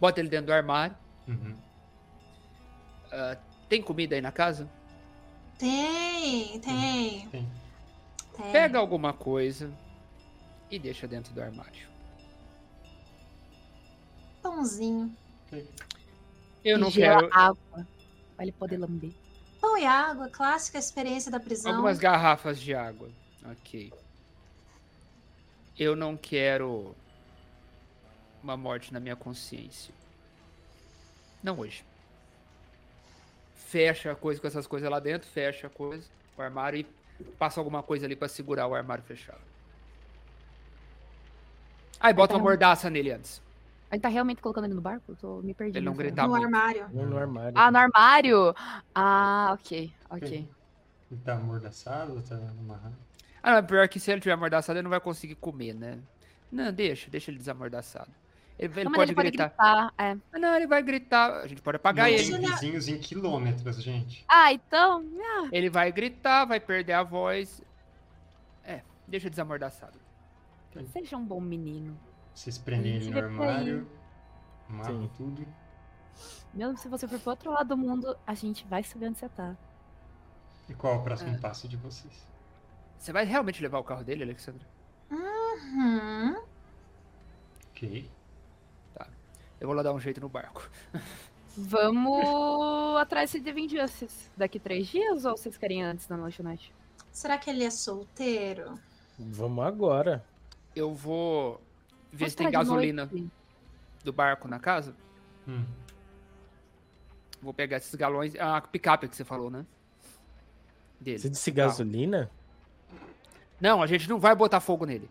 Bota ele dentro do armário. Uhum. Ah, tem comida aí na casa? Tem, tem, Tem. tem. Pega alguma coisa e deixa dentro do armário. Pãozinho. Eu não gela quero água. Pra ele poder lamber. Pão e água, clássica experiência da prisão. algumas garrafas de água. Ok. Eu não quero uma morte na minha consciência. Não hoje. Fecha a coisa com essas coisas lá dentro, fecha a coisa, o armário e passa alguma coisa ali pra segurar o armário fechado. Aí bota uma Caramba. mordaça nele antes. Gente tá realmente colocando ele no barco? Eu tô me perdendo. Ele não gritar no armário. No armário. Ah, no armário? Ah, ok, ok. Ele tá amordaçado, tá amarrado. Ah, não, pior que se ele tiver amordaçado, ele não vai conseguir comer, né? Não, deixa, deixa ele desamordaçado. Ele, ele Não, mas pode ele pode gritar. gritar. É. Ah, Não, ele vai gritar. A gente pode apagar Não ele. tem vizinhos em quilômetros, gente. Ah, então. Ele vai gritar, vai perder a voz. É, deixa desamordaçado. Seja um bom menino. Vocês prendem ele no armário, matam tudo. Mesmo se você for pro outro lado do mundo, a gente vai saber onde você tá. E qual é o próximo É. passo de vocês? Você vai realmente levar o carro dele, Alexandre? Uhum. Ok. Eu vou lá dar um jeito no barco. <laughs> Vamos atrás de Divine Justice. Daqui três dias ou vocês querem antes da lanchonete? Será que ele é solteiro? Vamos agora. Eu vou ver se tem gasolina noite? do barco na casa. Hum. Vou pegar esses galões. A picape que você falou, né? Dele. Você disse gasolina? Não, a gente não vai botar fogo nele.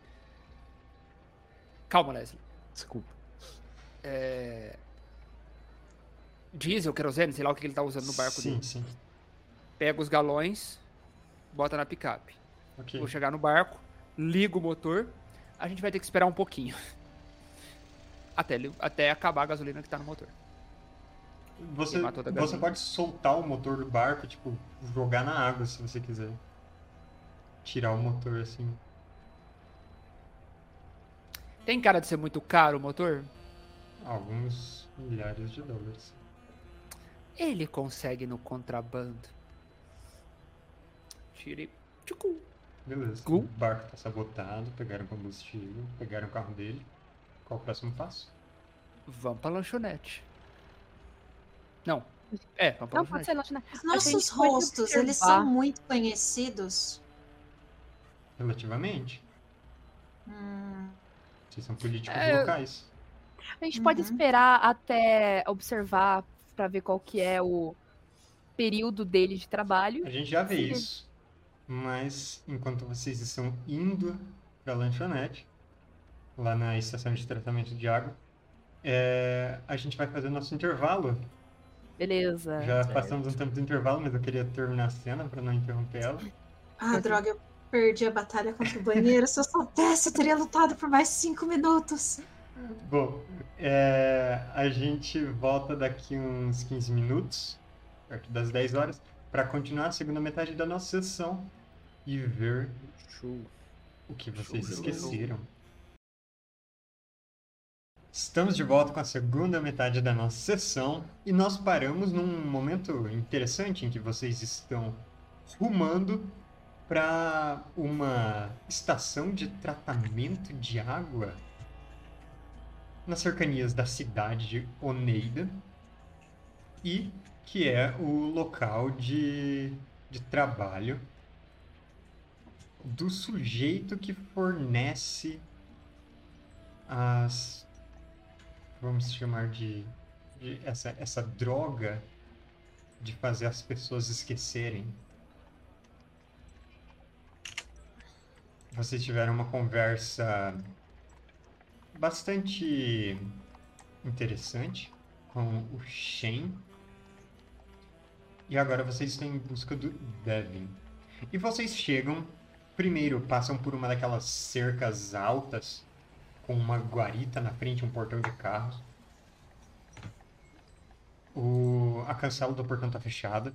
Calma, Leslie. Desculpa. É... Diesel, querosene, sei lá o que ele tá usando no barco sim, dele. sim. Pega os galões, bota na picape. Ok. Vou chegar no barco, ligo o motor. A gente vai ter que esperar um pouquinho. <laughs> Até, até acabar a gasolina que tá no motor. Você, você pode soltar o motor do barco, tipo, jogar na água se você quiser. Tirar o motor assim. Tem cara de ser muito caro o motor? Alguns milhares de dólares. Ele consegue no contrabando. Tire. Tchucu. Beleza. Cool. O barco tá sabotado, pegaram combustível, pegaram o carro dele. Qual o próximo passo? Vamos pra lanchonete. Não. É, vamos pra Não, pode lanchonete. ser lanchonete. Os nossos pode rostos, eles são muito conhecidos. Relativamente? Hum, Vocês são políticos É, locais. A gente pode Uhum. esperar até observar pra ver qual que é o período dele de trabalho. A gente já vê Sim. isso. Mas enquanto vocês estão indo pra lanchonete, lá na estação de tratamento de água, é, a gente vai fazer nosso intervalo. Beleza. Já passamos um tempo do intervalo, mas eu queria terminar a cena pra não interromper ela. Ah, droga, eu perdi a batalha contra o banheiro. Se eu soubesse, eu teria lutado por mais cinco minutos. Bom, é, a gente volta daqui uns 15 minutos, perto das 10 horas, para continuar a segunda metade da nossa sessão e ver Show. o que vocês Show, show, esqueceram. Estamos de volta com a segunda metade da nossa sessão e nós paramos num momento interessante em que vocês estão rumando para uma estação de tratamento de água nas cercanias da cidade de Oneida e que é o local de, de trabalho do sujeito que fornece as vamos chamar de, de essa, essa droga de fazer as pessoas esquecerem. Vocês tiveram uma conversa bastante interessante com o Shen. E agora vocês estão em busca do Devin. E vocês chegam, primeiro passam por uma daquelas cercas altas, com uma guarita na frente, um portão de carros. O... A cancela do portão tá fechada.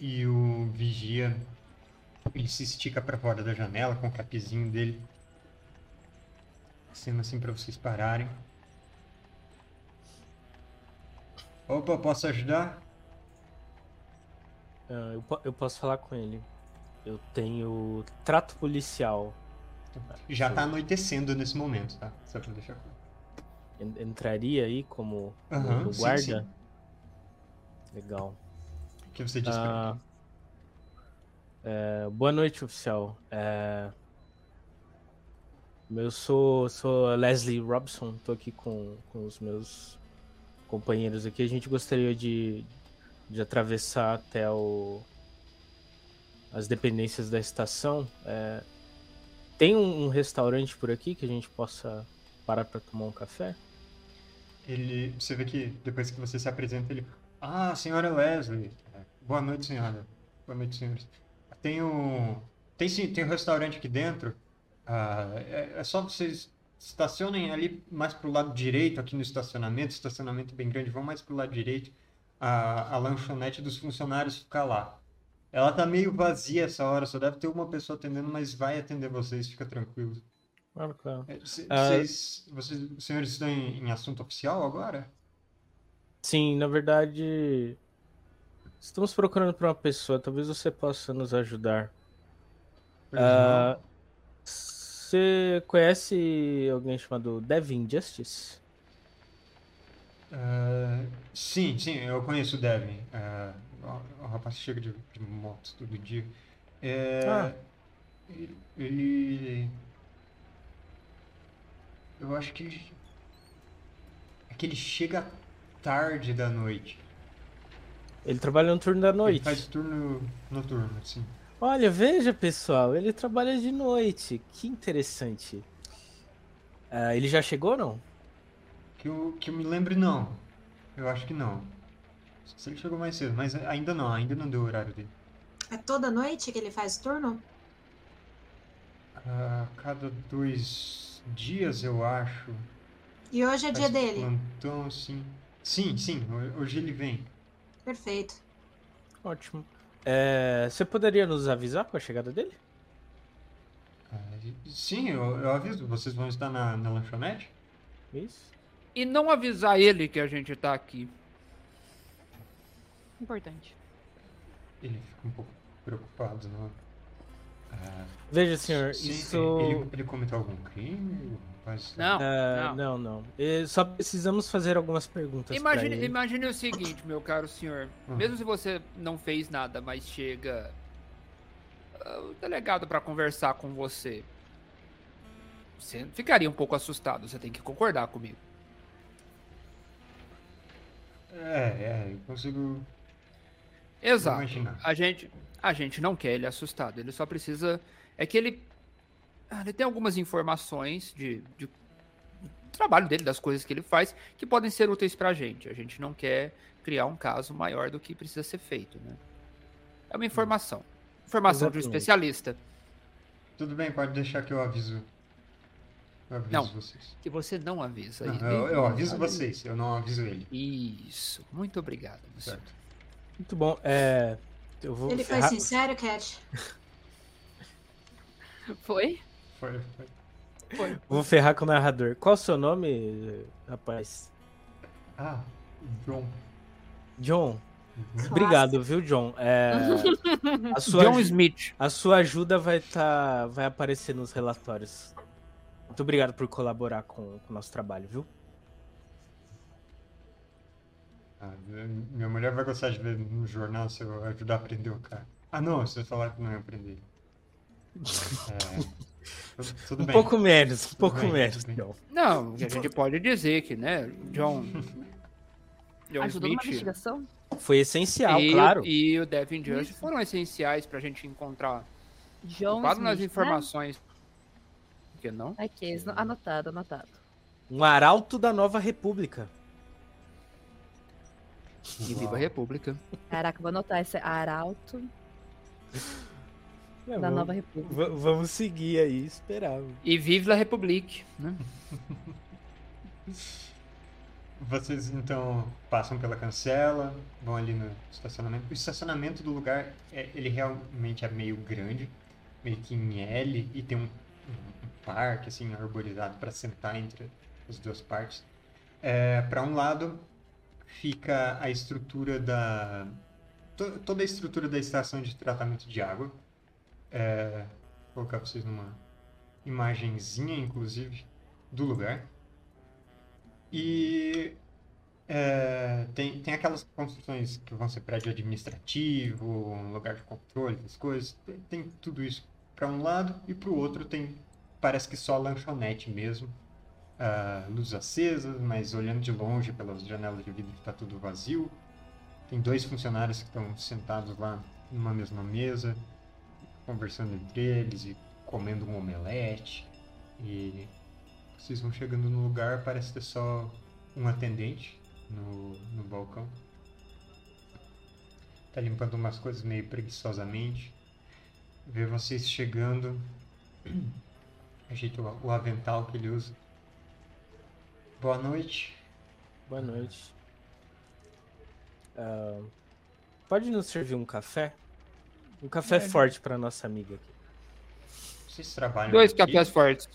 E o vigia, ele se estica para fora da janela com o capizinho dele. Sendo assim para vocês pararem. Opa, posso ajudar? Ah, eu, eu posso falar com ele. Eu tenho trato policial. Já tá anoitecendo nesse momento, tá? Só pra deixar claro. Entraria aí como, como Aham, sim, guarda? sim. Legal. O que você disse pra Ah, é, boa noite, oficial. É, eu sou, sou Leslie Robson, tô aqui com, com os meus companheiros aqui. A gente gostaria de, de atravessar até o, as dependências da estação. É, tem um, um restaurante por aqui que a gente possa parar para tomar um café? Ele, você vê que depois que você se apresenta, ele. Ah, senhora Leslie. Boa noite, senhora. Boa noite, senhores. Tem um. Tem sim, tem um restaurante aqui dentro. Ah, é, é só vocês estacionem ali mais pro lado direito, aqui no estacionamento, estacionamento bem grande, vão mais pro lado direito. A, a lanchonete dos funcionários fica lá. Ela tá meio vazia essa hora, só deve ter uma pessoa atendendo, mas vai atender vocês, fica tranquilo. Claro, claro. É, c- Ah. Vocês, vocês, os senhores estão em, em assunto oficial agora? Sim, na verdade, estamos procurando por uma pessoa. Talvez você possa nos ajudar. Ah, Você conhece alguém chamado Devin Justice? Ah, sim, sim, eu conheço o Devin. Ah, o, o rapaz chega de, de moto todo dia. É, Ah. ele, ele- Eu acho que ele. É que ele chega tarde da noite. Ele trabalha no turno da Ele noite. faz turno noturno, sim. Olha, veja, pessoal, ele trabalha de noite. Que interessante. Ah, ele já chegou ou não? Que eu, que eu me lembre, não. Eu acho que não. Se ele chegou mais cedo, mas ainda não, ainda não deu o horário dele. É toda noite que ele faz turno? A cada dois dias, eu acho. E hoje é dia Faz dele. Plantão, assim. Sim, sim, ho- hoje ele vem. Perfeito. Ótimo. É, você poderia nos avisar com a chegada dele? Ah, sim, eu, eu aviso, vocês vão estar na, na lanchonete? Isso. E não avisar ele que a gente tá aqui. Importante. Ele fica um pouco preocupado, não? Ah, Veja, senhor, sim, isso. Ele, ele cometeu algum crime? Rapaz, Não, Ah, não. não, não. Eh, Só precisamos fazer algumas perguntas Imagine, ele. imagine o seguinte, meu caro senhor. Hum. Mesmo se você não fez nada, mas chega ah, o delegado pra conversar com você, você ficaria um pouco assustado. Você tem que concordar comigo. É, é, eu consigo Exato. imaginar. A gente, a gente não quer ele assustado. Ele só precisa. É que ele. ah, Ele tem algumas informações de, de do trabalho dele, das coisas que ele faz, que podem ser úteis pra gente. A gente não quer criar um caso maior do que precisa ser feito, né? É uma informação. Informação de um Exatamente. especialista. Tudo bem, pode deixar que eu aviso. Eu aviso Não. vocês. Que você não avisa. Não, Ele- eu, eu aviso vocês, eu não aviso ele. Isso. Muito obrigado. Certo. Muito bom. É, eu vou Ele foi sincero, Cat? <laughs> Foi? Foi, foi. Foi. vou ferrar com o narrador. Qual o seu nome, rapaz? Ah, John. John. Obrigado, viu, John? É, <laughs> a, sua, John Smith. a sua ajuda vai, tá, vai aparecer nos relatórios. Muito obrigado por colaborar com, com o nosso trabalho, viu? Ah, minha mulher vai gostar de ver no jornal se eu ajudar a prender o cara. Ah, não, vocês falaram que não ia prender. É, tudo, tudo Um bem. pouco menos, um pouco bem, menos. John. Não, a gente pode dizer que, né? John. John Ajudou Smith. investigação? Foi essencial, e, claro. e o Devin Judge foram essenciais pra gente encontrar. John Quase nas Smith, né? Por que não? Ok, anotado, anotado. Um arauto da nova república. E viva a República. Caraca, vou anotar esse arauto É, da vamos, Nova República. va- vamos seguir aí, esperar. E vive a Republique, né? Vocês então passam pela cancela, vão ali no estacionamento. O estacionamento do lugar, é, ele realmente é meio grande, meio que em L, e tem um, um parque assim arborizado para sentar entre as duas partes. É, para um lado fica a estrutura da to- toda a estrutura da estação de tratamento de água. É, vou colocar para vocês numa imagenzinha, inclusive, do lugar. E é, tem, tem aquelas construções que vão ser prédio administrativo, um lugar de controle, essas coisas. Tem, tem tudo isso para um lado e para o outro tem parece que só lanchonete mesmo. Ah, luzes acesas, mas olhando de longe pelas janelas de vidro está tudo vazio. Tem dois funcionários que estão sentados lá numa mesma mesa, conversando entre eles e comendo um omelete. E vocês vão chegando no lugar, parece ter só um atendente no, no balcão. Tá limpando umas coisas meio preguiçosamente. Vê vocês chegando. Ajeita o, o avental que ele usa. Boa noite. Boa noite. Ah, pode nos servir um café? Um café É. forte para nossa amiga aqui. Vocês trabalham Dois aqui? cafés fortes.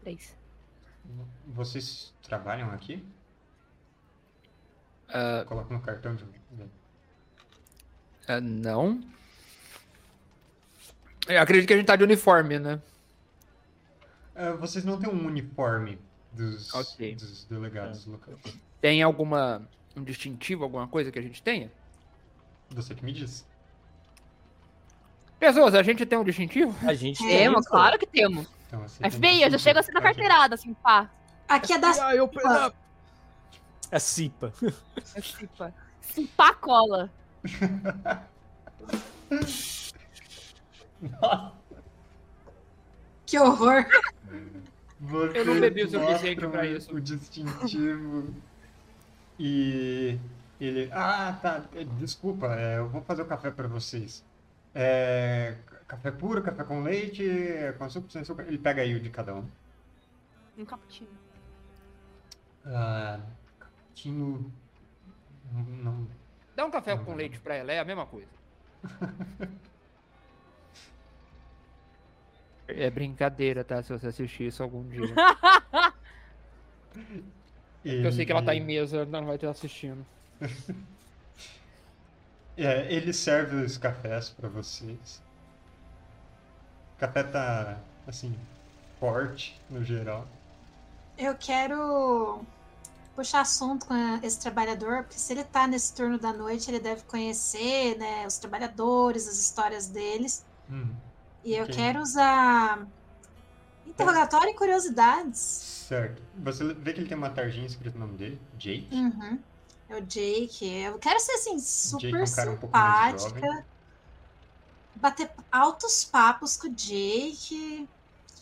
Três. Vocês trabalham aqui? Ah, Coloca no cartão de. ah, não. Eu acredito que a gente tá de uniforme, né? Ah, vocês não têm um uniforme dos, Ok. dos delegados locais. Tem alguma. um distintivo, alguma coisa que a gente tenha? Você que me diz. Pessoas, a gente tem um distintivo? A gente tem Temos, isso. claro que temos. Então, FBI, eu já chego assim na carteirada, assim, pá. Aqui é da. Ah, eu É cipa. É Cipa. Cipá cola. <laughs> Que horror! Eu não bebi o suficiente pra isso. O distintivo. E ele. Ah, tá. é, Desculpa, é, eu vou fazer o café pra vocês. É, café puro, café com leite, com açúcar, sem açúcar. Ele pega aí o de cada um. Um cappuccino. Ah, cappuccino. Não, não- Dá um café Não, com não. leite pra ela, é a mesma coisa. <laughs> É brincadeira, tá? Se você assistir isso algum dia. <laughs> Eu sei que ela tá em mesa, não vai estar assistindo. <laughs> É, ele serve os cafés pra vocês. O café tá, assim, forte no geral. Eu quero puxar assunto com esse trabalhador, porque se ele tá nesse turno da noite, ele deve conhecer, né, os trabalhadores, as histórias deles. Hum, E eu Ok. quero usar interrogatório e curiosidades. certo. Você vê que ele tem uma tarjinha escrito o nome dele, Jake. Uhum. É o Jake. Eu quero ser assim, Jake é super um cara um simpática. jovem. bater altos papos com o Jake.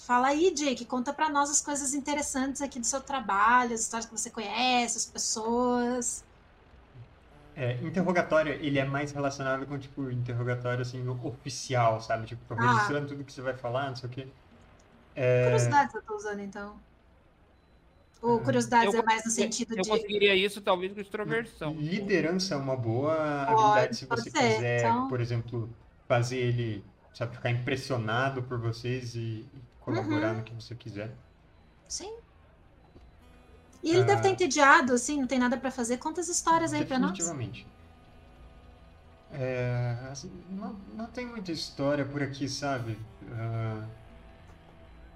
Fala aí, Jake, conta pra nós as coisas interessantes aqui do seu trabalho, as histórias que você conhece, as pessoas. É, interrogatório, ele é mais relacionado com, tipo, interrogatório, assim, oficial, sabe? Tipo, tô Ah. registrando tudo que você vai falar, não sei o quê. É, Curiosidades eu tô usando, então. Ou Ah. curiosidades Eu é mais no sentido Eu de. conseguiria isso talvez com extroversão. liderança é uma boa Pode, habilidade se você ser, quiser, então. por exemplo, fazer ele, sabe, ficar impressionado por vocês e, e colaborar Uhum. no que você quiser. Sim. E ele deve Ah. estar entediado, assim, não tem nada pra fazer. Conta as histórias aí pra nós. Definitivamente. É, assim, não, não tem muita história por aqui, sabe? Ah,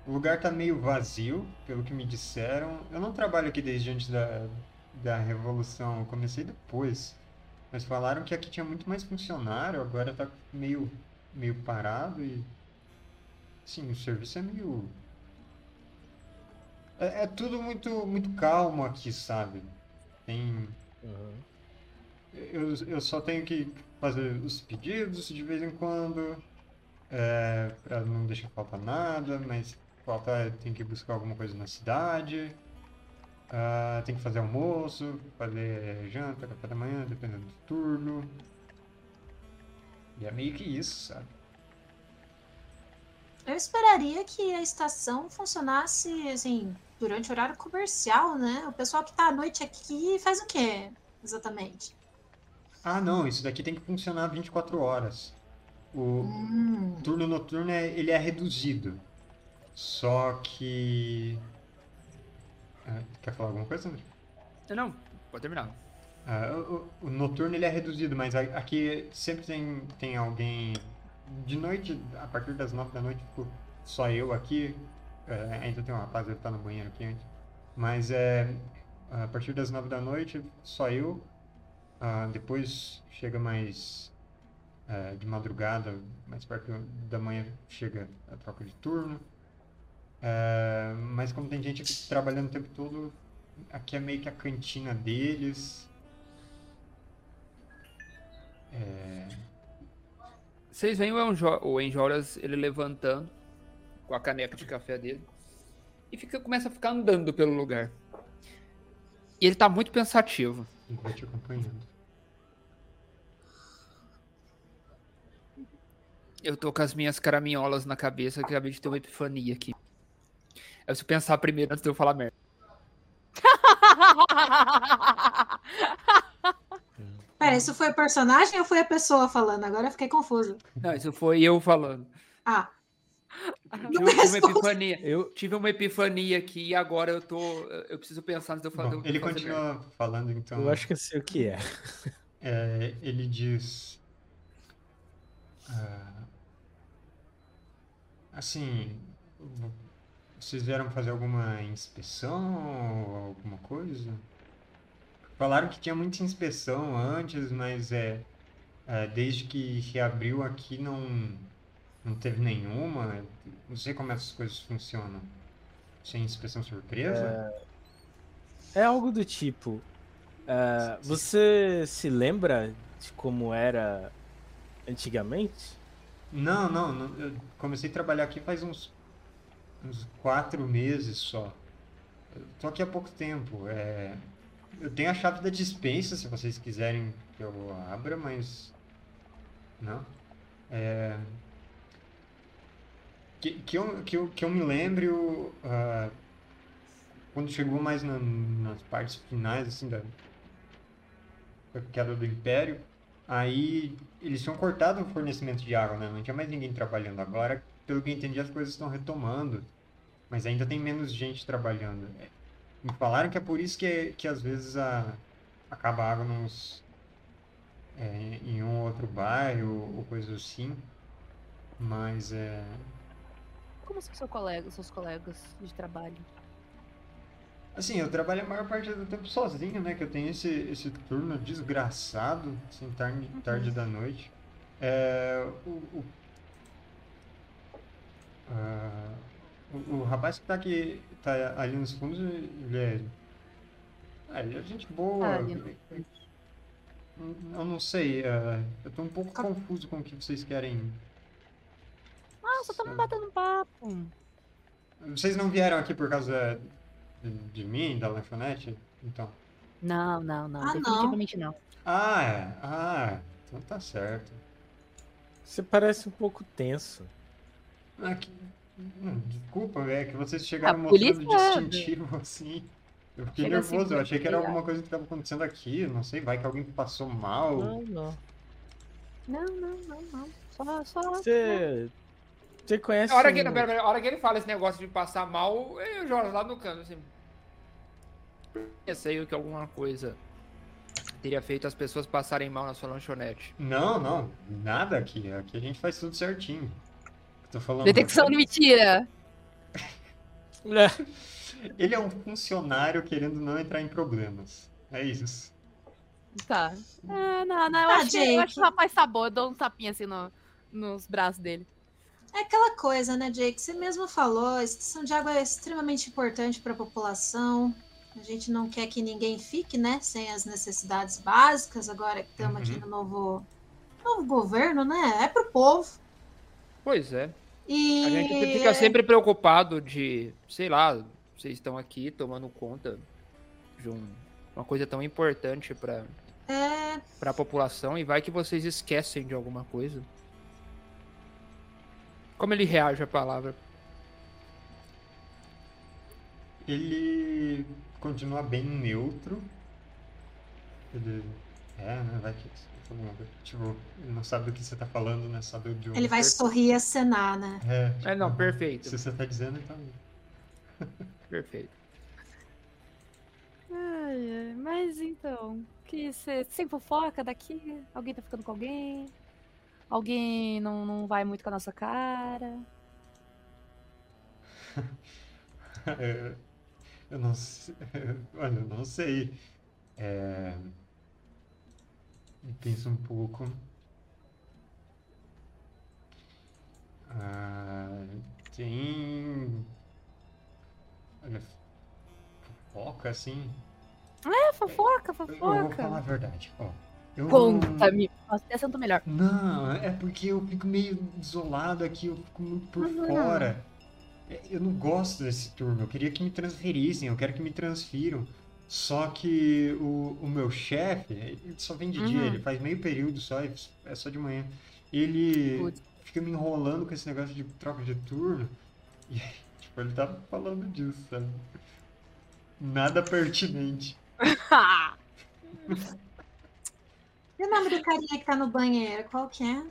o lugar tá meio vazio, pelo que me disseram. Eu não trabalho aqui desde antes da, da Revolução, eu comecei depois. Mas falaram que aqui tinha muito mais funcionário, agora tá meio, meio parado e. Sim, o serviço é meio. É, é tudo muito, muito calmo aqui, sabe? Tem. Uhum. Eu, eu só tenho que fazer os pedidos de vez em quando, é, para não deixar faltar nada, mas faltar, tem que buscar alguma coisa na cidade, ah, tem que fazer almoço, fazer janta, café da manhã, dependendo do turno. E é meio que isso, sabe? Eu esperaria que a estação funcionasse, assim, durante o horário comercial, né? O pessoal que tá à noite aqui faz o quê, exatamente? Ah, não, isso daqui tem que funcionar 24 horas. O, Hum. turno noturno é, ele é reduzido. Só que. Ah, quer falar alguma coisa, André? Não, pode terminar. Ah, o, o- noturno ele é reduzido, mas a- aqui sempre tem, tem alguém. De noite, a partir das 9 da noite, fico só eu aqui. É, ainda tem um rapaz que tá no banheiro aqui antes. Mas é. A partir das 9 da noite, só eu. Ah, depois chega mais. é, de madrugada, mais perto da manhã, chega a troca de turno. É, mas como tem gente trabalhando o tempo todo, aqui é meio que a cantina deles. É, Vocês veem o, Enjo o Enjoras, ele levantando com a caneca de café dele e fica, começa a ficar andando pelo lugar. E ele tá muito pensativo. ele vai te acompanhando. Eu tô com as minhas caraminholas na cabeça que acabei de ter uma epifania aqui. Eu preciso pensar primeiro antes de eu falar merda. <laughs> Pera, isso foi o personagem ou foi a pessoa falando? Agora eu fiquei confuso. Não, isso foi eu falando. Ah, Tive uma responde. epifania. Eu, Tive uma epifania aqui e agora eu tô. Eu preciso pensar antes de eu falar. Bom, eu ele continua falando, então. eu acho que eu sei o que é. É, ele diz. ah, assim. Vocês vieram fazer alguma inspeção ou alguma coisa? Falaram que tinha muita inspeção antes, mas é, é, desde que reabriu aqui não, não teve nenhuma. Não sei como essas coisas funcionam. Sem inspeção surpresa? É algo do tipo. ah, você se lembra de como era antigamente? Não, não, não, eu comecei a trabalhar aqui faz uns, uns quatro meses só. Eu tô aqui há pouco tempo. É, eu tenho a chave da dispensa, se vocês quiserem que eu abra, mas. Não. É, que, que, eu, que, eu, que eu me lembre, o, ah, quando chegou mais na- nas partes finais, assim, da, da queda do Império, Aí eles tinham cortado o fornecimento de água, né? Não tinha mais ninguém trabalhando. Agora, pelo que eu entendi, as coisas estão retomando. Mas ainda tem menos gente trabalhando. É, Me falaram que é por isso que, que às vezes a, acaba a água nos, é, em um ou outro bairro ou coisa assim. Mas é. Como são seu colega, seus colegas de trabalho? Assim, eu trabalho a maior parte do tempo sozinho, né? Que eu tenho esse, esse turno desgraçado, assim, tarde, tarde da noite. É, o, o, ah, o, o rapaz que tá aqui, tá ali nos fundos, ele é. Ah, ele é gente boa. Ah, ele Eu não sei, ah, eu tô um pouco confuso com o que vocês querem. Ah, só estamos batendo papo. Vocês não vieram aqui por causa de, de mim, da lanchonete? Então. Não, não, não. Ah, não. definitivamente não. Ah, é. Ah, então tá certo. Você parece um pouco tenso. Ah, que- hum, Desculpa, é que vocês chegaram A mostrando distintivo assim. Eu fiquei Chega assim, nervoso, eu achei que era alguma coisa que estava acontecendo aqui. Não sei, vai que alguém passou mal. Não, não. Não, não, não, não. Só, só. Você. Você conhece. A hora, que, não, pera, pera, a hora que ele fala esse negócio de passar mal, eu jogo lá no canto, assim. Pensei que alguma coisa teria feito as pessoas passarem mal na sua lanchonete. Não, não, nada aqui. Aqui a gente faz tudo certinho. Tô falando. Detecção de mentira. É, Ele é um funcionário querendo não entrar em problemas. É isso. Tá. Ah, não, não. Eu, Ah, acho que, eu acho que o rapaz tá bom. Eu dou um tapinha assim no, nos braços dele. É aquela coisa, né, Jake? Você mesmo falou, a extração de água é extremamente importante para a população. A gente não quer que ninguém fique, né, sem as necessidades básicas. Agora que estamos aqui Uhum. no novo, novo governo, né? É pro povo. Pois é. E A gente fica sempre preocupado de, sei lá, vocês estão aqui tomando conta de um- uma coisa tão importante para é, para a população e vai que vocês esquecem de alguma coisa. Como ele reage à palavra? Ele continua bem neutro. Ele. É, né? Vai que. Tipo, ele não sabe do que você tá falando, né? Sabe de um. ele vai sorrir e acenar, né? É, É, não, tipo, perfeito. Se você tá dizendo, então. Perfeito. Ai, ai, mas então. Que você sem fofoca daqui? Alguém tá ficando com alguém? Alguém não, não vai muito com a nossa cara? <laughs> Eu não sei. <laughs> Olha, eu não sei. É... Pensa um pouco. Ah, tem. Olha, fofoca assim. É, fofoca, Eu vou fofoca. falar a verdade. Ó, eu Conta-me. Nossa, até sinto melhor. Não, é porque eu fico meio isolado aqui, eu fico muito por Uhum. fora. É, Eu não gosto desse turno, eu queria que me transferissem, eu quero que me transfiram. Só que o, o meu chefe, ele só vem de dia, Uhum. ele faz meio período só, é só de manhã. Ele, Putz. fica me enrolando com esse negócio de troca de turno. E aí, tipo, ele tava falando disso, sabe? Nada pertinente. <laughs> E o nome do carinha que tá no banheiro? Qual que é?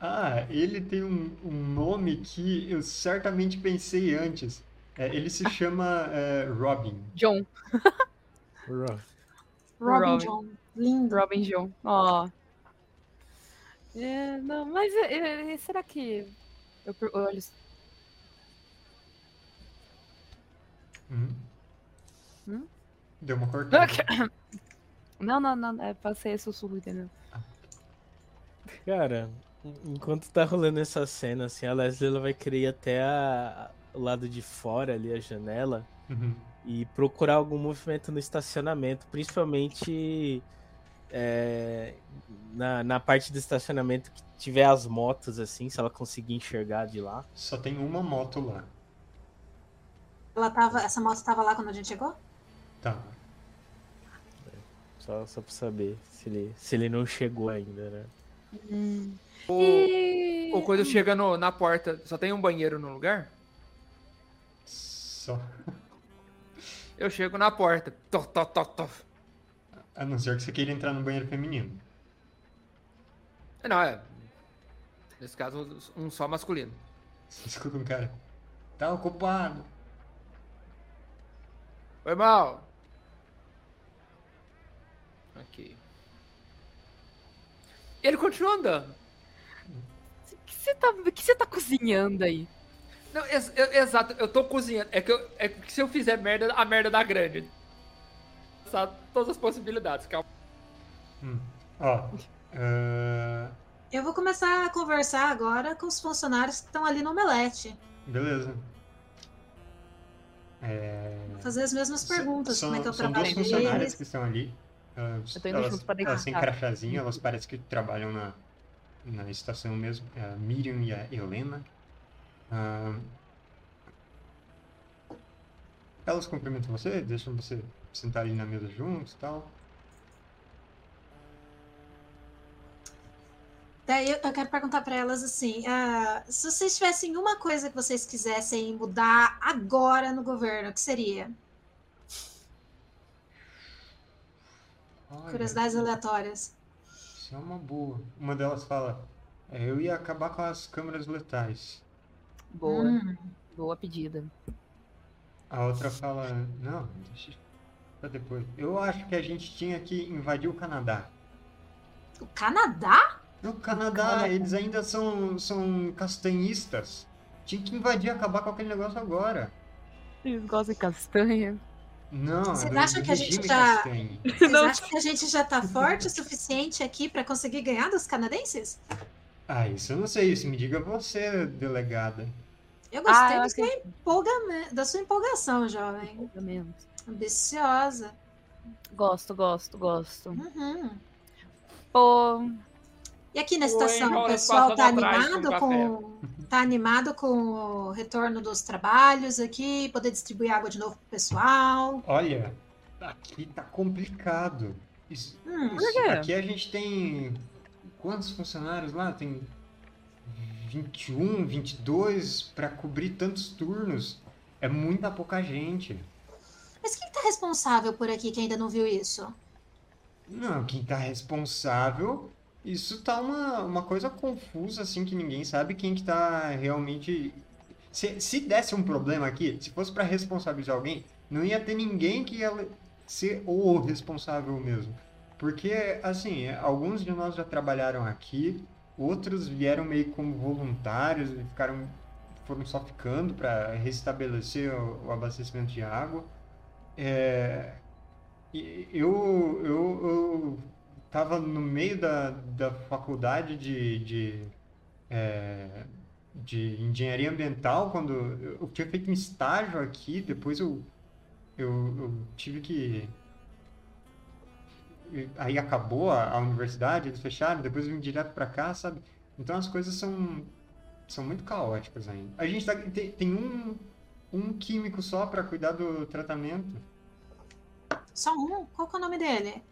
Ah, ele tem um, um nome que eu certamente pensei antes. É, ele se chama é, Robin. John. Ro- Robin, Robin. John. Lindo. Robin John. Ó. É, não, mas é, é, será que. Eu per- olho. Hum. Hum? Deu uma cortada. <coughs> Não, não, não. É pra ser sussurro, entendeu? Cara, en- enquanto tá rolando essa cena, assim, a Leslie ela vai querer ir até a- o lado de fora ali, a janela, Uhum. e procurar algum movimento no estacionamento, principalmente é, na, na parte do estacionamento que tiver as motos, assim, se ela conseguir enxergar de lá. Só tem uma moto lá. Ela tava, essa moto tava lá quando a gente chegou? Tá. Só, só pra saber se ele, se ele não chegou ainda, né? O, E... o quando chega no- na porta, só tem um banheiro no lugar? Só. <laughs> Eu chego na porta. Tó, tó, tó, tó. A não ser que você queira entrar no banheiro feminino. Não, é. Nesse caso, um só masculino. Você escuta um cara. Tá ocupado. Foi mal. Ok. Ele continua andando. O que você tá, o que você tá cozinhando aí? Não, ex- eu- exato, eu tô cozinhando. É que, eu- é que se eu fizer merda, a merda dá grande. Sabe? Todas as possibilidades. Calma. Hum. Ó. ah, Eu vou começar a conversar agora com os funcionários que estão ali no Omelete. beleza. É... Fazer as mesmas perguntas. São, como é que é o são trabalho duas funcionárias deles. que estão ali. Elas, Eu tô indo elas, junto pra deitar. elas têm crachazinho, elas parecem que trabalham na, na estação mesmo. É a Miriam e a Helena. Ah, elas cumprimentam você, deixam você sentar ali na mesa juntos e tal. Daí eu, quero perguntar pra elas assim: ah, se vocês tivessem uma coisa que vocês quisessem mudar agora no governo, o que seria? Olha, Curiosidades aleatórias. Isso é uma boa. Uma delas fala: "É, Eu ia acabar com as câmeras letais. Boa. Hum, Boa pedida. A outra fala: Não, deixa pra depois. Eu acho que a gente tinha que invadir o Canadá. o Canadá? No Canadá, Canadá. eles ainda são, são castanhistas. Tinha que invadir, acabar com aquele negócio agora. Eles gostam de castanha. Não, Vocês é acham que a gente já-. <laughs> Vocês acham que a gente já tá forte o suficiente aqui pra conseguir ganhar dos canadenses? Ah, isso eu não sei. Isso me diga você, delegada. Eu gostei Ah, da, sua empolgame- da sua empolgação, jovem. Menos. Ambiciosa. Gosto, gosto, gosto. Uhum. Pô, E aqui na Oi, estação, o Jonas, pessoal tá animado com. Tá animado com o retorno dos trabalhos aqui, poder distribuir água de novo pro pessoal. Olha, aqui tá complicado. Isso, Hum, isso- quê? aqui a gente tem. Quantos funcionários lá? Tem 21, 22 para cobrir tantos turnos. É muita pouca gente. Mas quem tá responsável por aqui que ainda não viu isso? Não, quem tá responsável. Isso tá uma, uma coisa confusa, assim, que ninguém sabe quem que tá realmente. Se, se desse um problema aqui, se fosse para responsabilizar alguém, não ia ter ninguém que ia ser o responsável mesmo. Porque, assim, alguns de nós já trabalharam aqui, outros vieram meio como voluntários e ficaram, foram só ficando para restabelecer o, o abastecimento de água. É, eu, eu, eu tava no meio da, da faculdade de, de, é, de engenharia ambiental quando eu, eu tinha feito um estágio aqui, depois eu, eu, eu tive que. Aí acabou a, a universidade, eles fecharam, depois eu vim direto pra cá, sabe? Então as coisas são, são muito caóticas ainda. A gente tá, tem, tem um, um químico só para cuidar do tratamento. Só um? Qual é o nome dele?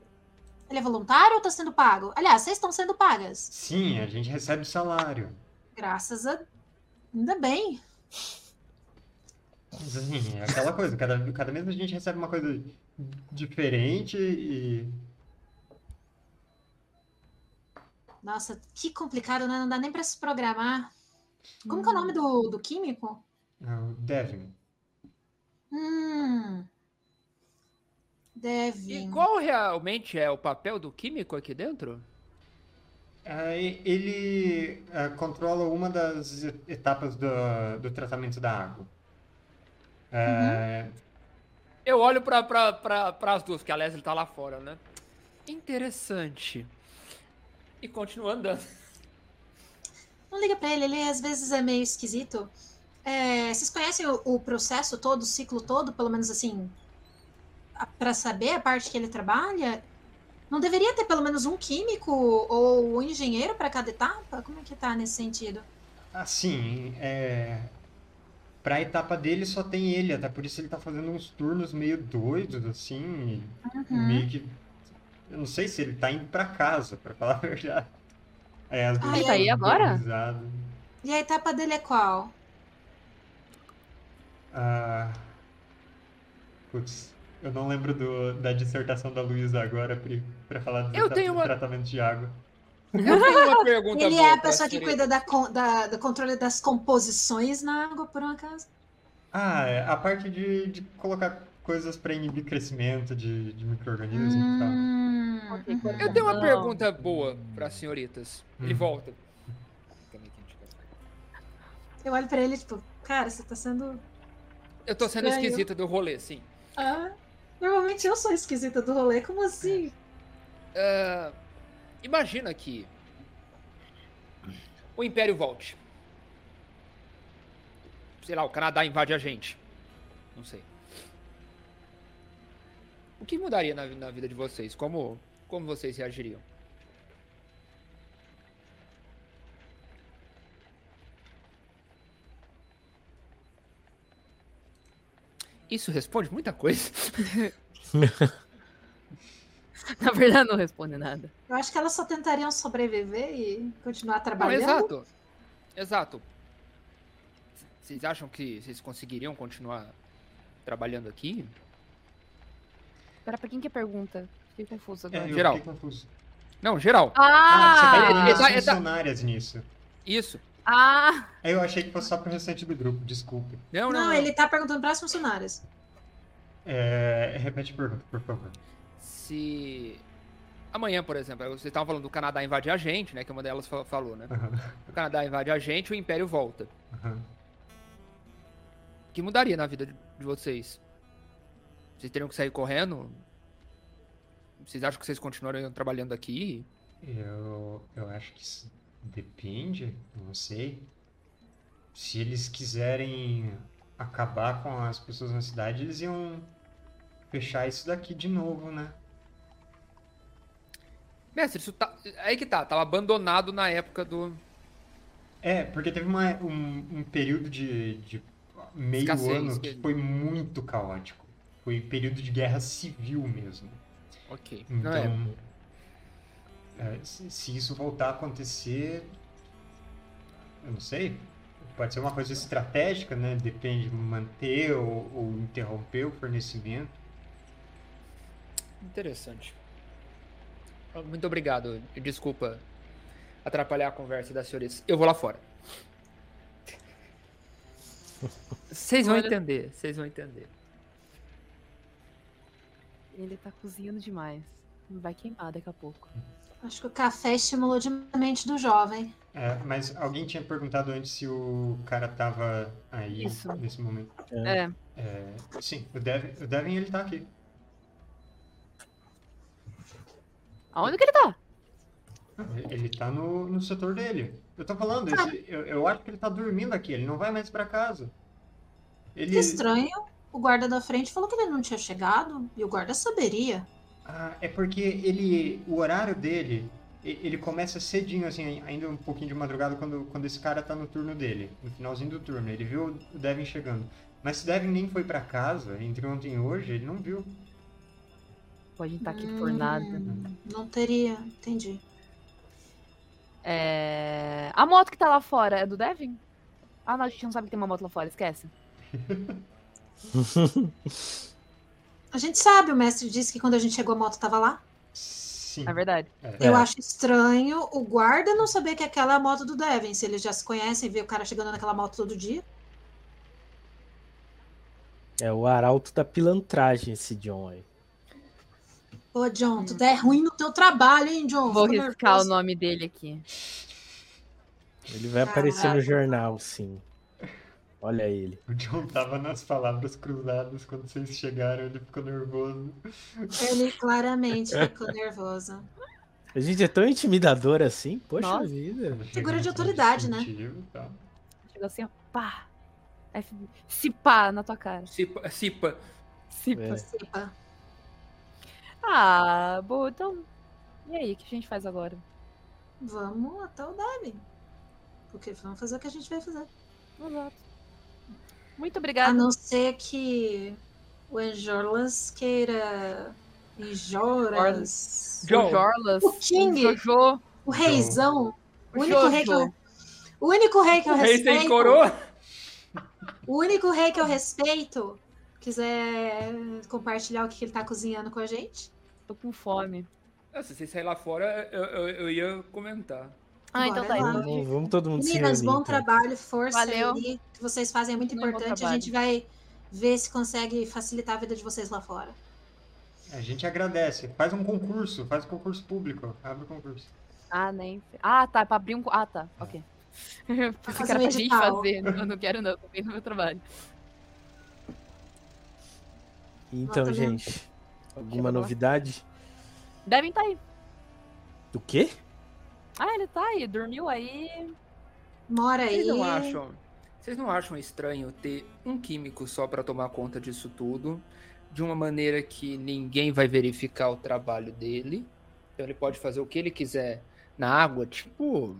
Ele é voluntário ou tá sendo pago? Aliás, vocês estão sendo pagas. Sim, a gente recebe salário. Graças a. Ainda bem. Assim, é aquela coisa, cada, cada mês a gente recebe uma coisa diferente e. Nossa, que complicado, né? Não dá nem pra se programar. Como que é o nome do, do químico? é o Devin. Hum. E Devin. qual realmente é o papel do químico aqui dentro? Aí ele é, controla uma das e- etapas do, do tratamento da água. É, Eu olho pra, pra, pra, pras duas, que a Leslie tá lá fora, né? Interessante. E continuo andando. Não liga pra ele, ele às vezes é meio esquisito. É, vocês conhecem o, o processo todo, o ciclo todo, pelo menos assim, a- pra saber a parte que ele trabalha? Não deveria ter pelo menos um químico ou um engenheiro pra cada etapa? Como é que tá nesse sentido? assim, é, pra etapa dele só tem ele, até por isso ele tá fazendo uns turnos meio doidos, assim, Uhum. meio que. Eu não sei se ele tá indo pra casa, pra falar a <laughs> verdade. É, às vezes Ele tá tá aí agora? organizado. E a etapa dele é qual? Ah, putz, eu não lembro do- da dissertação da Luísa agora, Pri, pra falar do Eu tra- tenho do uma- tratamento de água. Eu tenho uma <laughs> pergunta Ele boa é a pessoa que cuida da, da- do controle das composições na água, por um acaso? Ah, é a parte de, de colocar coisas pra inibir crescimento de, de micro-organismos e tal. Hum. Eu tenho uma pergunta boa para senhoritas. Ele Hum. volta. Eu olho pra ele, tipo, cara, você tá sendo. Eu tô sendo Estranho. esquisita do rolê, sim. Ah, normalmente eu sou esquisita do rolê, como assim? Ah, imagina que o Império volte. Sei lá, o Canadá invade a gente. Não sei. O que mudaria na, na vida de vocês? Como, como vocês reagiriam? Isso responde muita coisa. <laughs> Na verdade, não responde nada. Eu acho que elas só tentariam sobreviver e continuar Não, trabalhando. exato. Exato. C- Vocês acham que vocês conseguiriam continuar trabalhando aqui? Pera, pra quem que é pergunta? Fiquei confuso É, agora. eu Geral. fiquei confuso. Não, geral. Ah, você vai Ah! Exa- as exa- funcionárias nisso. Isso. Ah! Eu achei que fosse só pro restante do grupo, desculpe. Não, não, Não, ele tá perguntando para as funcionárias. É, repete a pergunta, por favor. Se amanhã, por exemplo, vocês estavam falando do Canadá invadir a gente, né? Que uma delas fa- falou, né? Aham, O Canadá invade a gente, o Império volta. aham. O que mudaria na vida de, vocês? Vocês teriam que sair correndo? Vocês acham que vocês continuariam trabalhando aqui? Eu, eu acho que isso depende, não sei. Se eles quiserem acabar com as pessoas na cidade, eles iam fechar isso daqui de novo, né? Mestre, isso tá. Aí que tá, tava abandonado na época do. É, porque teve uma- um, um período de, de meio Escassez, ano que que- foi muito caótico. Foi período de guerra civil mesmo. Ok. É. Então, é, se, se isso voltar a acontecer, eu não sei. Pode ser uma coisa estratégica, né? Depende de manter ou, ou interromper o fornecimento. Interessante. Muito obrigado. Desculpa atrapalhar a conversa das senhoritas. Eu vou lá fora. <laughs> Vocês vão Olha- entender, vocês vão entender. Ele tá cozinhando demais. Vai queimar daqui a pouco. Acho que o café estimulou demais a mente do jovem. É, mas alguém tinha perguntado antes se o cara tava aí Isso. nesse momento. É. É, sim, o Devin, o Devin ele tá aqui. Aonde que ele tá? Ele tá no, no setor dele. Eu tô falando, esse- eu, eu acho que ele tá dormindo aqui, ele não vai mais pra casa. Ele, Que estranho. O guarda da frente falou que ele não tinha chegado. E o guarda saberia. Ah, é porque ele, o horário dele, ele começa cedinho, assim, ainda um pouquinho de madrugada, quando, quando esse cara tá no turno dele, no finalzinho do turno. Ele viu o Devin chegando. Mas se o Devin nem foi pra casa, entre ontem e hoje, ele não viu. Pode estar aqui por nada. Hum, Não teria, entendi. É... A moto que tá lá fora é do Devin? Ah, não, a gente não sabe que tem uma moto lá fora, esquece. <laughs> A gente sabe, o mestre disse que quando a gente chegou a moto tava lá. Sim. É verdade. É. Eu É. acho estranho o guarda não saber que aquela é a moto do Devin, se eles já se conhecem, vê o cara chegando naquela moto todo dia. É o arauto da pilantragem, esse John aí. Ô, John, tu é ruim no teu trabalho, hein, John? Vou riscar o nome dele aqui. Ele vai aparecer no jornal, sim. Olha ele. O John tava nas palavras cruzadas quando vocês chegaram, ele ficou nervoso. Ele claramente ficou nervoso. A gente é tão intimidador assim? Poxa Nossa. vida. Figura de autoridade, né? Tal. Chegou assim, ó, pá. Se pá na tua cara. Cipa. Cipa. Se É. pá. Participa. Ah, boa, então. E aí, o que a gente faz agora? Vamos até o Devin. Porque vamos fazer o que a gente vai fazer. Exato. Muito A obrigada. não ser que o Enjorlas queira. Enjoras. Joe. O Jorlas. O King. O Jojo. O reizão. O O único rei que eu, Jojo. o único rei que eu O rei sem respeito. coroa. O único rei que eu respeito. Quiser compartilhar o que ele tá cozinhando com a gente. Tô com fome. Ah, Se vocês saírem lá fora, eu, eu, eu ia comentar. Ah, então tá. Vamos, vamos todo mundo se Meninas, reunir. bom então. trabalho, força Valeu. aí. O que vocês fazem é muito importante. A gente vai ver se consegue facilitar a vida de vocês lá fora. A gente agradece. Faz um concurso, faz um concurso público. Abre o concurso. Ah, nem. Ah, tá. Pra abrir um. Ah, tá. Ok. <laughs> Fazer que era um pra gente fazer. Não, não quero, não. Tô bem no meu trabalho. Então, mesmo. gente, alguma novidade? Devem tá aí. Do quê? Ah, ele tá aí. Dormiu aí. Mora aí. Vocês não acham? Vocês não acham estranho ter um químico só pra tomar conta disso tudo, de uma maneira que ninguém vai verificar o trabalho dele? Então ele pode fazer o que ele quiser na água, tipo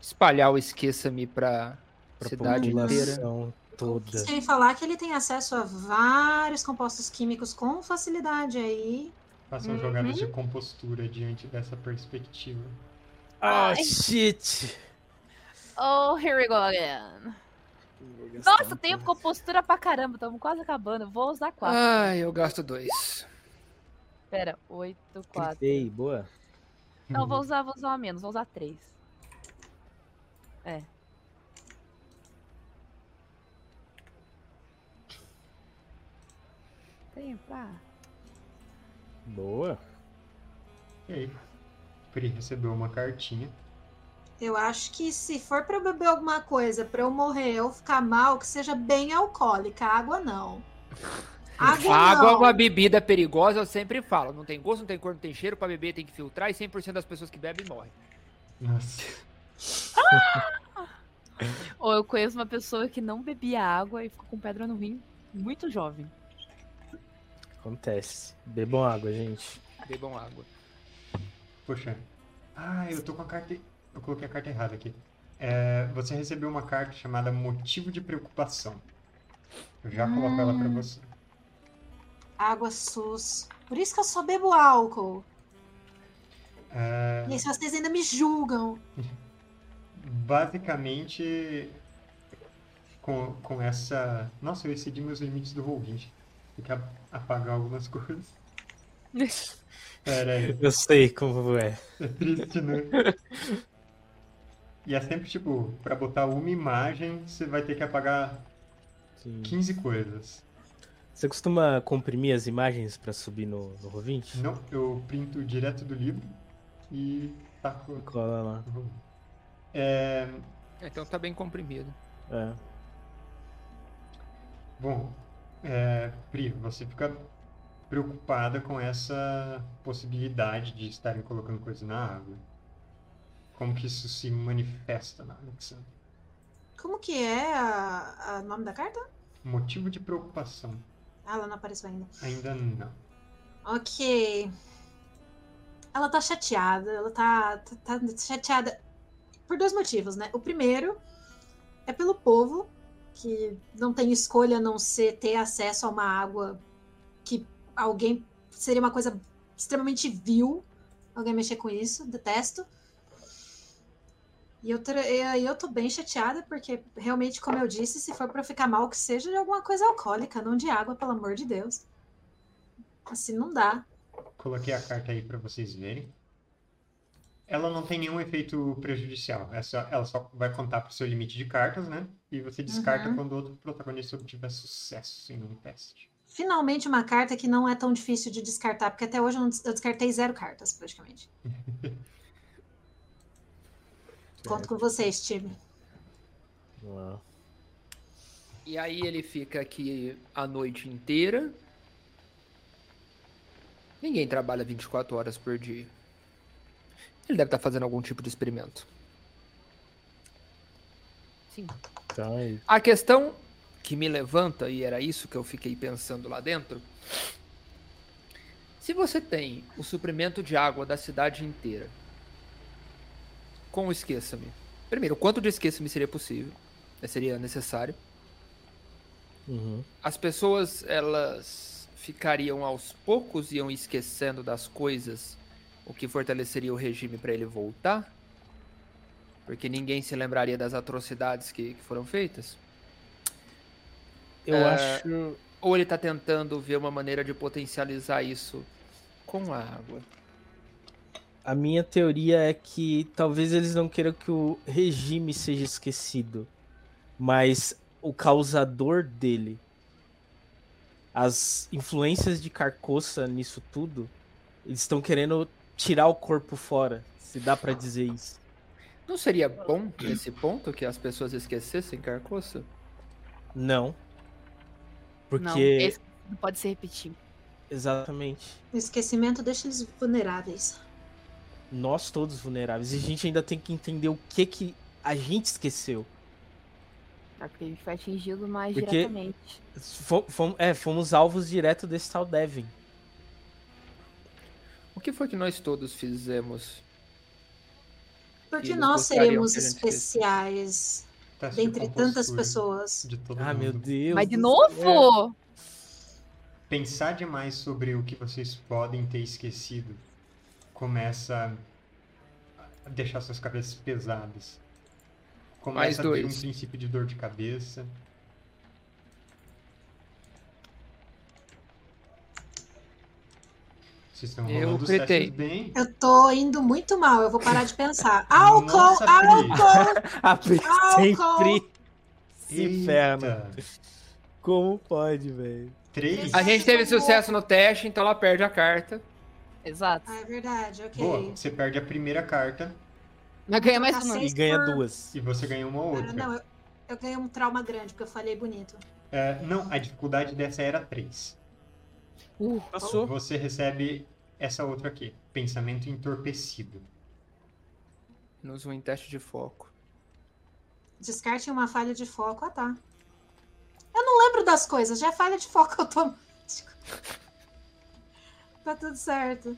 espalhar o esqueça-me pra, Pra cidade inteira. população toda. Sem falar que ele tem acesso a vários compostos químicos com facilidade aí. Façam Uhum. jogadas de compostura diante dessa perspectiva. Ah, Ai. shit! Oh, here we go again. Nossa, tenho compostura pra caramba. Estamos quase acabando. Vou usar quatro. Ai, eu gasto dois. Pera, oito, quatro. Ei, boa. Não, vou usar, vou usar uma menos. Vou usar três. É. Tenho pra... Boa. E aí? Pri recebeu uma cartinha. Eu acho que se for pra eu beber alguma coisa pra eu morrer ou ficar mal, que seja bem alcoólica. Água não. <laughs> Água, água não. é uma bebida perigosa, eu sempre falo. Não tem gosto, não tem cor, não tem cheiro. Pra beber tem que filtrar e 100% das pessoas que bebem morrem. Nossa. <laughs> Ou eu conheço uma pessoa que não bebia água e ficou com pedra no rim muito jovem. Acontece. Bebam água, gente. Bebam água. Poxa. Ah, eu tô com a carta. Eu coloquei a carta errada aqui. É, você recebeu uma carta chamada Motivo de Preocupação. Eu já coloco ela pra você. Água sus. Por isso que eu só bebo álcool. É, E aí, se vocês ainda me julgam. <laughs> basicamente, com, com essa. Nossa, eu excedi meus limites do Roll20. Tem que apagar algumas coisas. <laughs> Pera aí. Eu sei como é. É triste, né? E é sempre tipo, pra botar uma imagem, você vai ter que apagar Sim. 15 coisas. Você costuma comprimir as imagens pra subir no, no Roll20? Não, eu printo direto do livro e taco Cola lá. Roll20. É, Então tá bem comprimido. É. bom, é, Pri, você fica preocupada com essa possibilidade de estarem colocando coisa na água. Como que isso se manifesta na Alexandra? Como que é a, a nome da carta? Motivo de preocupação? Ah, ela não apareceu ainda. Ainda não. Ok. Ela tá chateada. Ela tá, tá, tá chateada por dois motivos, né? O primeiro é pelo povo, que não tem escolha a não ser ter acesso a uma água que alguém seria uma coisa extremamente vil alguém mexer com isso, detesto. E eu, eu tô bem chateada, porque realmente, como eu disse, se for pra ficar mal, que seja de alguma coisa alcoólica, não de água, pelo amor de Deus. Assim não dá. Coloquei a carta aí para vocês verem. Ela não tem nenhum efeito prejudicial. É só- ela só vai contar pro seu limite de cartas, né? E você descarta Uhum. quando o outro protagonista obtiver sucesso em um teste. Finalmente uma carta que não é tão difícil de descartar, porque até hoje eu, des- eu descartei zero cartas, praticamente. <laughs> Conto com vocês, time. Uau. E aí ele fica aqui a noite inteira. Ninguém trabalha 24 horas por dia. Ele deve estar fazendo algum tipo de experimento. Sim. Então é. A questão que me levanta, e era isso que eu fiquei pensando lá dentro. Se você tem o suprimento de água da cidade inteira, com o esqueça-me. Primeiro, quanto de esqueça-me seria possível? eh, Seria necessário? Uhum. As pessoas, elas ficariam aos poucos, iam esquecendo das coisas, o que fortaleceria o regime para ele voltar? Porque ninguém se lembraria das atrocidades que, que foram feitas? Eu É, acho. Ou ele tá tentando ver uma maneira de potencializar isso com a água? A minha teoria é que talvez eles não queiram que o regime seja esquecido, mas o causador dele. As influências de Carcoça nisso tudo, eles estão querendo tirar o corpo fora, se dá pra dizer isso. Não seria bom, nesse ponto, que as pessoas esquecessem Carcoça? Não. Não, Porque. esse não pode se repetir. Exatamente. O esquecimento deixa eles vulneráveis. Nós todos vulneráveis. E a gente ainda tem que entender o que que a gente esqueceu. Tá? Porque a gente foi atingido mais Porque- diretamente. Fom- fom- é, fomos alvos direto desse tal Devin. O que foi que nós todos fizemos? Porque nós seremos especiais de dentre tantas pessoas. De todo Ah, meu mundo. Deus. Mas de novo? Pensar demais sobre o que vocês podem ter esquecido começa a deixar suas cabeças pesadas. Mais Começa a ter um dois. princípio de dor de cabeça. Vocês estão Eu testes bem. Eu tô indo muito mal, eu vou parar de pensar. Álcool, Nossa, Pri. álcool! A Pri Álcool! sempre se. Eita, Como pode, velho? Três. A gente teve sucesso no teste, então ela perde a carta. Exato. Ah, é verdade, ok. Boa, você perde a primeira carta Mas ganha mais uma. Cacete. E ganha por- duas. e você ganha uma Ah, outra. não, eu, eu ganhei um trauma grande, porque eu falei bonito. É, não, a dificuldade dessa era 3. Uh, Passou. Você recebe essa outra aqui. Pensamento entorpecido. Nos um em teste de foco. Descarte uma falha de foco. Ah, tá. Eu não lembro das coisas, já é falha de foco <laughs> automático. tá tudo certo.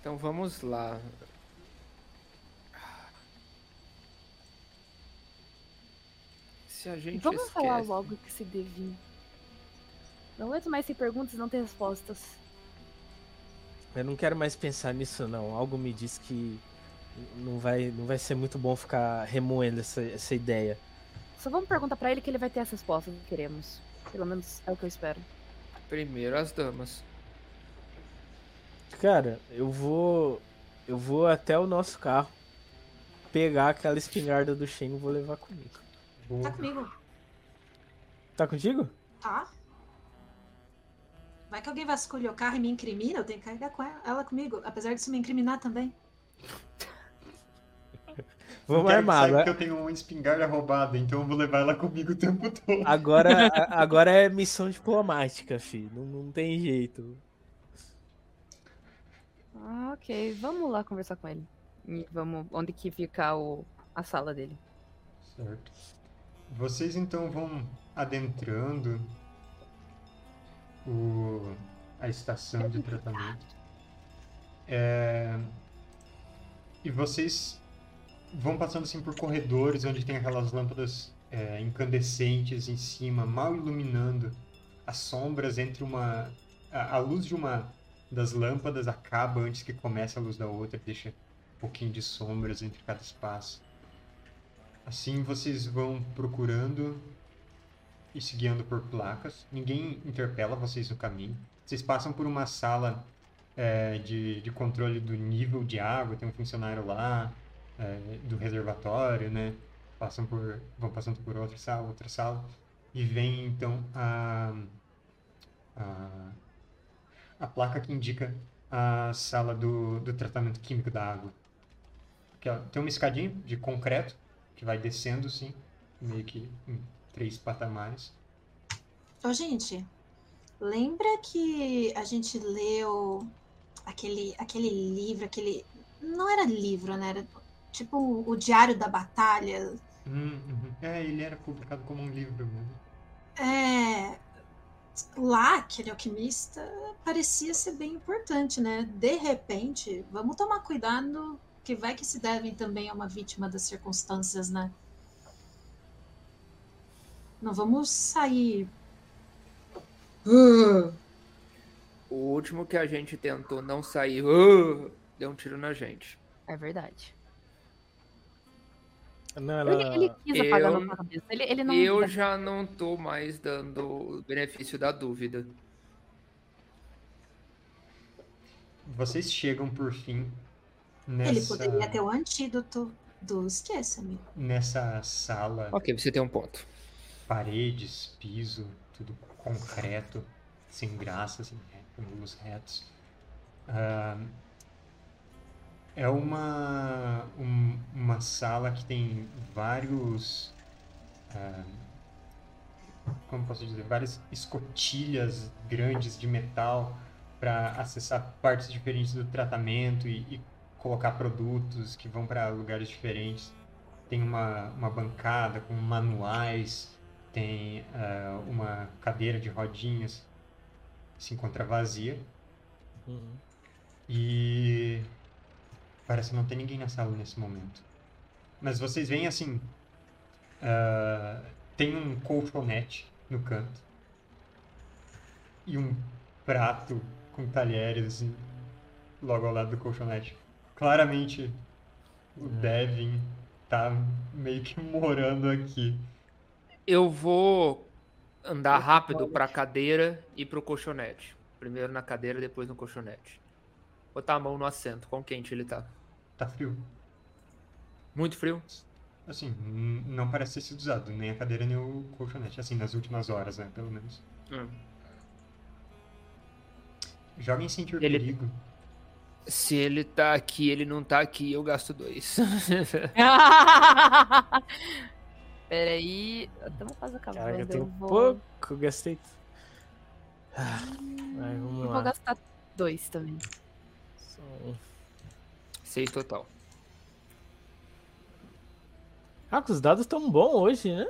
Então vamos lá. Se a gente Vamos esquece... falar logo que se devia. Não aguento mais ter perguntas e não ter respostas. Eu não quero mais pensar nisso, não. Algo me diz que não vai, não vai ser muito bom ficar remoendo essa, essa ideia. Só vamos perguntar pra ele que ele vai ter as respostas que queremos. Pelo menos é o que eu espero. Primeiro as damas. Cara, eu vou. Eu vou até o nosso carro pegar aquela espingarda do Shen e vou levar comigo. Tá Boa. comigo? Tá contigo? Tá. Vai que alguém vasculha o carro e me incrimina, eu tenho que carregar com ela, ela comigo, apesar disso me incriminar também. <laughs> Vamos armar. saiba Agora, que eu tenho uma espingarda roubada, então eu vou levar ela comigo o tempo todo. agora, <laughs> a- agora é missão diplomática, filho. Não, não tem jeito. Ah, ok. Vamos lá conversar com ele. E vamos. Onde que fica o... a sala dele? Certo. Vocês então vão adentrando o, a estação de tratamento. É, e vocês vão passando assim por corredores onde tem aquelas lâmpadas é, incandescentes em cima, mal iluminando as sombras entre uma. A, a luz de uma das lâmpadas acaba antes que comece a luz da outra, deixa um pouquinho de sombras entre cada espaço. Assim vocês vão procurando e se guiando por placas. Ninguém interpela vocês no caminho. Vocês passam por uma sala é, de, de controle do nível de água, tem um funcionário lá, é, do reservatório, né? Passam por, vão passando por outra sala, outra sala, e vem então a, a, a placa que indica a sala do, do tratamento químico da água. Que, ó, tem uma escadinha de concreto que vai descendo, sim, meio que em três patamares. Ô, gente, lembra que a gente leu aquele, aquele livro, aquele. Não era livro, né? Era tipo o Diário da Batalha. Hum, uhum. É, ele era publicado como um livro mesmo. É. Lá, aquele alquimista parecia ser bem importante, né? De repente, vamos tomar cuidado, que vai que se devem também a uma vítima das circunstâncias, né? Não vamos sair. Uh, O último que a gente tentou não sair, uh, deu um tiro na gente. É verdade. Não, Ele, ela... ele quis apagar Eu- na cabeça. Ele, ele não. Eu já não tô mais dando o benefício da dúvida. Vocês chegam por fim nessa, Ele poderia ter o antídoto do esqueça-me. nessa sala Ok, você tem um ponto. paredes, piso, tudo concreto, sem graça, sem ângulos retos. Ah, é uma, um- uma sala que tem vários. ah, como posso dizer? Várias escotilhas grandes de metal para acessar partes diferentes do tratamento e, e colocar produtos que vão para lugares diferentes. Tem uma, uma bancada com manuais, tem ah, uma cadeira de rodinhas que se encontra vazia Uhum. e parece não ter ninguém na sala nesse momento. Mas vocês veem assim, ah, tem um colchonete no canto e um prato com talheres assim, logo ao lado do colchonete. Claramente o Devin tá meio que morando aqui. Eu vou andar rápido pra cadeira e pro colchonete. Primeiro na cadeira, depois no colchonete. Botar a mão no assento. Quão quente ele tá? Tá frio. Muito frio? Assim, não parece ter sido usado, nem a cadeira nem o colchonete, assim, nas últimas horas, né, pelo menos. Hum. Joguem sentir Ele- perigo. Se ele tá aqui, ele não tá aqui, eu gasto dois. <laughs> Peraí. Estamos quase Caraca, acabando. eu tenho eu vou... pouco, gastei. Ah, vai, vamos eu vou lá. gastar dois também. Só um. Seis total. Ah, os dados estão bons hoje, né?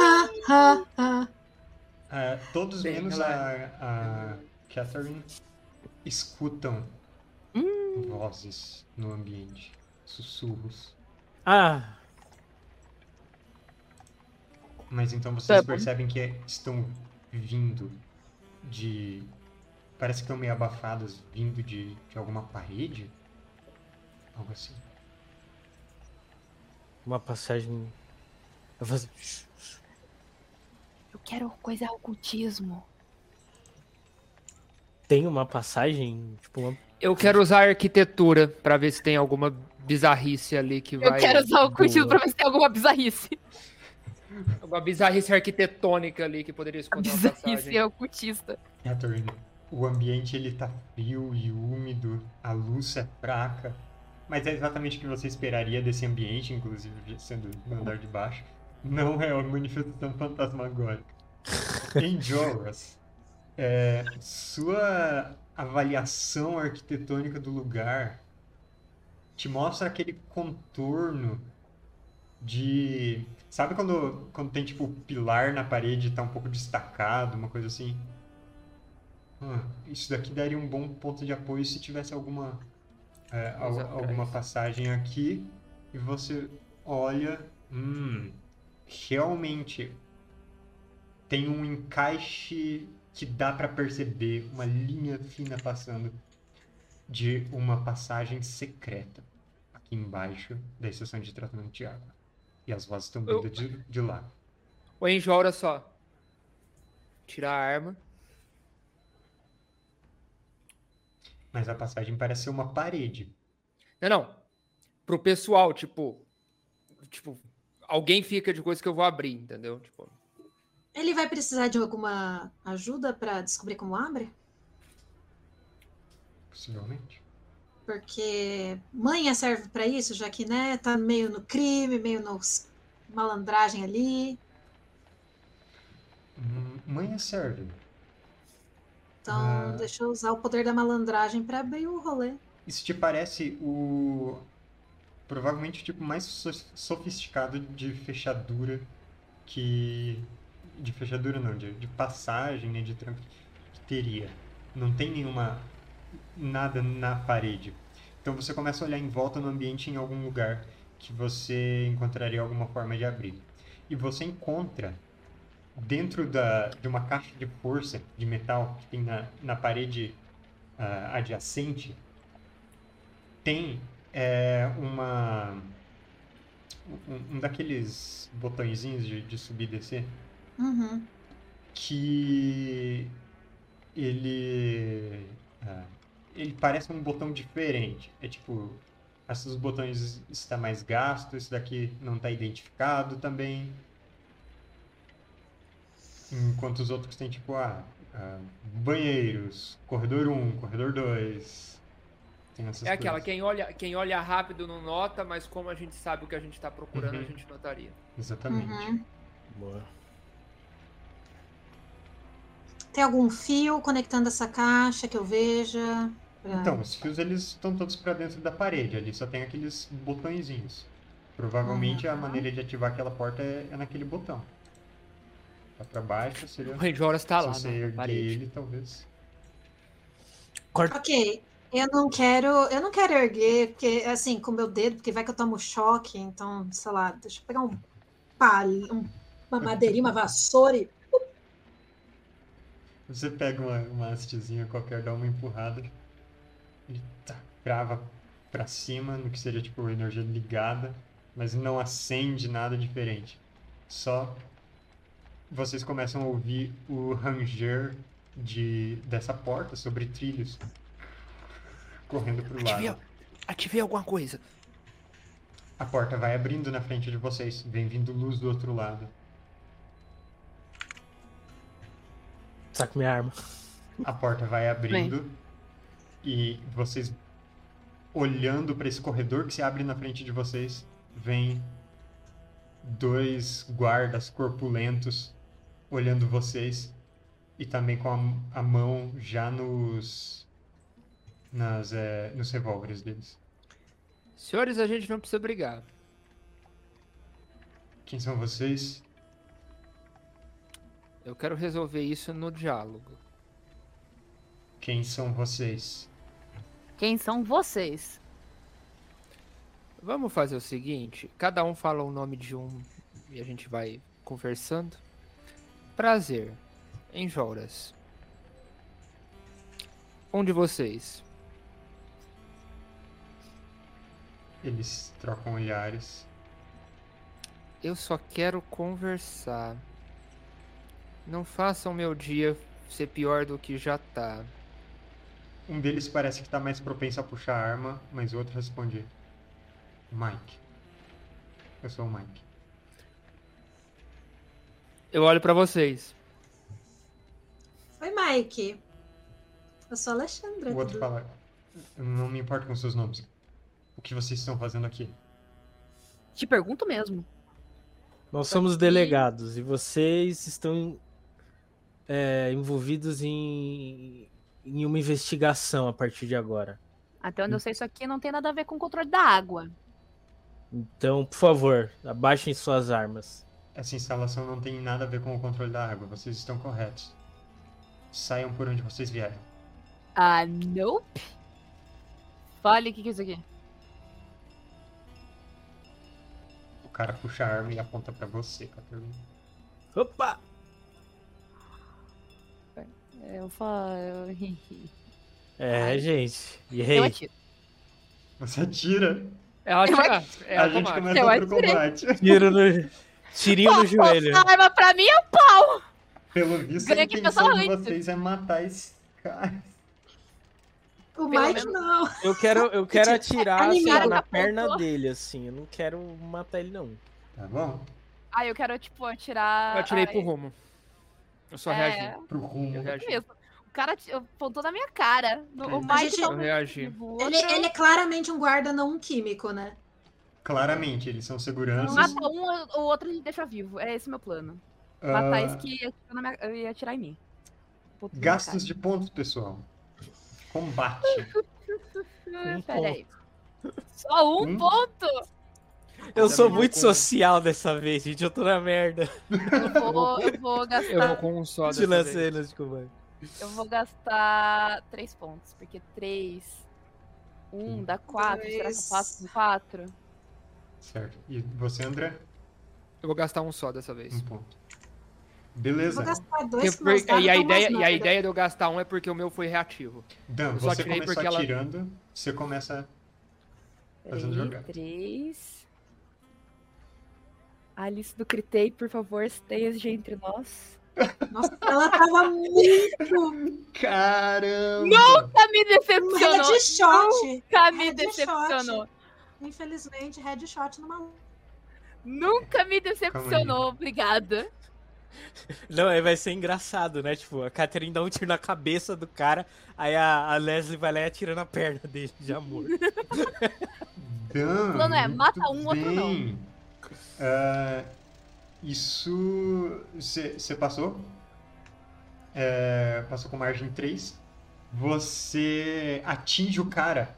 Ha, ha, ha. Ah, todos Bem, menos a, a Catherine escutam. Vozes no ambiente, sussurros. Ah, Mas então vocês Tá percebem que é- estão vindo de. Parece que estão meio abafadas, vindo de, de alguma parede? Algo assim. uma passagem. Eu vou fazer- Eu quero coisa ocultismo. Tem uma passagem, tipo, uma... Eu quero usar a arquitetura pra ver se tem alguma bizarrice ali que vai. Eu quero usar o ocultismo boa. pra ver se tem alguma bizarrice. Alguma bizarrice arquitetônica ali que poderia A esconder uma bizarrice é ocultista. Catherine, o ambiente ele tá frio e úmido, a luz é fraca, mas é exatamente o que você esperaria desse ambiente, inclusive sendo no andar de baixo. Não é uma manifestação fantasmagórica. Em Joras, é, sua avaliação arquitetônica do lugar te mostra aquele contorno de. Sabe quando, quando tem tipo o pilar na parede e tá um pouco destacado, uma coisa assim? Ah, isso daqui daria um bom ponto de apoio se tivesse alguma, é, al- atrás. alguma passagem aqui e você olha. Hum, realmente tem um encaixe que dá para perceber uma linha fina passando de uma passagem secreta aqui embaixo da estação de tratamento de água. E as vozes estão vindo de, de lá. O Angel, olha só. Tirar a arma. Mas a passagem parece ser uma parede. Não, não. Pro pessoal, tipo. Tipo, alguém fica de coisa que eu vou abrir, entendeu? Tipo, Ele vai precisar de alguma ajuda pra descobrir como abre? Possivelmente. Porque manha serve pra isso, já que, né, tá meio no crime, meio no malandragem ali. Hum, Manha serve. Então, Ah. deixa eu usar o poder da malandragem pra abrir o rolê. Isso te parece o. Provavelmente o tipo mais so- sofisticado de fechadura que. De fechadura não, de, de passagem, né, de tranco que teria. Não tem nenhuma. nada na parede. Então você começa a olhar em volta no ambiente em algum lugar que você encontraria alguma forma de abrir. E você encontra dentro da, de uma caixa de força de metal que tem na, na parede ah, adjacente tem é, uma um, um daqueles botõezinhos de, de subir e descer Uhum. que ele ah, ele parece um botão diferente é tipo esses botões está mais gasto esse daqui não está identificado também enquanto os outros têm tipo ah, ah, banheiros corredor 1, corredor 2 tem essas é aquela, coisas. quem olha, quem olha rápido não nota, mas como a gente sabe o que a gente tá procurando, Uhum. a gente notaria. exatamente Uhum. Boa. Tem algum fio conectando essa caixa que eu veja? Pra- Então, os fios eles estão todos para dentro da parede, ali só tem aqueles botõezinhos. Provavelmente a Uhum. maneira de ativar aquela porta é, é naquele botão. Tá para baixo, seria. O Range Horas tá se lá você erguer parede. ele, talvez. Corta. Ok, eu não quero, eu não quero erguer, porque assim, com o meu dedo, porque vai que eu tomo choque, então, sei lá, deixa eu pegar um palho, um- uma madeirinha, uma vassoura e Você pega uma, uma hastezinha qualquer, dá uma empurrada, ele tá, grava para cima, no que seria tipo energia ligada, mas não acende nada diferente. Só vocês começam a ouvir o ranger de, dessa porta sobre trilhos correndo pro Ativei, lado. ativei alguma coisa. A porta vai abrindo na frente de vocês, vem vindo luz do outro lado. Saco minha arma. A porta vai abrindo e vocês olhando para esse corredor que se abre na frente de vocês, vem dois guardas corpulentos olhando vocês e também com a, a mão já nos nas é, nos revólveres deles. Senhores, a gente não precisa brigar. Quem são vocês? Eu quero resolver isso no diálogo. Quem são vocês? Quem são vocês? Vamos fazer o seguinte: cada um fala o nome de um e a gente vai conversando. Prazer, Enjoras. Um de vocês. Eles trocam olhares. Eu só quero conversar. Não façam meu dia ser pior do que já tá. Um deles parece que está mais propenso a puxar a arma, mas o outro responde: Mike. Eu sou o Mike. Eu olho pra vocês. Oi, Mike. Eu sou a Alexandra. O outro tudo- fala: Eu não me importo com seus nomes. O que vocês estão fazendo aqui? Te pergunto mesmo. Nós somos delegados e vocês estão é, envolvidos em, em uma investigação a partir de agora. Até onde eu sei, isso aqui não tem nada a ver com o controle da água. Então, por favor, abaixem suas armas. Essa instalação não tem nada a ver com o controle da água. Vocês estão corretos. Saiam por onde vocês vieram. Ah, nope. Fale o que, que é isso aqui. O cara puxa a arma e aponta pra você, Catarina. Opa! Eu falo. Eu, É, Ai. gente. E eu aí? atiro. Você atira, Ela Eu tira. É a gente começa Eu outro atirei. combate. Tiro no... Tirinho no joelho. A arma pra mim é pau! Pelo visto, Ganha a intenção de vocês é matar esse cara. O menos- não. Eu quero, eu quero atirar assim, na perna dele, assim. Eu não quero matar ele, não. Tá bom? Ah, eu quero, tipo, atirar. Eu atirei ai, pro rumo. Eu só é, reagi. Pro rumo. Eu reagi. mesmo. O cara apontou na minha cara. No- O Mike gente- Eu reagi. Ele, outro ele é claramente um guarda, não um químico, né? Claramente, eles são seguranças. Mata um, o outro gente deixa vivo. É esse meu plano. Matar Ah, esse que ia minha- ia atirar em mim. Gastos de pontos, pessoal. Combate. <laughs> Um Pera aí. Só um Um? ponto? Eu sou muito social dessa vez, gente. Eu tô na merda. Eu vou, eu vou gastar. Eu vou com um só dessa vez. cenas. Eu vou gastar três pontos, porque três. Um dá quatro. Será que eu faço com quatro? certo. E você, André? Eu vou gastar um só dessa vez. Um ponto. Eu Beleza. Vou gastar Porque- dois meus e, a ideia, e a nada. ideia de eu gastar um é porque o meu foi reativo. Dan, Eu você começou porque ela- atirando, você começa Fazendo jogada. três. Alice do Critei, por favor, esteja entre nós. Nossa, ela tava muito. Caramba! Nunca me decepcionou! headshot. Nunca me Headshot. decepcionou! Infelizmente, headshot no maluco. Nunca me decepcionou, obrigada. Não, aí vai ser engraçado, né? Tipo, a Catherine dá um tiro na cabeça do cara, aí a, a Leslie vai lá e atira na perna dele, já morto. <laughs> Dan, O plano é, mata um, outro não. Ah, isso. Você passou? É, passou com margem 3. Você atinge o cara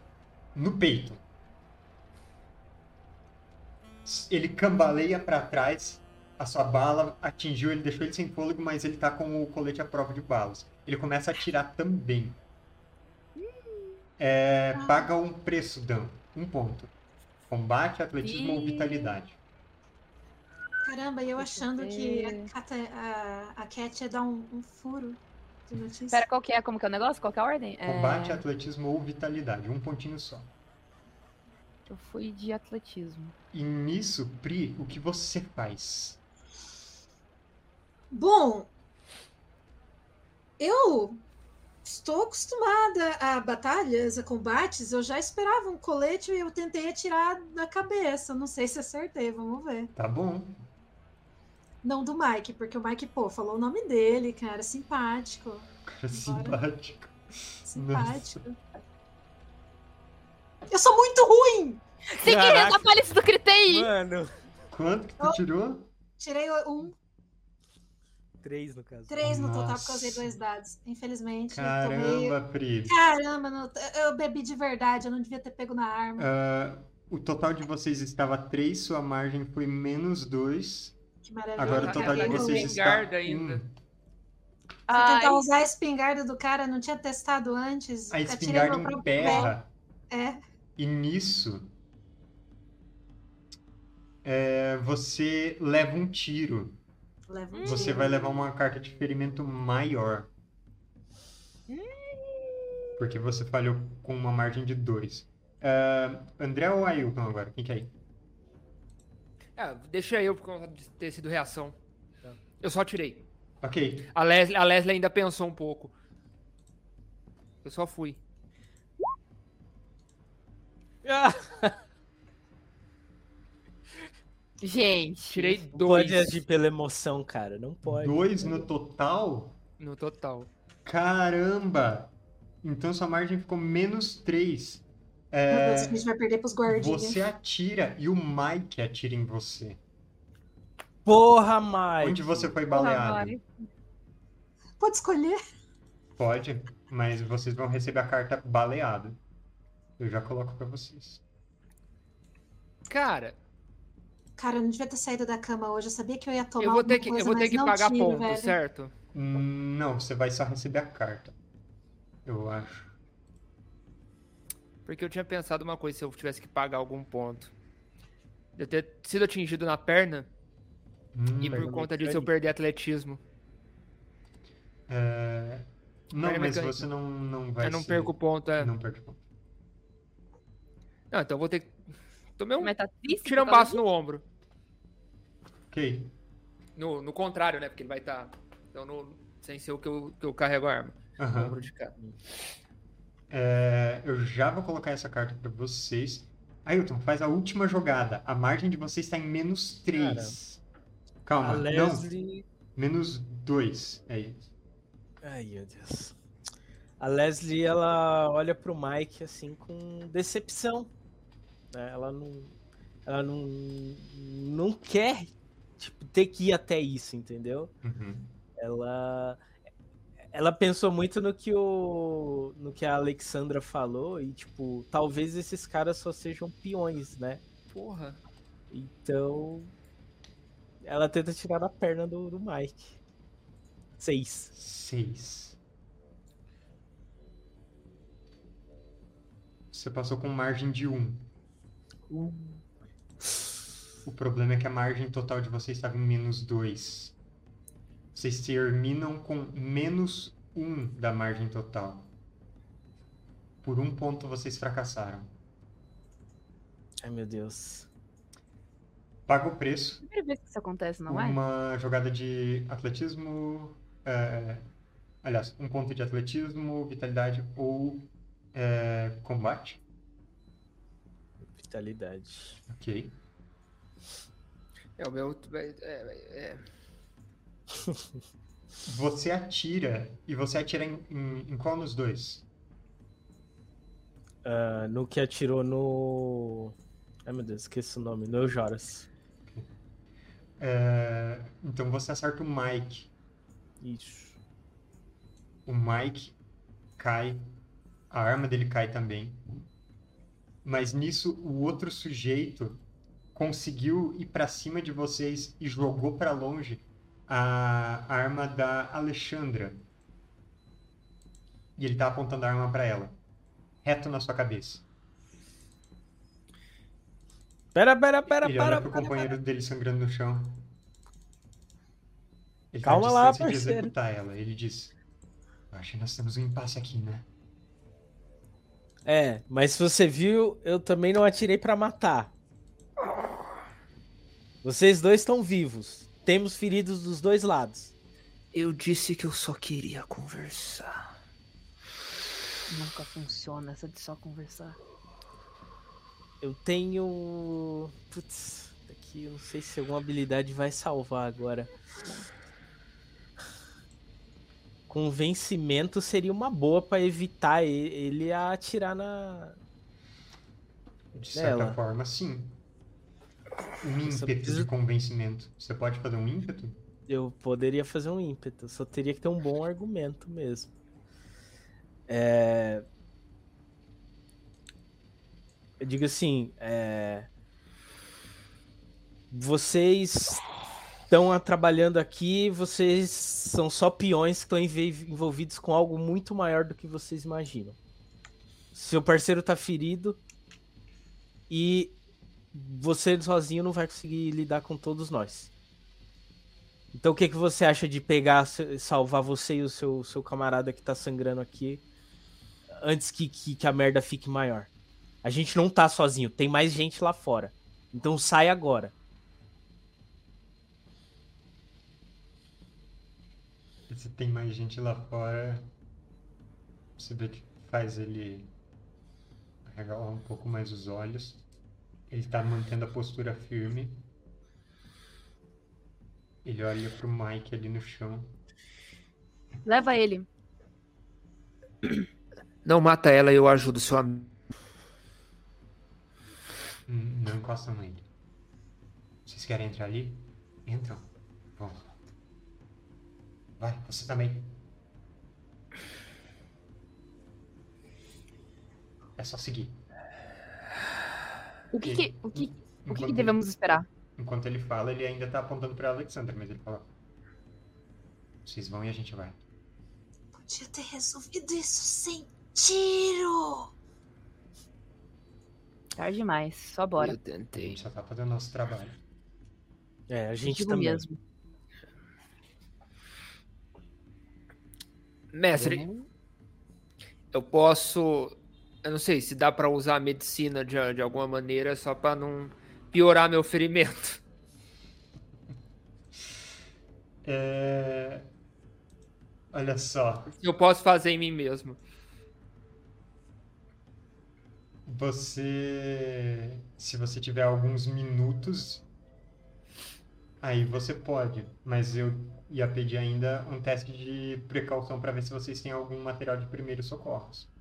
no peito. Ele cambaleia pra trás. A sua bala atingiu, ele deixou ele sem fôlego, mas ele tá com o colete à prova de balas. Ele começa a atirar também. É, paga um preço, Dan. Um ponto. Combate, atletismo ou Ih. vitalidade. Caramba, e eu achando que a, Cata, a, a Cat ia dar um, um furo de notícia. Pera, qual que é? Como que é o negócio? Qual que é a ordem? É, Combate, atletismo ou vitalidade. Um pontinho só. Eu fui de atletismo. E nisso, Pri, o que você faz? Bom, eu estou acostumada a batalhas, a combates. Eu já esperava um colete e eu tentei atirar na cabeça. Não sei se acertei, vamos ver. Tá bom. Não do Mike, porque o Mike, pô, falou o nome dele, cara, simpático. Cara, simpático. Simpático. Eu sou muito ruim! Sem querer, da Alice do Critei! Mano, Quanto que tu tirou? Tirei um, três no caso. três no total, porque eu usei Nossa. dois dados. Infelizmente, eu tomei. Caramba, Pri. Caramba, não- eu bebi de verdade, eu não devia ter pego na arma. Ah, o total de vocês estava 3, sua margem foi menos 2. Que maravilha. Agora vocês o está espingarda ainda. 1. Fui Ai, tentar usar a espingarda do cara, não tinha testado antes. A espingarda emperra. pé. É. E nisso, é, você leva um tiro. Leva um Você tiro. vai levar uma carta de ferimento maior. Porque você falhou com uma margem de 2. André ou Ailton agora? Quem quer ir? É, deixa eu por conta de ter sido reação. Eu só tirei. Ok. A Leslie, a Leslie ainda pensou um pouco. Eu só fui. <laughs> Gente. Tirei não dois pode agir pela emoção, cara. Não pode. 2 no total? no total. Caramba! Então sua margem ficou menos 3. Meu Deus, a gente vai perder pros guardinhas. Você atira e o Mike atira em você. Porra, Mike. Onde você foi baleado? Pode escolher. Pode, mas vocês vão receber a carta baleado. Eu já coloco pra vocês. Cara, Cara, eu não devia ter saído da cama hoje. Eu sabia que eu ia tomar eu vou ter que, coisa, eu vou ter que não pagar tive, ponto, velho. certo? Hum, Não, você vai só receber a carta. Eu acho. Porque eu tinha pensado uma coisa se eu tivesse que pagar algum ponto. eu ter sido atingido na perna Hum, e por conta disso eu perdi atletismo. é, Não, Perna mas mecânica. você não, não vai eu não ser- perco ponto, é. Não, Não perde ponto. então eu vou ter que. Tomei um tá tirambaço causa no ombro. Ok. No, no contrário, né? Porque ele vai estar. então, no- sem ser o que eu, que eu carrego a arma. No Aham. ombro de cá. É, eu já vou colocar essa carta pra vocês. Ailton, faz a última jogada. A margem de vocês está em menos 3. Calma, A não. Leslie. Menos 2. É isso. Ai, meu Deus. A Leslie, ela olha pro Mike assim com decepção. né? Ela não. Ela não. Não quer tipo, ter que ir até isso, entendeu? Uhum. Ela. Ela pensou muito no que o. no que a Alexandra falou e, tipo, talvez esses caras só sejam peões, né? Porra. Então. Ela tenta tirar a perna do, do Mike. Seis. 6. Você passou com margem de 1. O problema é que a margem total de vocês estava em menos 2. Vocês terminam com menos 1 da margem total. Por um ponto vocês fracassaram. Ai, meu Deus. Paga o preço. Primeira vez que isso acontece, não é? uma jogada de atletismo. é, aliás, um ponto de atletismo, vitalidade ou é, combate. Vitalidade. Ok. É o meu. É, é- é- Você atira e você atira em, em, em qual nos dois? Ah, no que atirou no. Ai meu Deus, esqueci o nome. No Joras. É, então você acerta o Mike. Isso. O Mike cai, a arma dele cai também. Mas nisso o outro sujeito conseguiu ir pra cima de vocês e jogou pra longe a arma da Alexandra. E ele tá apontando a arma pra ela, reto na sua cabeça. Pera, pera, pera, Ele para. olha pro companheiro dele sangrando no chão. Ele tá Calma à lá, distância de parceiro. executar ela. Ele diz: Acho que nós temos um impasse aqui, né? É, mas se você viu, eu também não atirei pra matar. Vocês dois estão vivos. Temos feridos dos dois lados. Eu disse que eu só queria conversar. Nunca funciona essa de só conversar. Eu tenho. Putz, aqui eu não sei se alguma habilidade vai salvar agora. Convencimento seria uma boa pra evitar ele a atirar na. De certa Nela. forma, sim. Um só ímpeto preciso- de convencimento. Você pode fazer um ímpeto? Eu poderia fazer um ímpeto, só teria que ter um bom argumento mesmo. É... Eu digo assim, é... vocês estão trabalhando aqui, vocês são só peões que estão envolvidos com algo muito maior do que vocês imaginam. Seu parceiro tá ferido e você sozinho não vai conseguir lidar com todos nós. Então o que, que você acha de pegar, salvar você e o seu, seu camarada que tá sangrando aqui antes que, que, que a merda fique maior? A gente não tá sozinho, tem mais gente lá fora. Então sai agora. Se tem mais gente lá fora, você vê que faz ele arregalar um pouco mais os olhos. Ele tá mantendo a postura firme. Ele olha pro Mike ali no chão. Leva ele. Não mata ela e eu ajudo seu amigo. Hum, Não encostam nele. Vocês querem entrar ali? Entram. Bom. Vai, você também. É só seguir. O que, que- o que, o que, que devemos esperar? Ele, enquanto ele fala, ele ainda tá apontando pra Alexandra, mas ele fala. Vocês vão e a gente vai. Podia ter resolvido isso sem tiro. Tarde demais, só bora. Eu A tentei. gente só tá fazendo nosso trabalho. É, a gente Digo também. mesmo. Mestre, eu posso. Eu não sei se dá pra usar a medicina de, de alguma maneira só pra não piorar meu ferimento. <laughs> É... Olha só, Eu posso fazer em mim mesmo. você. Se você tiver alguns minutos, aí você pode. Mas eu ia pedir ainda um teste de precaução para ver se vocês têm algum material de primeiros socorros.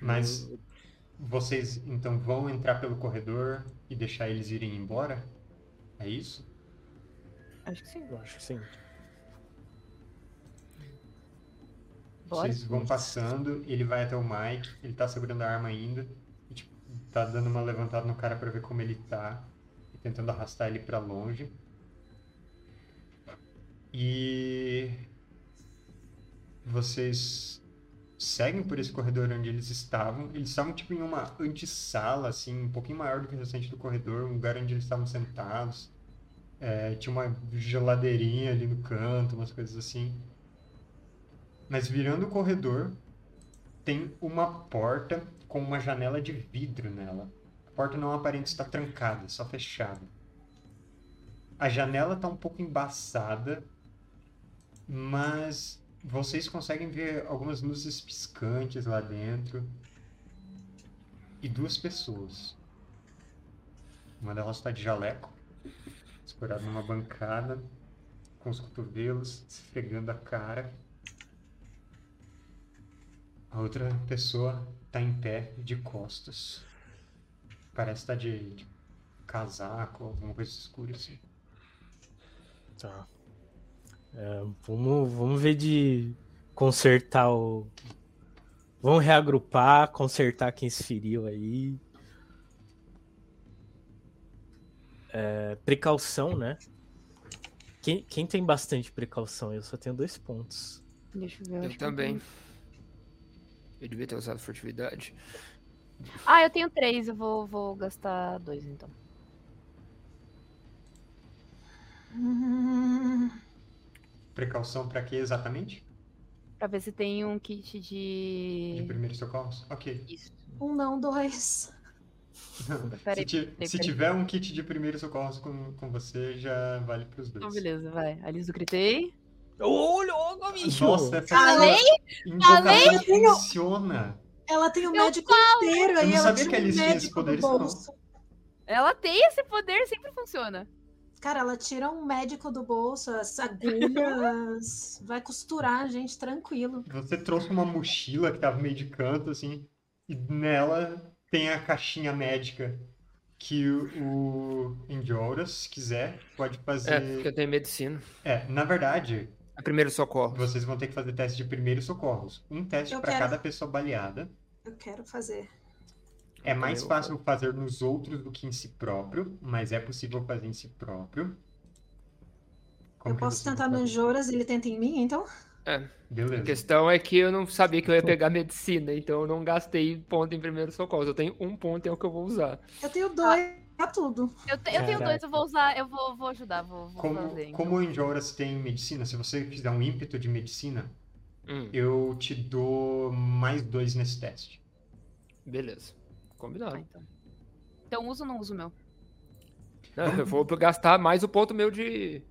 Mas vocês então vão entrar pelo corredor e deixar eles irem embora? É isso? Acho que sim. Eu acho que sim. Bora. Vocês vão passando, ele vai até o Mike, ele tá segurando a arma ainda, e, tipo, tá dando uma levantada no cara pra ver como ele tá, e tentando arrastar ele pra longe. E vocês seguem por esse corredor onde eles estavam. Eles estavam tipo em uma antessala, assim, um pouquinho maior do que o restante do corredor, um lugar onde eles estavam sentados. É, tinha uma geladeirinha ali no canto, umas coisas assim. Mas virando o corredor, tem uma porta com uma janela de vidro nela. A porta não aparenta estar trancada, só fechada. A janela está um pouco embaçada, mas vocês conseguem ver algumas luzes piscantes lá dentro. E duas pessoas. Uma delas está de jaleco, escorada numa bancada, com os cotovelos, esfregando a cara. A outra pessoa tá em pé, de costas. Parece estar de, de casaco, alguma coisa escura assim. Tá. É, vamos, vamos ver de consertar o. Vamos reagrupar, consertar quem se feriu aí. É, precaução, né? Quem, quem tem bastante precaução? Eu só tenho dois pontos. Deixa eu ver. Eu também. Eu devia ter usado furtividade. Ah, eu tenho três, eu vou, vou gastar dois então. Hum, Precaução pra quê exatamente? Pra ver se tem um kit de. De primeiros socorros? Ok. Isso. um não, dois. Se, ti- se tiver um kit de primeiros socorros com, com você, já vale pros dois. Então, beleza, vai. Alice do Critei. Olha, olha, bicho! Nossa, essa Falei? Falei? funciona. Ela tem o Eu médico inteiro, Eu aí não ela sabia que a um Alice tinha do poderes, não. Ela tem esse poder, sempre funciona. Cara, ela tira um médico do bolso, as agulhas, <laughs> vai costurar a gente tranquilo. Você trouxe uma mochila que tava meio de canto, assim, e nela tem a caixinha médica que o Endioras, se quiser, pode É, fazer. porque eu tenho medicina. É, na verdade, É primeiro socorro. vocês vão ter que fazer teste de primeiros socorros. Um teste para quero. cada pessoa baleada. Eu quero fazer. É mais eu- fácil fazer nos outros do que em si próprio, mas é possível fazer em si próprio. Como eu posso tentar no? Joras e ele tenta em mim, então? É. A Beleza. questão é que eu não sabia que eu ia pegar medicina, então eu não gastei ponto em primeiro socorro. Eu tenho um ponto e é o que eu vou usar. Eu tenho dois pra tudo. Eu, te- eu tenho dois, eu vou usar, eu vou, vou ajudar, vou, vou Como, fazer. então. como o Enjoras tem medicina, se você fizer um ímpeto de medicina, Hum, eu te dou mais dois nesse teste. beleza. Ah, Combinado. então. então uso ou não uso o meu? Não, eu vou gastar mais o ponto meu de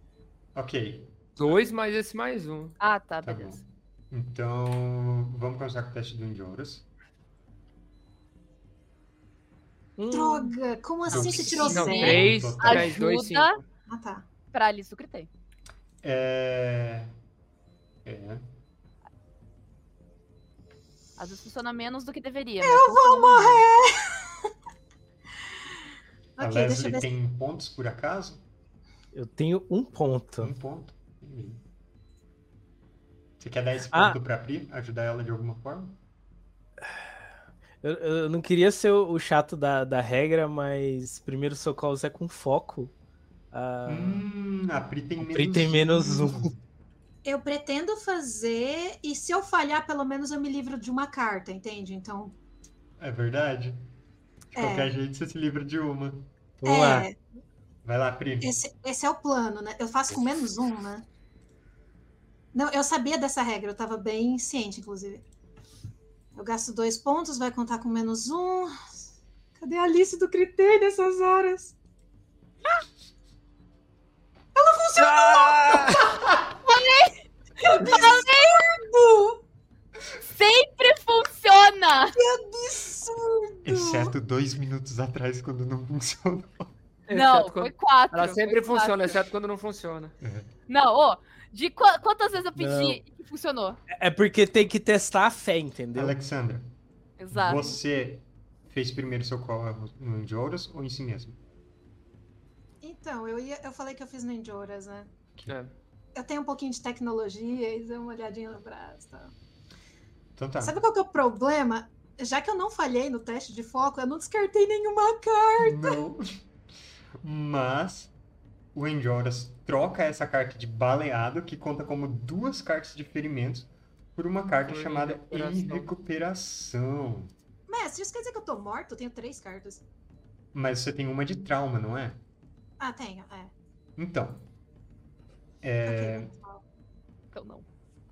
Ok, dois mais esse mais um. Ah, tá, tá beleza. bom. Então, vamos começar com o teste do Enjoras. Hum, Droga, como assim você tirou Não, Sim. zero? três, Total. mais dois, Ajuda. cinco. Ah, tá. Pra Alice do Critei. É... É... Às vezes funciona menos do que deveria. Eu vou morrer! A <laughs> Ok, deixa eu Leslie ver. se- tem pontos por acaso? Eu tenho um ponto. Um ponto. Você quer dar esse Ah. ponto pra Pri? Ajudar ela de alguma forma? Eu, eu não queria ser o, o chato da, da regra, mas primeiro socorros é com foco. Ah, Hum, a Pri tem menos Pri tem menos um. <laughs> Eu pretendo fazer, e se eu falhar, pelo menos eu me livro de uma carta, entende? Então, É verdade? De É. qualquer jeito, você se livra de uma. Vamos lá. É, Vai lá, Pri. esse, esse é o plano, né? Eu faço com menos um, né? Não, eu sabia dessa regra, eu tava bem ciente, inclusive. Eu gasto dois pontos, vai contar com menos um. Cadê a Alice do critério nessas horas? <laughs> Sempre funciona! Absurdo! Exceto dois minutos atrás, quando não funcionou. Não, Exceto foi quando- quatro. Ela sempre quatro. funciona, exceto quando não funciona. Não, ô, de qua- quantas vezes eu pedi e funcionou? É porque tem que testar a fé, entendeu? Alexandra, Exato. você fez primeiro socorro no Indioros ou em si mesmo? Então, eu, ia, eu falei que eu fiz no Enjoras, né? É. Eu tenho um pouquinho de tecnologia e dei uma olhadinha no braço. Tá? Então tá. Sabe qual que é o problema? Já que eu não falhei no teste de foco, eu não descartei nenhuma carta. Não. Mas o Enjoras troca essa carta de baleado, que conta como duas cartas de ferimentos, por uma carta Por chamada recuperação. Em Recuperação. Mestre, isso quer dizer que eu tô morto? Eu tenho três cartas. Mas você tem uma de trauma, não é? Ah, tenho, é. Então. É. Então não.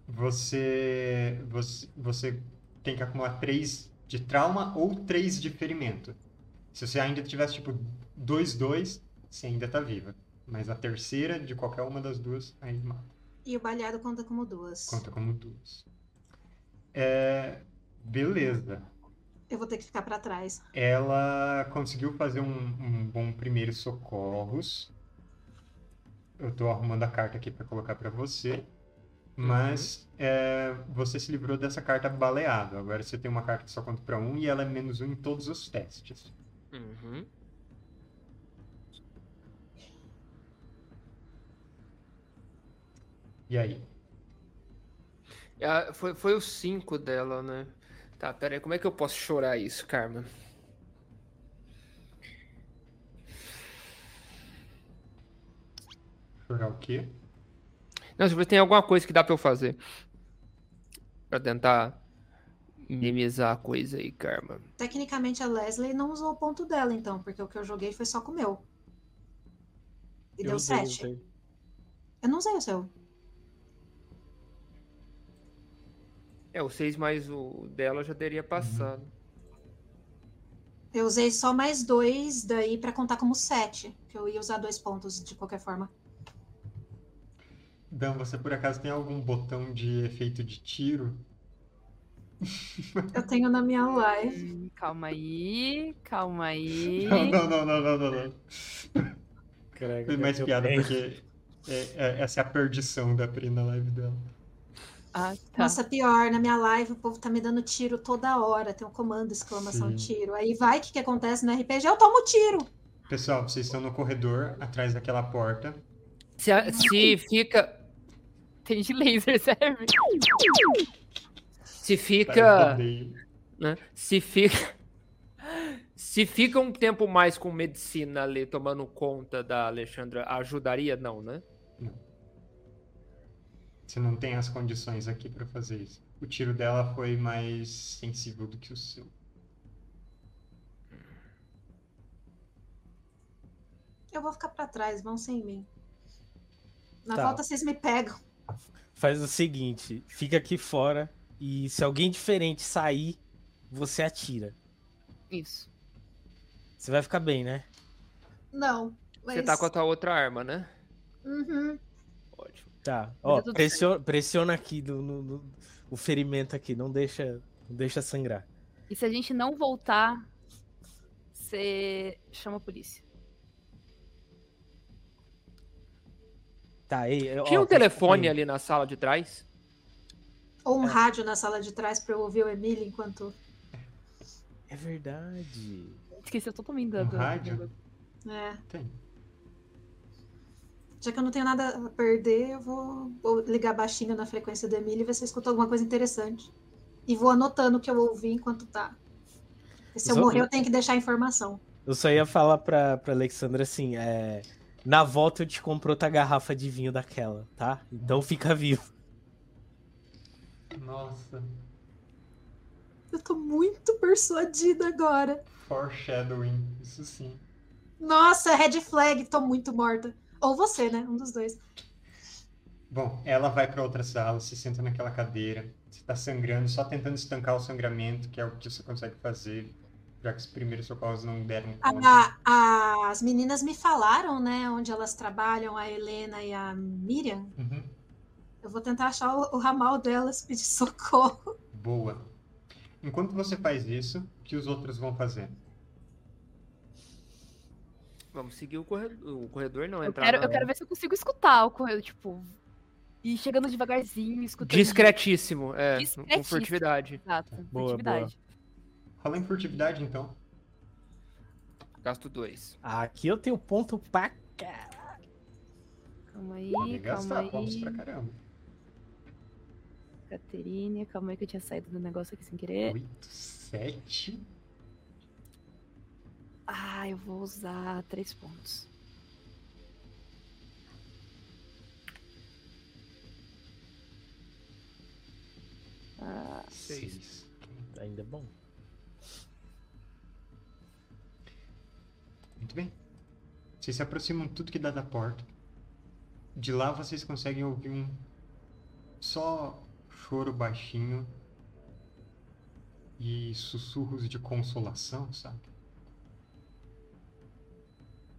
você, você, você tem que acumular três de trauma ou três de ferimento. Se você ainda tivesse, tipo, 2-2, você ainda tá viva. Mas a terceira, de qualquer uma das duas, aí mata. E o baleado conta como duas. Conta como duas. É, beleza. Eu vou ter que ficar pra trás. Ela conseguiu fazer um, um bom primeiro socorros. Eu tô arrumando a carta aqui para colocar para você. Mas é, você se livrou dessa carta baleado. Agora você tem uma carta que só conta para um e ela é menos um em todos os testes. Uhum. E aí? Ah, foi, foi o 5 dela, né? Tá, pera aí, como é que eu posso chorar isso, Karma? Chorar o quê? Não, se tem alguma coisa que dá pra eu fazer. Pra tentar minimizar a coisa aí, Karma. Tecnicamente a Leslie não usou o ponto dela, então, porque o que eu joguei foi só com o meu. E Eu deu usei, sete. usei. Eu não usei o seu. É, o 6 mais o dela já teria passado. Eu usei só mais dois daí pra contar como sete. Que eu ia usar dois pontos de qualquer forma. Dan, você por acaso tem algum botão de efeito de tiro? Eu tenho na minha live. Calma aí, calma aí. Não, não, não, não, não, não, não. Caraca, Foi mais piada porque é- é- essa é a perdição da Pri na live dela. Ah, tá. Nossa, pior, na minha live o povo tá me dando tiro toda hora. Tem um comando, exclamação Sim. tiro. Aí vai, o que, que acontece no RPG? Eu tomo tiro. Pessoal, vocês estão no corredor, atrás daquela porta. Se, a- se fica. Tem de laser, <laughs> serve? Se Tá, fica. odeio. né? Se fica. <laughs> Se fica um tempo mais com medicina ali tomando conta da Alexandra, ajudaria? Não, né? Você não tem as condições aqui pra fazer isso. O tiro dela foi mais sensível do que o seu. Eu vou ficar pra trás, vão sem mim. Na Tá. volta vocês me pegam. Faz o seguinte, fica aqui fora e se alguém diferente sair, você atira. Isso. Você vai ficar bem, né? Não. Mas... Você tá com a tua outra arma, né? Uhum. Ótimo. Tá. Ó, pressiona, pressiona aqui no, no- no- o ferimento aqui, não deixa, não deixa sangrar. E se a gente não voltar, você chama a polícia. Tá, ó, Tinha um desculpa telefone aí. ali na sala de trás? Ou um É. rádio na sala de trás pra eu ouvir o Emílio enquanto. É verdade. Esqueceu totalmente da. Um da- rádio? É. Tem. Já que eu não tenho nada a perder, eu vou, vou ligar baixinho na frequência do Emílio e ver se eu escuto alguma coisa interessante. E vou anotando o que eu ouvi enquanto tá. Porque se eu morrer, eu tenho que deixar a informação. Eu só ia falar pra, pra Alexandra assim, é... Na volta eu te compro outra garrafa de vinho daquela, tá? Então fica vivo. Nossa. Eu tô muito persuadida agora. Foreshadowing, isso sim. Nossa, red flag, tô muito morta. Ou você, né? Um dos dois. Bom, ela vai para outra sala, se senta naquela cadeira. Você tá sangrando, só tentando estancar o sangramento, que é o que você consegue fazer, já que os primeiros socorros não deram conta. A- a- as meninas me falaram, né, onde elas trabalham, a Helena e a Miriam. Uhum. Eu vou tentar achar o, o ramal delas, <laughs> pedir socorro. Boa. Enquanto você faz isso, o que os outros vão fazer? Vamos seguir o corredor. O corredor não, Eu entrar quero, na- eu quero ver se eu consigo escutar o correio, tipo. E chegando devagarzinho, escutando. Discretíssimo, é. Com Discretíssimo. furtividade. Exato, Boa, furtividade. Rola em furtividade, então. Gasto dois. Aqui eu tenho ponto pra cá. Calma aí, Pode calma gastar pontos aí. pra caramba. Caterine, calma aí que eu tinha saído do negócio aqui sem querer. 8, 7. Ah, eu vou usar três pontos. Ah, Seis. 6. Ainda é bom. Muito bem. Vocês se aproximam tudo que dá da porta. De lá vocês conseguem ouvir um só choro baixinho e sussurros de consolação, sabe?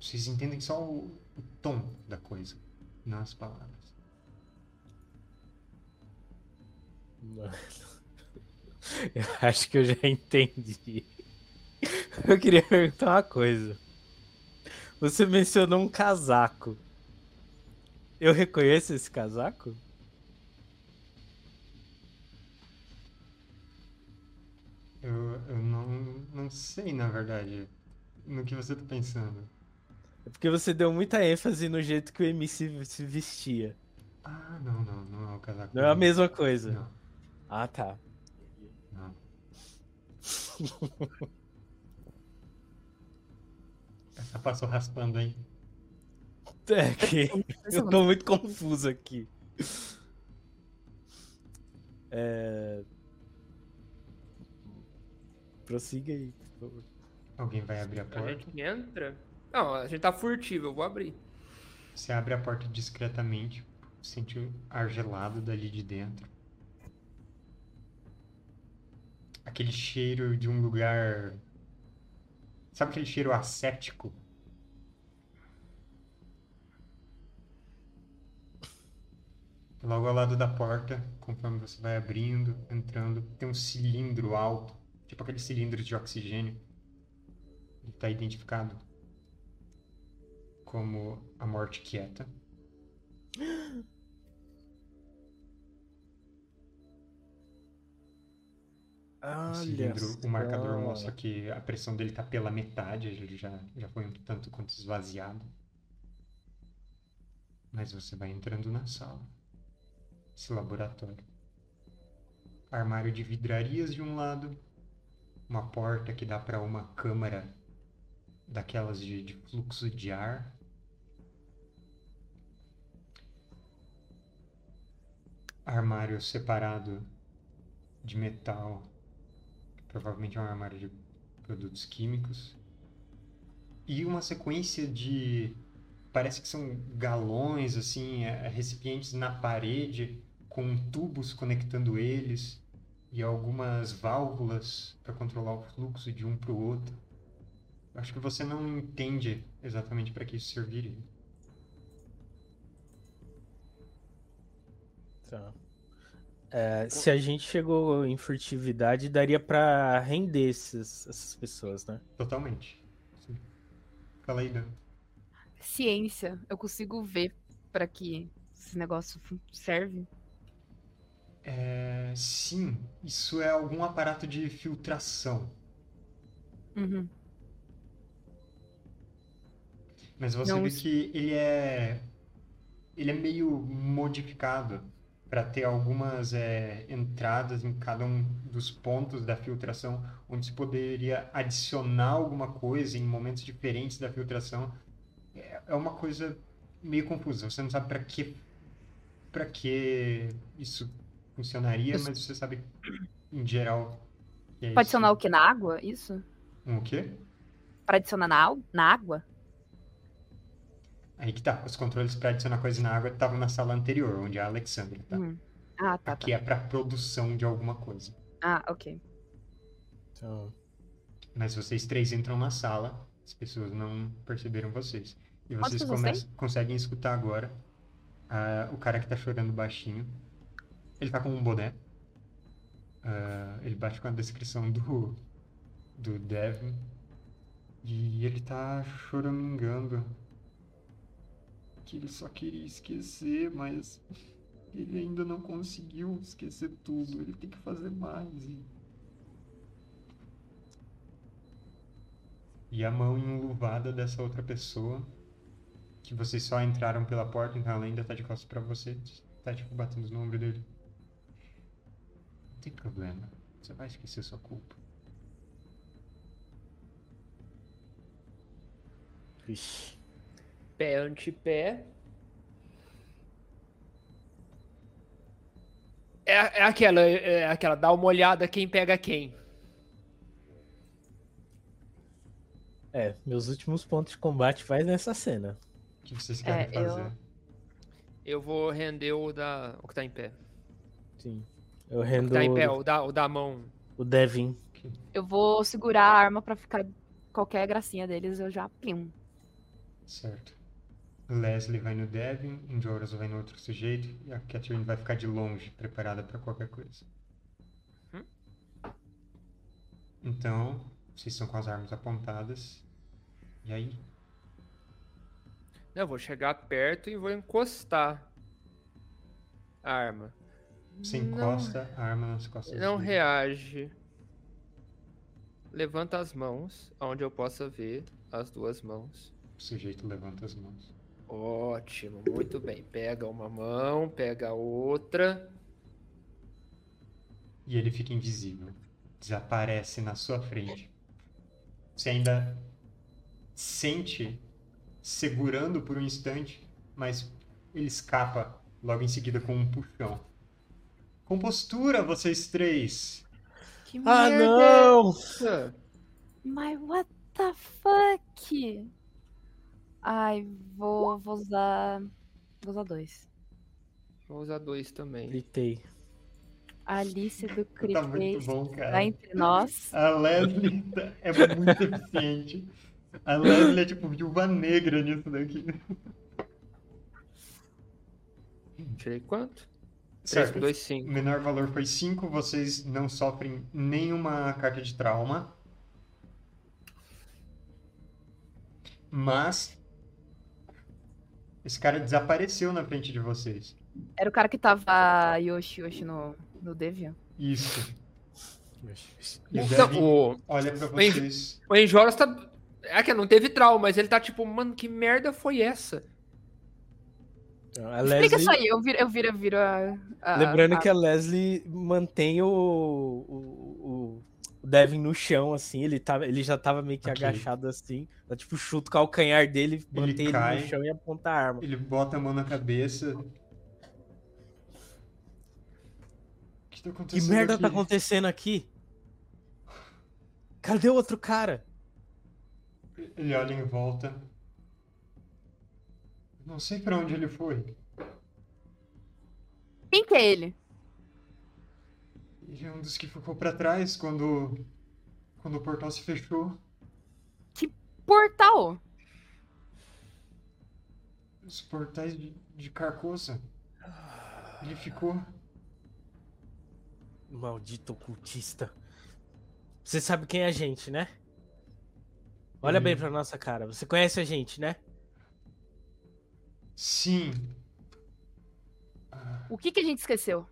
Vocês entendem só o, o tom da coisa, não as palavras. Mano. <laughs> Eu acho que eu já entendi. Eu queria perguntar uma coisa. Você mencionou um casaco. Eu reconheço esse casaco? Eu, eu não, não sei, na verdade, no que você tá pensando. É porque você deu muita ênfase no jeito que o MC se vestia. Ah, não, não, não é o casaco. Não é a mesma coisa. Não, Ah, tá. não. <laughs> Essa passou raspando, hein? É que eu tô muito confuso aqui. É... Prossiga aí, por favor. Alguém vai abrir a A porta. gente entra. Não, a gente tá furtivo, eu vou abrir. Você abre a porta discretamente, sente o ar gelado dali de dentro. Aquele cheiro de um lugar. Sabe aquele cheiro asséptico? Logo ao lado da porta, conforme você vai abrindo, entrando, tem um cilindro alto, tipo aquele cilindro de oxigênio. Ele está identificado como a morte quieta. <gasps> O cilindro, o marcador mostra que a pressão dele está pela metade, ele já, já foi um tanto quanto esvaziado. Mas você vai entrando na sala. Esse laboratório. Armário de vidrarias de um lado, uma porta que dá para uma câmara daquelas de, de fluxo de ar. Armário separado de metal, que provavelmente é um armário de produtos químicos. E uma sequência de. Parece que são galões, assim, é, recipientes na parede, com tubos conectando eles, e algumas válvulas para controlar o fluxo de um para o outro. Acho que você não entende exatamente para que isso serviria. Tá. É, se a gente chegou em furtividade, daria pra render esses- essas pessoas, né? Totalmente. Sim. Fala aí, Dan. Ciência, eu consigo ver pra que esse negócio serve. É, sim, isso é algum aparato de filtração. Uhum. Mas você Não vê que ele é ele é meio modificado para ter algumas é, entradas em cada um dos pontos da filtração, onde se poderia adicionar alguma coisa em momentos diferentes da filtração. É, uma coisa meio confusa. Você não sabe para que para que isso funcionaria, Isso- mas você sabe em geral é Pra adicionar o que? Na água? Isso? Um o quê? Pra adicionar na, na água? Aí que tá. Os controles pra adicionar coisa na água estavam na sala anterior, onde a Alexandra tá. Hum. Ah, tá, tá. Aqui é pra produção de alguma coisa. Ah, ok. Então, Mas vocês três entram na sala, as pessoas não perceberam vocês. E Quantas vocês começam, conseguem escutar agora ah, o cara que tá chorando baixinho. Ele tá com um boné. Ah, ele bate com a descrição do, do Devin. E ele tá choramingando. Que ele só queria esquecer, mas ele ainda não conseguiu esquecer tudo. Ele tem que fazer mais. E E a mão enluvada dessa outra pessoa, que vocês só entraram pela porta, então ela ainda tá de costas pra você, tá tipo batendo no ombro dele. Não tem problema, você vai esquecer sua culpa. Vixe. Pé ante-pé. É, é aquela, é aquela, dá uma olhada quem pega quem. É, meus últimos pontos de combate vai nessa cena. O que vocês querem É, eu- fazer? Eu vou render o da. O que tá em pé. Sim. Eu O que rendo tá em pé, o da, o da mão. o Devin. Eu vou segurar a arma pra ficar qualquer gracinha deles, eu já plim. Certo. Leslie vai no Devin, Joras vai no outro sujeito, e a Catherine vai ficar de longe, preparada pra qualquer coisa. Hum? Então, vocês estão com as armas apontadas. E aí? Eu vou chegar perto e vou encostar a arma. Você Não- encosta a arma nas costas Não dele. reage. Levanta as mãos, onde eu possa ver as duas mãos. O sujeito levanta as mãos. Ótimo, muito bem. Pega uma mão, pega a outra. E ele fica invisível. Desaparece na sua frente. Você ainda sente segurando por um instante, mas ele escapa logo em seguida com um puxão. Compostura, vocês três! Que Ah, merda! não! Mas what the fuck? Ai, vou, vou usar. Vou usar dois. Vou usar dois também. Gritei. Alice do Tá muito bom, tá cara. entre nós. A Leslie tá- é muito eficiente. A Leslie é tipo viúva negra nisso daqui. Tirei quanto? Certo. 3, 2, O 5. menor valor foi 5, vocês não sofrem nenhuma carta de trauma. Mas esse cara desapareceu na frente de vocês. Era o cara que tava Yoshi Yoshi no, no Deviant. Isso. O Então, o, olha pra vocês. o Enjoras tá. É que não teve trauma, mas ele tá tipo, mano, que merda foi essa? A Explica Leslie, isso aí, eu viro, eu viro, eu viro a. a- lembrando a- que a Leslie mantém o, o, o- Devin no chão, assim. Ele, tava, ele já tava meio que Ok. agachado assim. Ela, tipo, chuta o calcanhar dele, mantém ele cai. no chão e aponta a arma. Ele bota a mão na cabeça. O que tá Que acontecendo merda tá aqui? acontecendo aqui? Cadê o outro cara? Ele olha em volta. Não sei pra onde ele foi. Quem que é ele? Ele é um dos que ficou pra trás quando quando o portal se fechou. Portal! Os portais de, de Carcoça. Ele ficou. Maldito ocultista. Você sabe quem é a gente, né? Olha Hum. bem pra nossa cara. Você conhece a gente, né? Sim. O que que a gente esqueceu?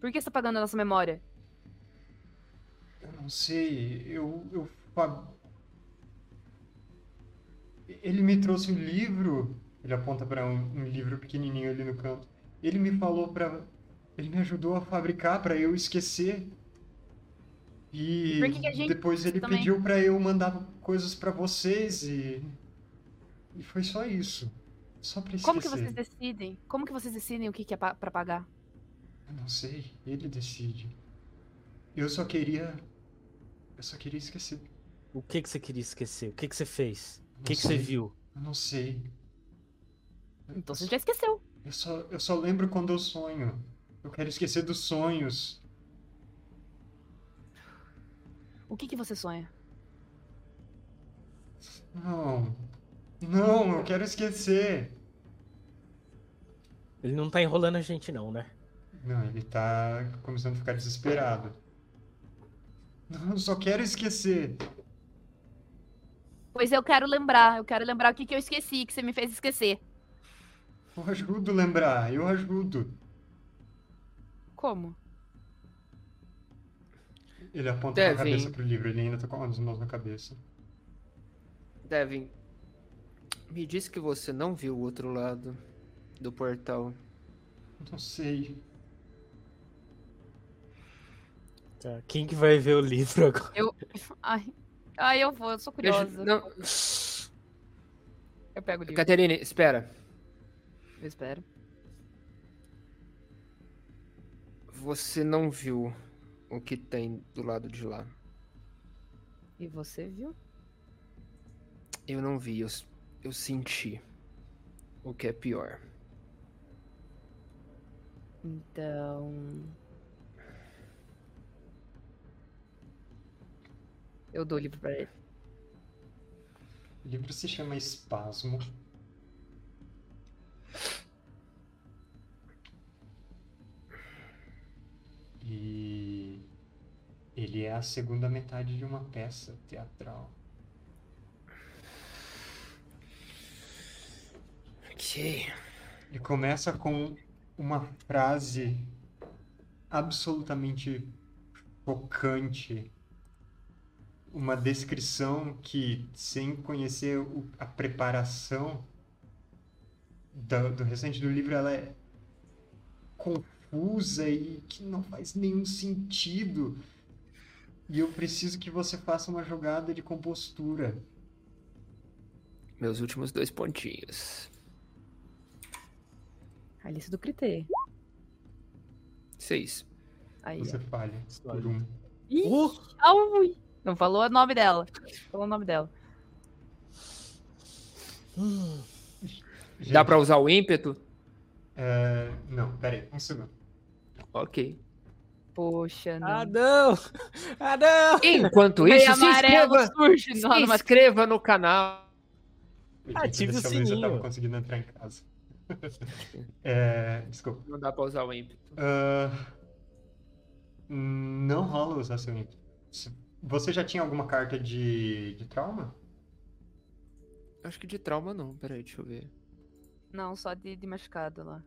Por que você tá apagando a nossa memória? Eu não sei. Eu. eu Ele me trouxe um livro. Ele aponta pra um, um livro pequenininho ali no canto. Ele me falou pra. Ele me ajudou a fabricar pra eu esquecer. E depois ele também? pediu pra eu mandar coisas pra vocês e. E foi só isso. Só pra esquecer. Como que vocês decidem? Como que vocês decidem o que que é pa- pra pagar? Eu não sei. Ele decide. Eu só queria. Eu só queria esquecer. O que que você queria esquecer? O que que você fez? O que que você viu? Eu não sei. Então eu, você já esqueceu. eu só, eu só lembro quando eu sonho. Eu quero esquecer dos sonhos. O que, que você sonha? Não. Não, eu quero esquecer. Ele não tá enrolando a gente não, né? Não, ele tá começando a ficar desesperado. Não, eu só quero esquecer. Pois eu quero lembrar. Eu quero lembrar o que, que eu esqueci, que você me fez esquecer. Eu ajudo a lembrar, eu ajudo. Como? Ele aponta com a Devin. cabeça pro livro, ele ainda tá com as mãos na cabeça. Devin, me disse que você não viu o outro lado do portal. Não sei. Tá, Quem que vai ver o livro agora? Eu. Ai. Ai, eu vou, eu sou Deixa- curiosa. não, Eu pego o livro. Caterine, espera. Eu espero. Você não viu o que tem do lado de lá. E você viu? Eu não vi, eu, eu senti. O que é pior. Então. Eu dou o livro pra ele. O livro se chama Espasmo. E ele é a segunda metade de uma peça teatral. Ok. Ele começa com uma frase absolutamente chocante, uma descrição que, sem conhecer o- a preparação do, do restante do livro, ela é confusa e que não faz nenhum sentido. E eu preciso que você faça uma jogada de compostura. Meus últimos dois pontinhos. Alice do Critê. Seis. Aí. Você ó. falha por um. Ih, Uh! Não falou o nome dela. Falou o nome dela. Hum, Dá pra usar o ímpeto? É, não, peraí, um segundo. Ok. Poxa, não. Ah, não! Ah, não! Enquanto isso, se amarelo inscreva, surge se no- numa- inscreva no canal. Eu Ative ver o sininho. tava conseguindo entrar em casa. <laughs> É, desculpa. Não dá pra usar o ímpeto. Ah, não rola usar seu ímpeto. Você já tinha alguma carta de, de trauma? Acho que de trauma não. Peraí, deixa eu ver. Não, só de, de machucado lá.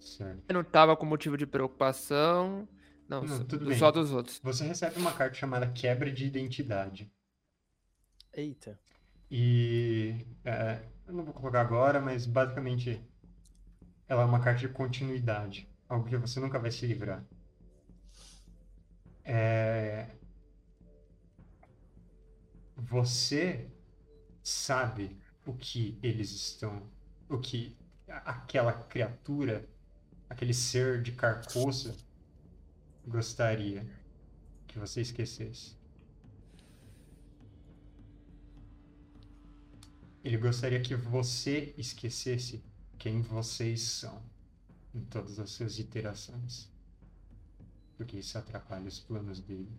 Certo. Eu não tava com motivo de preocupação. Não, Não, só, tudo do- bem. só dos outros. Você recebe uma carta chamada Quebra de Identidade. Eita. E é, eu não vou colocar agora, mas basicamente ela é uma carta de continuidade, algo que você nunca vai se livrar. É, você sabe o que eles estão, o que aquela criatura, aquele ser de carcoça gostaria que você esquecesse. Ele gostaria que você esquecesse quem vocês são em todas as suas iterações. Porque isso atrapalha os planos dele.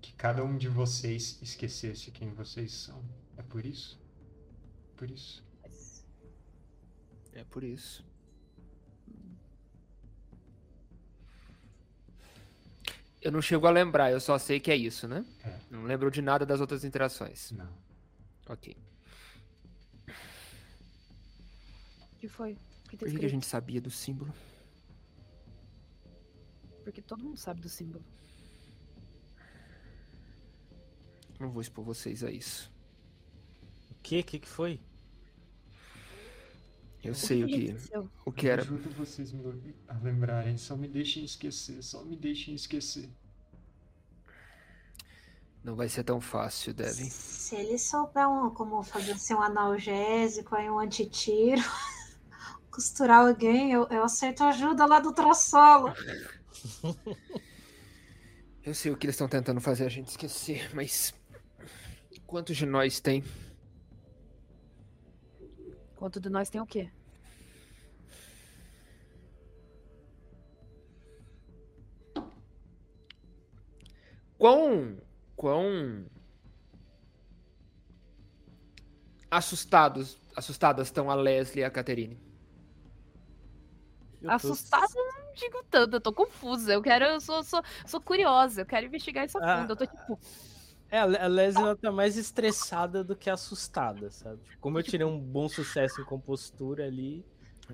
Que cada um de vocês esquecesse quem vocês são. É por isso? Por isso. É por isso. Eu não chego a lembrar, eu só sei que é isso, né? É. Não lembro de nada das outras interações. Não. Ok. O que foi? O que tá Por que, que a gente sabia do símbolo? Porque todo mundo sabe do símbolo. Não vou expor vocês a isso. O que? O que que foi? Eu sei o que, o que era. Ajudo vocês me- a lembrarem. Só me deixem esquecer. Só me deixem esquecer. Não vai ser tão fácil, Devin. Se ele souber um- como fazer assim, um analgésico, aí um antitiro, <laughs> costurar alguém, eu, eu aceito ajuda lá do traçolo. Eu sei o que eles estão tentando fazer a gente esquecer, mas. Quantos de nós tem? Quanto de nós tem o quê? Quão. Quão. Assustados, assustadas estão a Leslie e a Caterine. Eu Assustada, eu não digo tanto, eu tô confusa. Eu quero, eu sou, sou, sou curiosa, eu quero investigar isso a Ah. fundo. Eu tô tipo, É, a Le- a Leslie ela tá mais estressada do que assustada, sabe? Tipo, Como eu tirei um bom sucesso em compostura ali,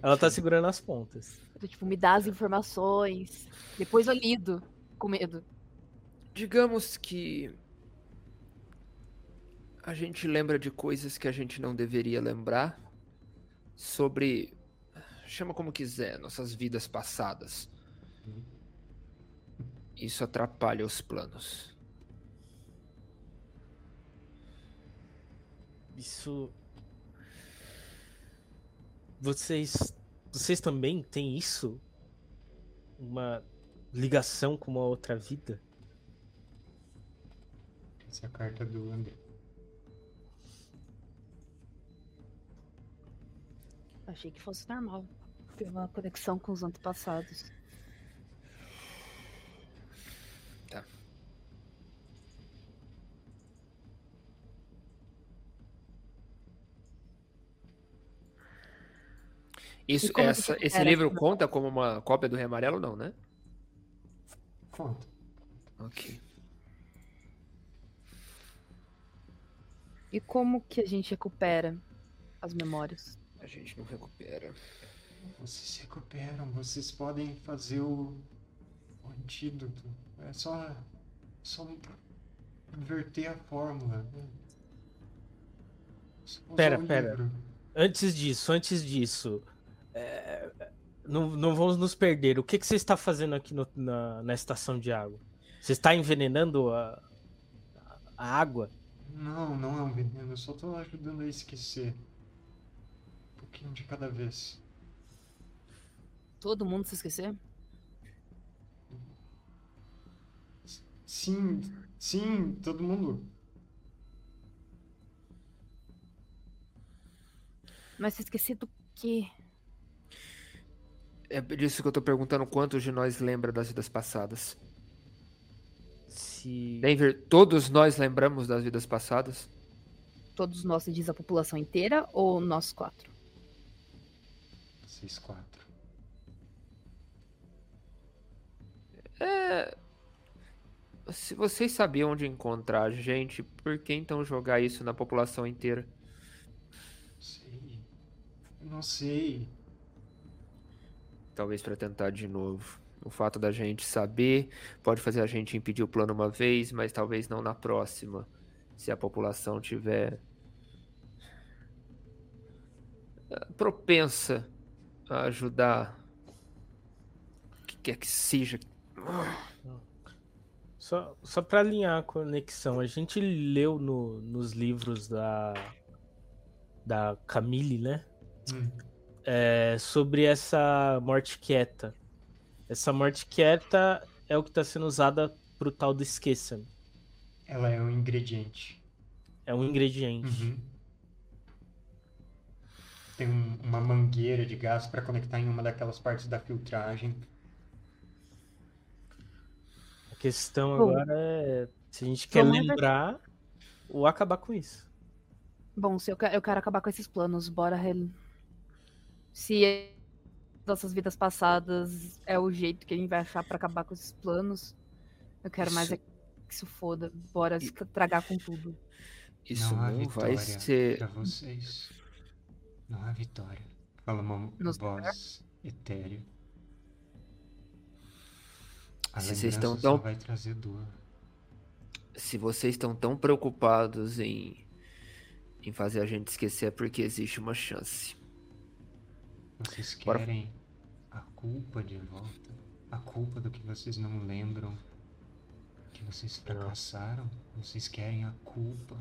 ela tá segurando as pontas. tô, tipo, me dá as informações. Depois eu lido com medo. Digamos que. A gente lembra de coisas que a gente não deveria lembrar. Sobre. Chama como quiser, nossas vidas passadas. Isso atrapalha os planos. Isso. Vocês. Vocês também têm isso? Uma ligação com uma outra vida? Essa é a carta do André. Achei que fosse normal. Ter uma conexão com os antepassados. Tá. Isso, essa, esse era livro conta como uma cópia do Rei Amarelo, não, né? Conta. Ok. E como que a gente recupera as memórias? A gente não recupera. Vocês recuperam, vocês podem fazer o, o antídoto. É só, só inverter a fórmula. né? Só usar Pera, pera. livro. Antes disso, antes disso. É, Não, não vamos nos perder. O que, que você está fazendo aqui no- na, na estação de água? Você está envenenando a, a água? Não, não é um veneno, eu só tô ajudando a esquecer. Um pouquinho de cada vez. Todo mundo se esquecer? Sim, sim, todo mundo. Mas se esquecer do quê? É disso que eu tô perguntando quantos de nós lembra das vidas passadas. Se. Denver, todos nós lembramos das vidas passadas? Todos nós, diz a população inteira ou nós quatro? Vocês quatro. É. Se vocês sabiam onde encontrar a gente, por que então jogar isso na população inteira? Não sei. Não sei. Talvez para tentar de novo. O fato da gente saber pode fazer a gente impedir o plano uma vez, mas talvez não na próxima. Se a população tiver eh, propensa a ajudar o que quer que seja. Só, só para alinhar a conexão, a gente leu no- nos livros da. Da Camille, né? Hum, é, sobre essa morte quieta. Essa morte quieta é o que está sendo usada pro tal do esqueça. Ela é um ingrediente. É um ingrediente. Uhum. Tem um- uma mangueira de gás para conectar em uma daquelas partes da filtragem. A questão Bom, agora é se a gente quer ver- lembrar ou acabar com isso. Bom, se eu, eu quero acabar com esses planos, bora. Se nossas vidas passadas é o jeito que a gente vai achar pra acabar com esses planos, eu quero mais Isso- é que isso foda. Bora se tragar com tudo. Isso não há não vitória vai ser. para vocês. Não há vitória. Fala uma Nos voz etérea. A Se vocês estão só tão- vai trazer dor. Se vocês estão tão preocupados em, em fazer a gente esquecer, é porque existe uma chance. Vocês Bora. querem a culpa de volta? A culpa do que vocês não lembram? Que vocês fracassaram? Vocês querem a culpa?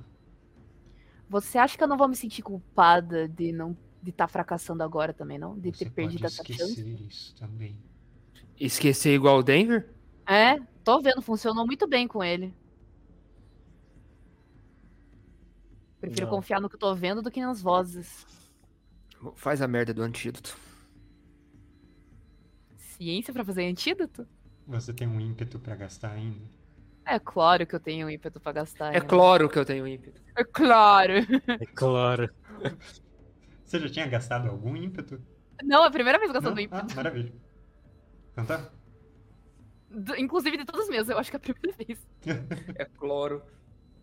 Você acha que eu não vou me sentir culpada de não de estar fracassando agora também, não? De Você ter perdido essa chance? esquecer isso também. Esquecer igual o Denver? É, tô vendo, funcionou muito bem com ele. Prefiro Não. confiar no que eu tô vendo do que nas vozes. Faz a merda do antídoto. Ciência pra fazer antídoto? Você tem um ímpeto pra gastar ainda? É claro que eu tenho ímpeto pra gastar. É né? claro que eu tenho ímpeto. É claro. É claro. <laughs> Você já tinha gastado algum ímpeto? Não, é a primeira vez gastando Não? ímpeto. Ah, maravilha. Então tá. Inclusive de todas as minhas, eu acho que é a primeira vez. É cloro.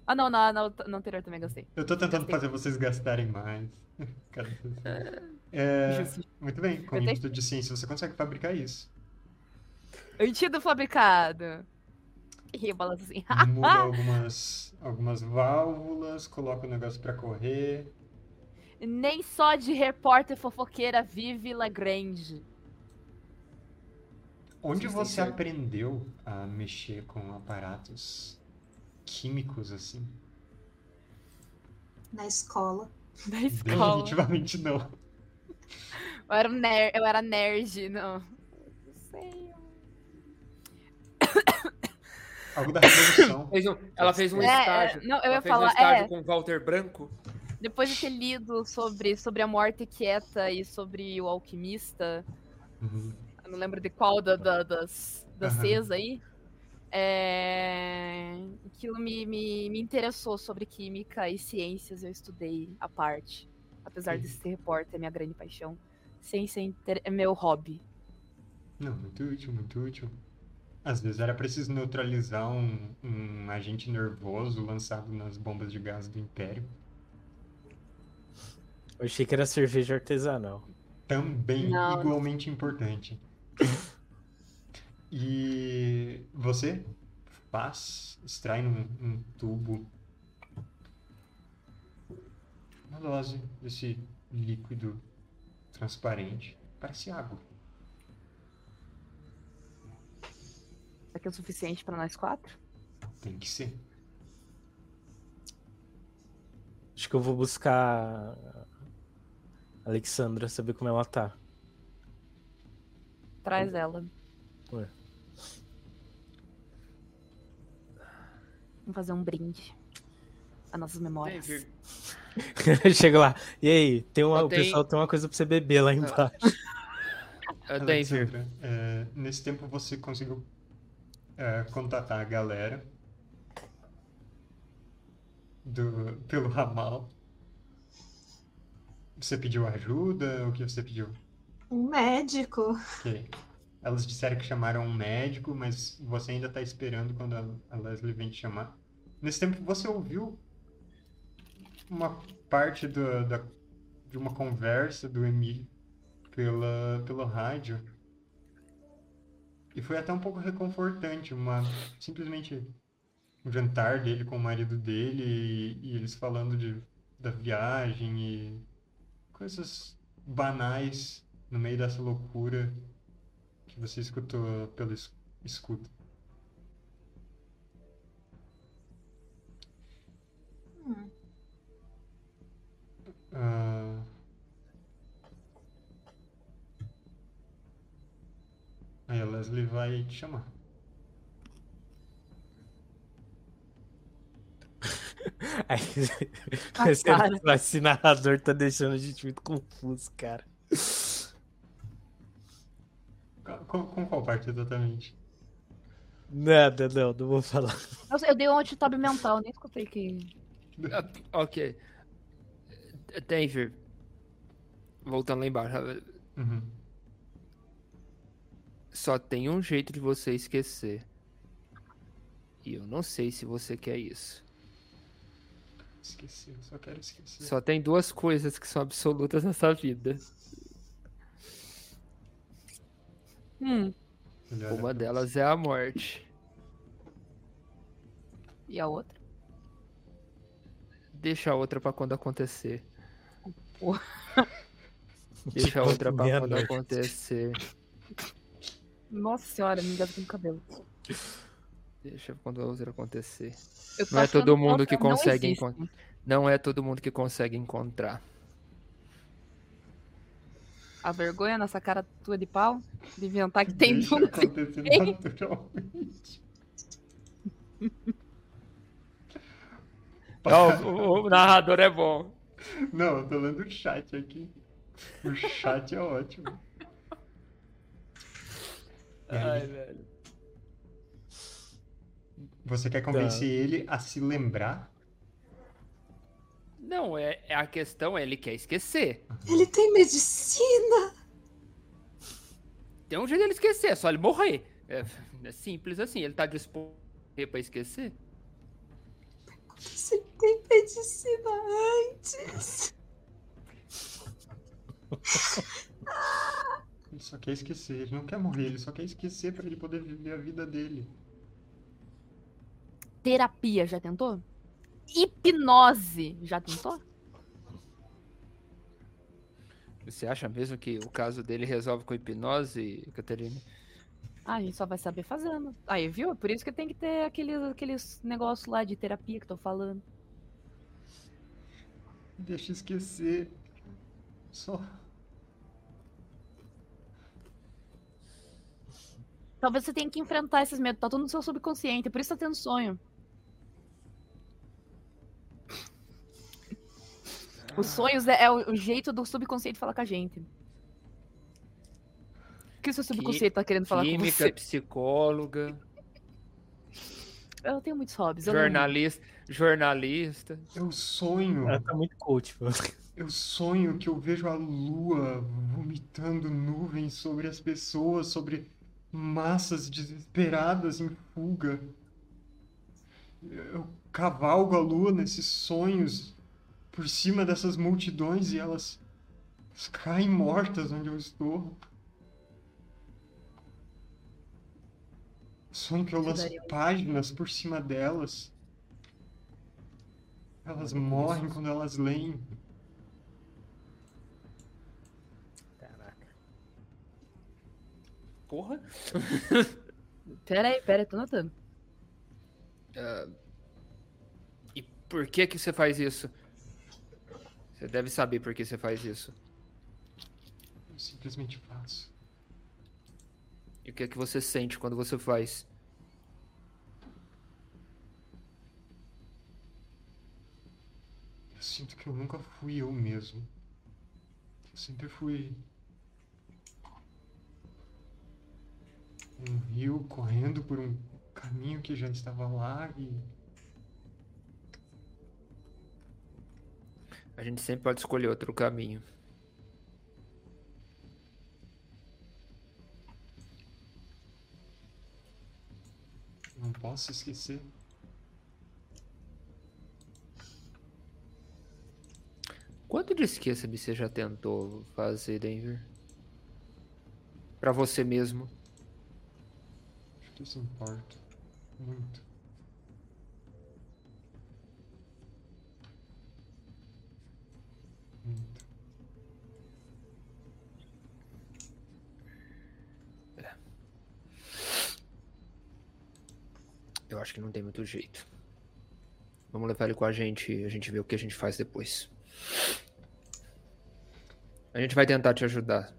Ah, não, na, na, na anterior também gastei. Eu tô tentando Gastei. fazer vocês gastarem mais. <laughs> É, Justo. muito bem, com ímpeto de ciência você consegue fabricar isso. Antídoto fabricado. E eu balanço assim. Muda <laughs> algumas, algumas válvulas, coloca o negócio pra correr. Nem só de repórter fofoqueira vive Lagrange. Onde você aprendeu a mexer com aparatos químicos assim? Na escola. Da escola. <laughs> Definitivamente não. Eu era, um ner eu era nerd, não. Não sei. Algo da revolução. <coughs> Fez um- ela fez um É, é, estágio. não, eu ela ia fez falar, um estágio é. com Walter Branco. Depois de ter lido sobre, sobre a morte quieta e sobre o alquimista, Uhum. eu não lembro de qual da- da- das, das Aham. Cs aí, é... aquilo me, me, me interessou sobre química e ciências, eu estudei a parte. Apesar de ser repórter, é minha grande paixão. Ciência é inter- é meu hobby. Não, muito útil, muito útil. Às vezes era preciso neutralizar um, um agente nervoso lançado nas bombas de gás do Império. Eu achei que era cerveja artesanal. Também Não. igualmente importante. <laughs> E você faz, extrai num, num tubo uma dose desse líquido transparente. Parece água. Será que é o suficiente pra nós quatro? Tem que ser. Acho que eu vou buscar a Alexandra, saber como ela tá. Traz ela. Ué. Vamos fazer um brinde. A nossas memórias. <laughs> Chega lá. E aí, tem uma, o tem- pessoal tem uma coisa pra você beber lá embaixo. <laughs> é. Alexandra, é, nesse tempo você conseguiu é, contatar a galera do, pelo ramal. Você pediu ajuda? O que você pediu? Um médico. Ok. Elas disseram que chamaram um médico, mas você ainda tá esperando quando a, a Leslie vem te chamar. Nesse tempo você ouviu uma parte do- da, de uma conversa do Emílio pela, pelo rádio. E foi até um pouco reconfortante, uma, simplesmente um jantar dele com o marido dele e, e eles falando de, da viagem e coisas banais no meio dessa loucura que você escutou pelo es- escudo. Hum. Ah, Aí a Leslie vai te chamar. <laughs> Aí, Ah, <laughs> esse narrador tá deixando a gente muito confuso, cara. Com, com qual parte exatamente? Nada, não, não vou falar. Nossa, eu dei um antitab mental, nem escutei que. <laughs> Ok. Denver. Voltando lá embaixo. Uhum. Só tem um jeito de você esquecer. E eu não sei se você quer isso. Esqueci, eu só quero esquecer. Só tem duas coisas que são absolutas nessa vida. Hum. Uma delas é a morte. E a outra? Deixa a outra pra quando acontecer. Porra. <laughs> Deixa a outra pra quando acontecer. Nossa senhora, me engasguei no cabelo. Deixa quando a outra acontecer. Tô Não é todo mundo que consegue encontrar. Não é todo mundo que consegue encontrar. A vergonha nessa cara tua de pau? De inventar que tem Deixa tudo. acontecer naturalmente. <laughs> Não, o, o narrador é bom. Não, eu tô lendo o chat aqui. O chat é ótimo. Ai, velho. Você quer convencer ele a se lembrar? Não, é, é a questão, é ele quer esquecer. Ele tem medicina! Tem um jeito dele esquecer, é só ele morrer. É, é simples assim, ele tá disposto a morrer pra esquecer? Se ele tem medicina antes! <laughs> Ele só quer esquecer, ele não quer morrer, ele só quer esquecer pra ele poder viver a vida dele. Terapia, já tentou? Hipnose, já tentou? Você acha mesmo que o caso dele resolve com hipnose, Caterina? Ah, a gente só vai saber fazendo. Aí, viu? Por isso que tem que ter aqueles, aqueles negócios lá de terapia que tô falando. Deixa esquecer. Só. Talvez você tenha que enfrentar esses medos. Tá tudo no seu subconsciente, por isso tá tendo sonho. Os sonhos é, é o, jeito do subconsciente falar com a gente. O que o seu subconsciente tá querendo falar com Química, você? psicóloga, Eu tenho muitos hobbies. eu não- jornalista, jornalista. Eu sonho. Ela tá muito coach, mano. Eu sonho que eu vejo a lua vomitando nuvens sobre as pessoas, sobre massas desesperadas em fuga. Eu cavalgo a lua nesses sonhos por cima dessas multidões e elas caem mortas onde eu estou. Sonho que eu lanço páginas por cima delas. Elas morrem quando elas leem. Caraca. Porra. <laughs> Pera aí, pera aí, tô notando. E por que que você faz isso? Você deve saber por que você faz isso. Eu simplesmente faço. E o que é que você sente quando você faz? Eu sinto que eu nunca fui eu mesmo. Eu sempre fui um rio correndo por um caminho que já estava lá e A gente sempre pode escolher outro caminho. não posso esquecer. Quanto de esqueça-me você já tentou fazer, Denver? Pra você mesmo. Acho que isso importa. Muito. Muito. Eu acho que não tem muito jeito. Vamos levar ele com a gente e a gente vê o que a gente faz depois. A gente vai tentar te ajudar.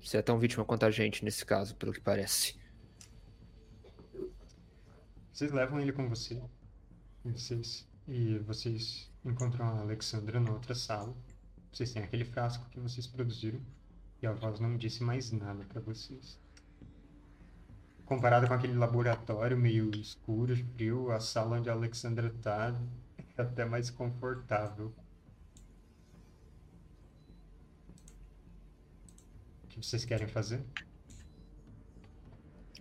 Você é tão vítima quanto a gente nesse caso, pelo que parece. Vocês levam ele com você. Vocês. E vocês encontram a Alexandra na outra sala. Vocês têm aquele frasco que vocês produziram. E a voz não disse mais nada pra vocês. Comparado com aquele laboratório meio escuro, frio, a sala onde a Alexandra tá é até mais confortável. O que vocês querem fazer?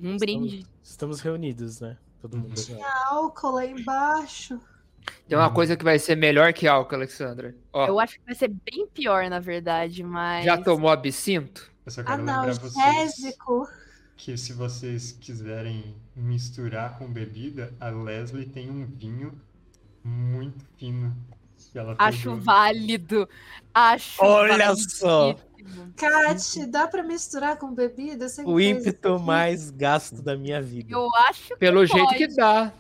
Um brinde. Estamos reunidos, né? Todo mundo. Álcool lá embaixo. Tem uma coisa que vai ser melhor que álcool, Alexandra. Ó, Eu acho que vai ser bem pior, na verdade, mas. já tomou absinto? Eu só quero lembrar vocês. Analgésico. Que se vocês quiserem misturar com bebida, a Leslie tem um vinho muito fino. que ela Acho pegou. válido. Acho Olha só! validíssimo. Kat, dá pra misturar com bebida? O ímpeto mais gasto da minha vida. Eu acho que Pelo jeito pode. que dá.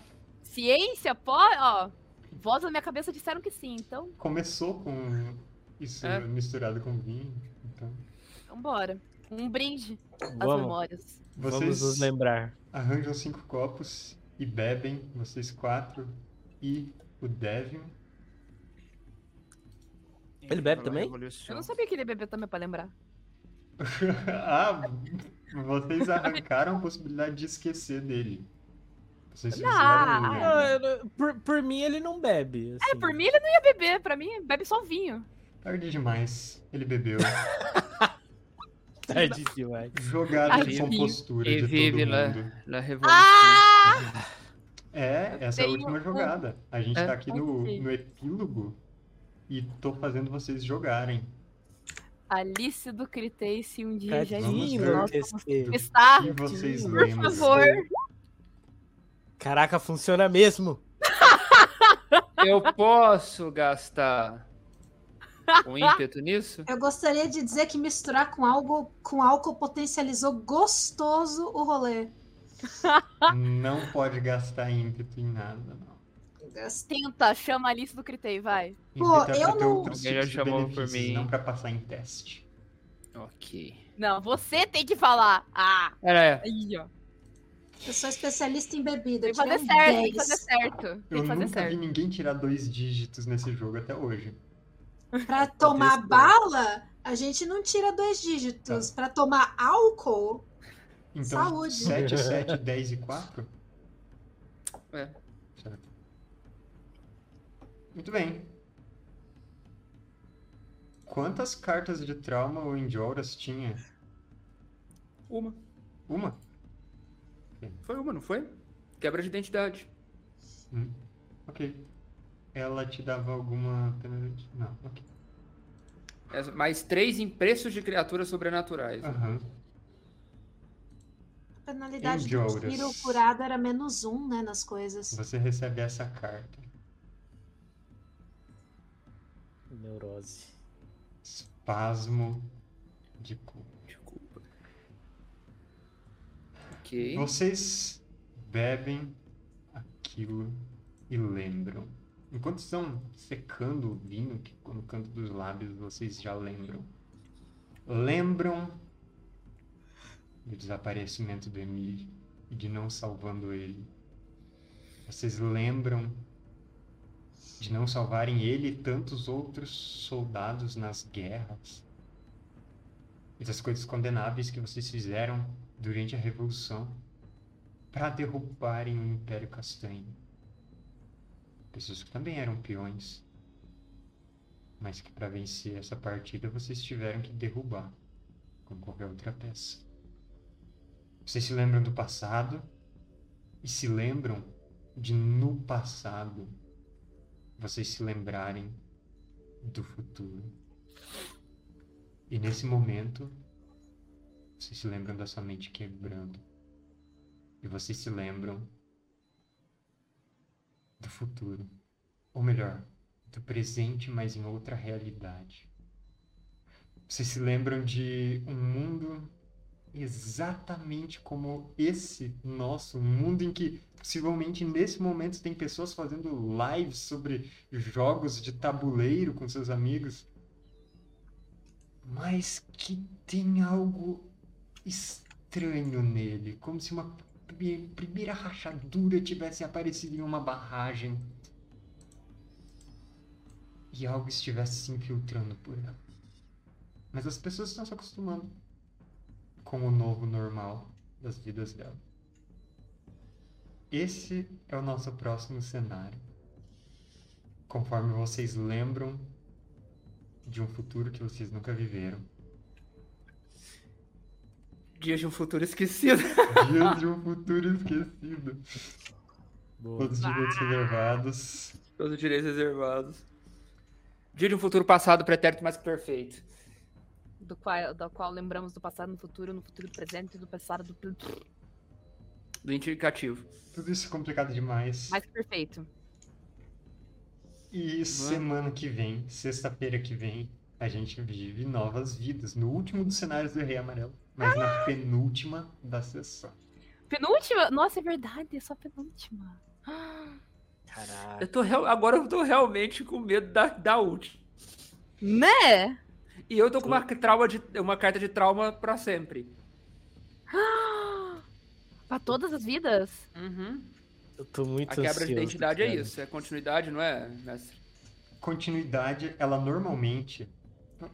Ciência, pode, ó. Voz na minha cabeça disseram que sim, então. Começou com isso É. misturado com vinho. Então, Vambora. Um brinde às Vamos, memórias. Vamos Vocês nos lembrar. arranjam cinco copos e bebem, vocês quatro e o Devin. Ele bebe também? Eu não sabia que ele ia beber também pra lembrar. <laughs> ah, vocês arrancaram a possibilidade de esquecer dele. Vocês fizeram Ah, Não, por, por mim, ele não bebe. É, assim. por mim ele não ia beber. Pra mim, bebe só vinho. Tarde demais. Ele bebeu. <laughs> Tarde demais. Jogada de E todo la, mundo. la revolução. Ah! É, essa é a última jogada. A gente É. tá aqui no, no epílogo e tô fazendo vocês jogarem. Alice do Critei, se um dia já Está, por lembram? favor. Caraca, funciona mesmo. Eu posso gastar um ímpeto nisso? Eu gostaria de dizer que misturar com algo com álcool potencializou gostoso o rolê. Não pode gastar ímpeto em nada, não. Tenta, chama a Alice do Critei, vai. Pô, é eu não- Alguém já chamou por mim. não pra passar em teste. Ok. Não, você tem que falar. Ah, Era, aí, ó. Eu sou especialista em bebida. Tem que fazer certo, tem 10. que fazer certo. Tem Eu que fazer nunca vi certo. ninguém tirar dois dígitos nesse jogo até hoje. Pra tomar bala, a gente não tira dois dígitos. Pra tomar álcool, Então, Saúde. 7, 7, 10 e 4? É. Certo. Muito bem. Quantas cartas de trauma o Indioras tinha? uma. Uma? Foi uma, não foi? Quebra de identidade. Hum. Ok. Ela te dava alguma penalidade? Não, ok. É, Mais três em preços de criaturas sobrenaturais. Aham. a penalidade do Endurance. tiro curado era menos um, né, nas coisas. Você recebe essa carta. Neurose. Espasmo de culpa. Desculpa. Ok. Vocês bebem aquilo e lembram. Enquanto estão secando o vinho, que no canto dos lábios vocês já lembram. Lembram do desaparecimento do Emile e de não salvando ele. Vocês lembram de não salvarem ele e tantos outros soldados nas guerras. E das coisas condenáveis que vocês fizeram durante a Revolução para derrubarem o Império Castanho. Pessoas que também eram peões, mas que para vencer essa partida vocês tiveram que derrubar, como qualquer outra peça. Vocês se lembram do passado e se lembram de no passado vocês se lembrarem do futuro. E nesse momento, vocês se lembram da sua mente quebrando. E vocês se lembram do futuro. Ou melhor, do presente, mas em outra realidade. Vocês se lembram de um mundo exatamente como esse nosso, um mundo em que possivelmente nesse momento tem pessoas fazendo lives sobre jogos de tabuleiro com seus amigos, mas que tem algo estranho nele, como se uma primeira rachadura tivesse aparecido em uma barragem e algo estivesse se infiltrando por ela. Mas as pessoas estão se acostumando com o novo normal das vidas dela. Esse é o nosso próximo cenário. Conforme vocês lembram de um futuro que vocês nunca viveram. Dias de um futuro esquecido. <laughs> Dias de um futuro esquecido. Boa. Todos os direitos reservados. Todos os direitos reservados. Dia de um futuro passado, pretérito mais que perfeito. Do qual, do qual lembramos do passado no futuro, no futuro presente, do passado do Do indicativo. Tudo isso é complicado demais. mais que perfeito. E semana que vem, sexta-feira que vem, a gente vive novas vidas. No último dos cenários do Rei Amarelo, mas na penúltima da sessão. Penúltima? Nossa, é verdade, é só penúltima. Caraca. Eu tô real- Agora eu tô realmente com medo da, da última. Né? E eu tô com uma, trauma de, uma carta de trauma pra sempre. <gasps> pra todas as vidas? Uhum. Eu tô muito A quebra ansioso, de identidade é cara. isso, é continuidade, não é, mestre? Continuidade, ela normalmente.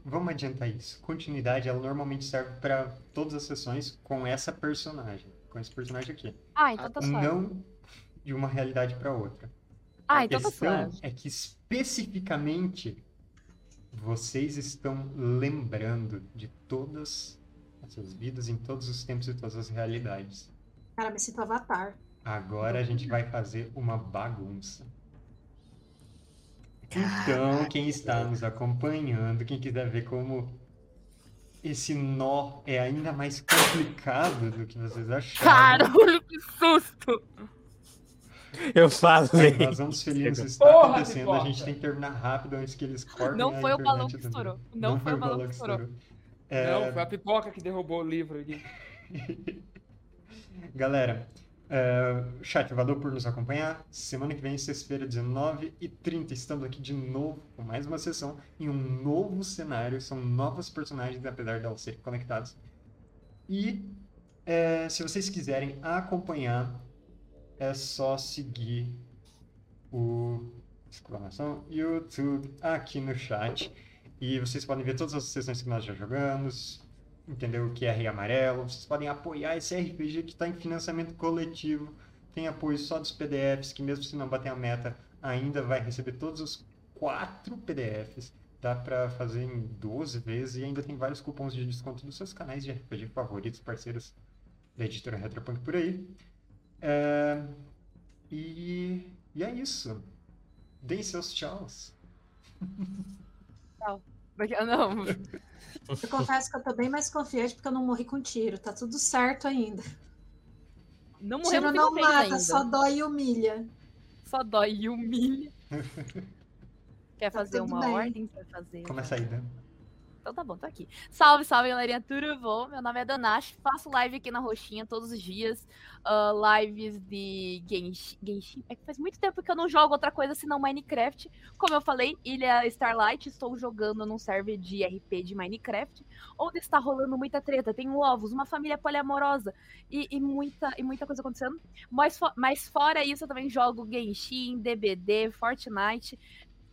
Vamos adiantar isso. Continuidade, ela normalmente serve para todas as sessões com essa personagem. Com esse personagem aqui. Ah, então tá suave. Não de uma realidade para outra. Ah, A então tá questão suave. é que especificamente vocês estão lembrando de todas as suas vidas em todos os tempos e todas as realidades. Cara, me sinto avatar. Agora a gente vai fazer uma bagunça. Então, quem está nos acompanhando, quem quiser ver como esse nó é ainda mais complicado do que vocês acharam, Caralho, que susto! Eu falei. a invasão dos felinos está Porra, acontecendo, a gente tem que terminar rápido antes que eles cortem Não foi o balão que estourou. Não foi o balão que estourou. É, Não, foi a pipoca que derrubou o livro aqui. <laughs> Galera, é, chat, valeu por nos acompanhar. Semana que vem, sexta-feira, 19h30, estamos aqui de novo com mais uma sessão em um novo cenário. São novos personagens, apesar de elas serem conectados. E é, se vocês quiserem acompanhar, é só seguir o exclamação YouTube aqui no chat. E vocês podem ver todas as sessões que nós já jogamos, entender o que é Rei Amarelo. Vocês podem apoiar esse RPG que está em financiamento coletivo. Tem apoio só dos PDFs, que mesmo se não bater a meta, ainda vai receber todos os quatro PDFs. Dá para fazer em 12 vezes e ainda tem vários cupons de desconto dos seus canais de RPG favoritos, parceiros da editora Retropunk por aí. É, E... e é isso. Deem seus tchauz. Porque- Não, <laughs> Eu confesso que eu tô bem mais confiante porque eu não morri com tiro. Tá tudo certo ainda. não morreu Tiro não mata, ainda. só dói e humilha. Só dói e humilha. <laughs> Quer Tá fazer uma bem. ordem pra fazer? Começa aí, Dan. Então tá bom, tô aqui. Salve, salve, galerinha, tudo bom? Meu nome é Danash, faço live aqui na Roxinha todos os dias. ah, lives de Genshin, Genshin. É que faz muito tempo que eu não jogo outra coisa senão Minecraft. Como eu falei, Ilha Starlight, estou jogando num server de RP de Minecraft, onde está rolando muita treta. Tem ovos, uma família poliamorosa e, e muita, e muita coisa acontecendo. Mas, mas fora isso, eu também jogo Genshin, DBD, Fortnite.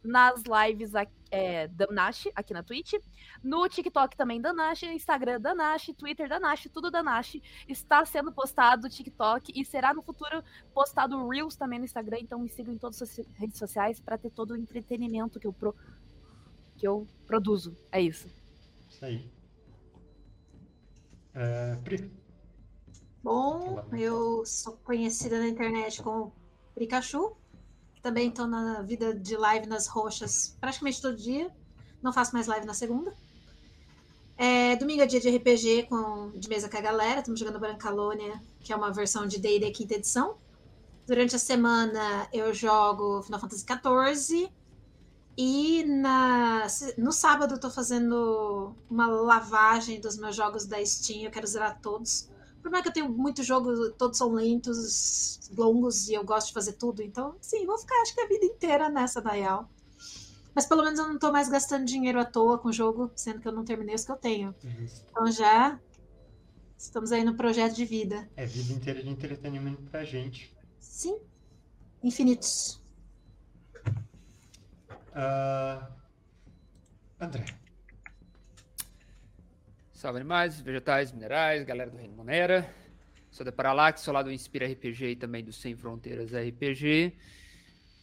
Nas lives aqui, é, Danash, aqui na Twitch. No TikTok também Danash, Instagram Danash, Twitter Danash, tudo Danash. Está sendo postado no TikTok e será no futuro postado Reels também no Instagram. Então me sigam em todas as redes sociais para ter todo o entretenimento que eu, pro- que eu produzo. É isso. Isso aí. É, Pri, Bom, eu sou conhecida na internet como Pikachu. Também estou na vida de live nas roxas praticamente todo dia. Não faço mais live na segunda. É, domingo é dia de RPG com, de mesa com a galera. Estamos jogando Brancalônia, que é uma versão de D&D quinta edição. Durante a semana eu jogo Final Fantasy XIV. E na, no sábado eu tô fazendo uma lavagem dos meus jogos da Steam. Eu quero zerar todos. Problema é que eu tenho muito jogo, todos são lentos, longos, e eu gosto de fazer tudo. Então, sim, vou ficar acho que a vida inteira nessa, real. Mas pelo menos eu não tô mais gastando dinheiro à toa com o jogo, sendo que eu não terminei os que eu tenho. Então já estamos aí no projeto de vida. é vida inteira de entretenimento pra gente. Sim, infinitos. Ah, André, Salve animais, vegetais, minerais, galera do Reino Monera. Sou da Paralax, sou lá do Inspira RPG e também do Sem Fronteiras RPG.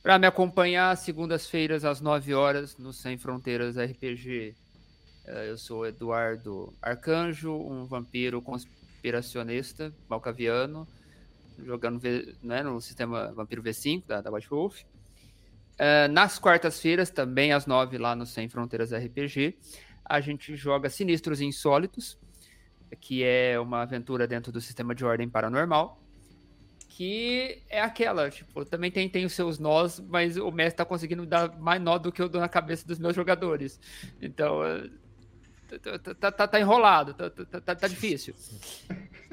Para me acompanhar, segundas-feiras às 9 horas no Sem Fronteiras RPG. eh, Eu sou Eduardo Arcanjo, um vampiro conspiracionista malcaviano, jogando né, no sistema Vampiro V5 da, da White Wolf. Eh, nas quartas-feiras, também às 9 lá no Sem Fronteiras RPG, a gente joga Sinistros e Insólitos, que é uma aventura dentro do sistema de ordem paranormal. Que é aquela, tipo, também tem, tem os seus nós, mas o mestre tá conseguindo dar mais nó do que eu dou na cabeça dos meus jogadores. Então, tá- tá, tá, enrolado, tá, tá, tá- tá difícil.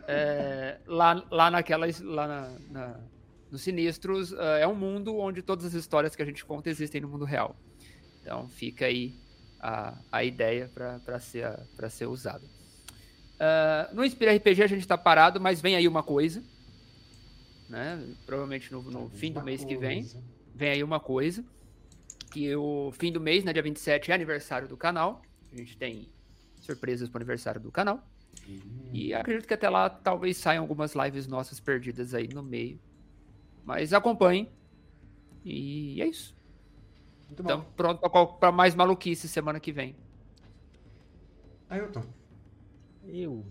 É, lá, lá naquela. Lá na, na- nos Sinistros, eh, é um mundo onde todas as histórias que a gente conta existem no mundo real. Então fica aí a, a ideia para ser, pra ser usada. Uh, no Inspira RPG a gente está parado, mas vem aí uma coisa. Né? Provavelmente no, no fim do mês que vem. Vem aí uma coisa. Que o fim do mês, né, dia 27, é aniversário do canal. A gente tem surpresas para o aniversário do canal. Uhum. E acredito que até lá talvez saiam algumas lives nossas perdidas aí no meio. Mas acompanhem. E é isso. Muito então, bom. pronto para mais maluquice semana que vem. Ailton. Eu.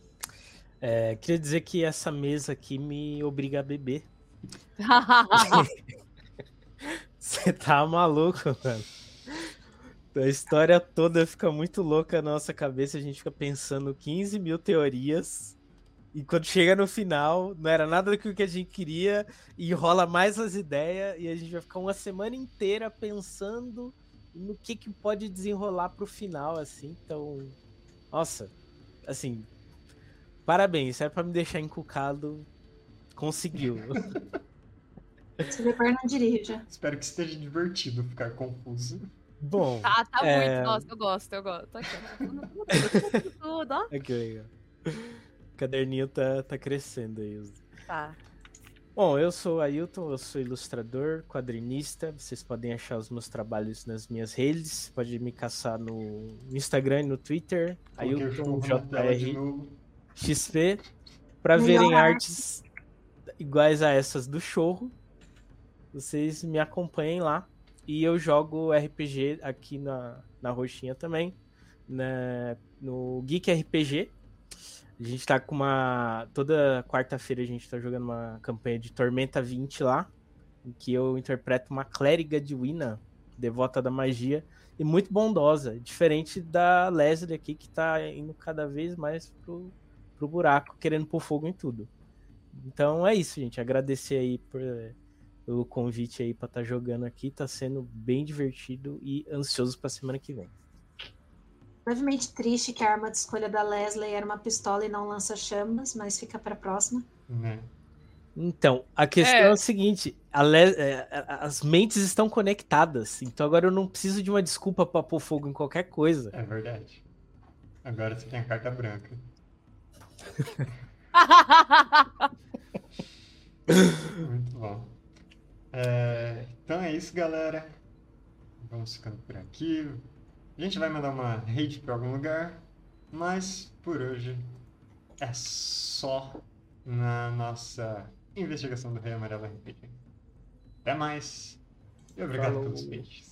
É, queria dizer que essa mesa aqui me obriga a beber. <laughs> Você tá maluco, mano. A história toda fica muito louca na nossa cabeça. A gente fica pensando 15 mil teorias. E quando chega no final, não era nada do que a gente queria. E rola mais as ideias. E a gente vai ficar uma semana inteira pensando no que, que pode desenrolar pro final, assim. Então, nossa, assim, parabéns. É para me deixar encucado. Conseguiu. <laughs> Se depois não dirija. Espero que esteja divertido ficar confuso. Bom. Tá, tá é... muito. Nossa, eu gosto, eu gosto. Tô aqui. <laughs> Tudo, ó. Aqui, legal. O caderninho tá, tá crescendo aí. Tá. Bom, eu sou o Ailton, eu sou ilustrador, quadrinista. Vocês podem achar os meus trabalhos nas minhas redes. Pode me caçar no Instagram e no Twitter. Ailton JR XP. Para verem artes iguais a essas do Chorro. Vocês me acompanhem lá. E eu jogo RPG aqui na, na Roxinha também, né, no Geek RPG. A gente tá com uma. Toda quarta-feira a gente tá jogando uma campanha de Tormenta 20 lá, em que eu interpreto uma clériga de Wina, devota da magia, e muito bondosa, diferente da Leslie aqui, que tá indo cada vez mais pro, pro buraco, querendo pôr fogo em tudo. Então é isso, gente. Agradecer aí por pelo convite aí para estar tá jogando aqui. Tá sendo bem divertido e ansioso para semana que vem. Levemente triste que a arma de escolha da Leslie era uma pistola e não lança-chamas, mas fica para a próxima. Uhum. Então, a questão é, é o seguinte: é, as mentes estão conectadas. Então agora eu não preciso de uma desculpa para pôr fogo em qualquer coisa. É verdade. Agora você tem a carta branca. Muito bom. É, então é isso, galera. Vamos ficando por aqui. A gente vai mandar uma rede para algum lugar, mas por hoje é só na nossa investigação do Rei Amarelo RPG. Até mais e obrigado Falou. pelos peixes.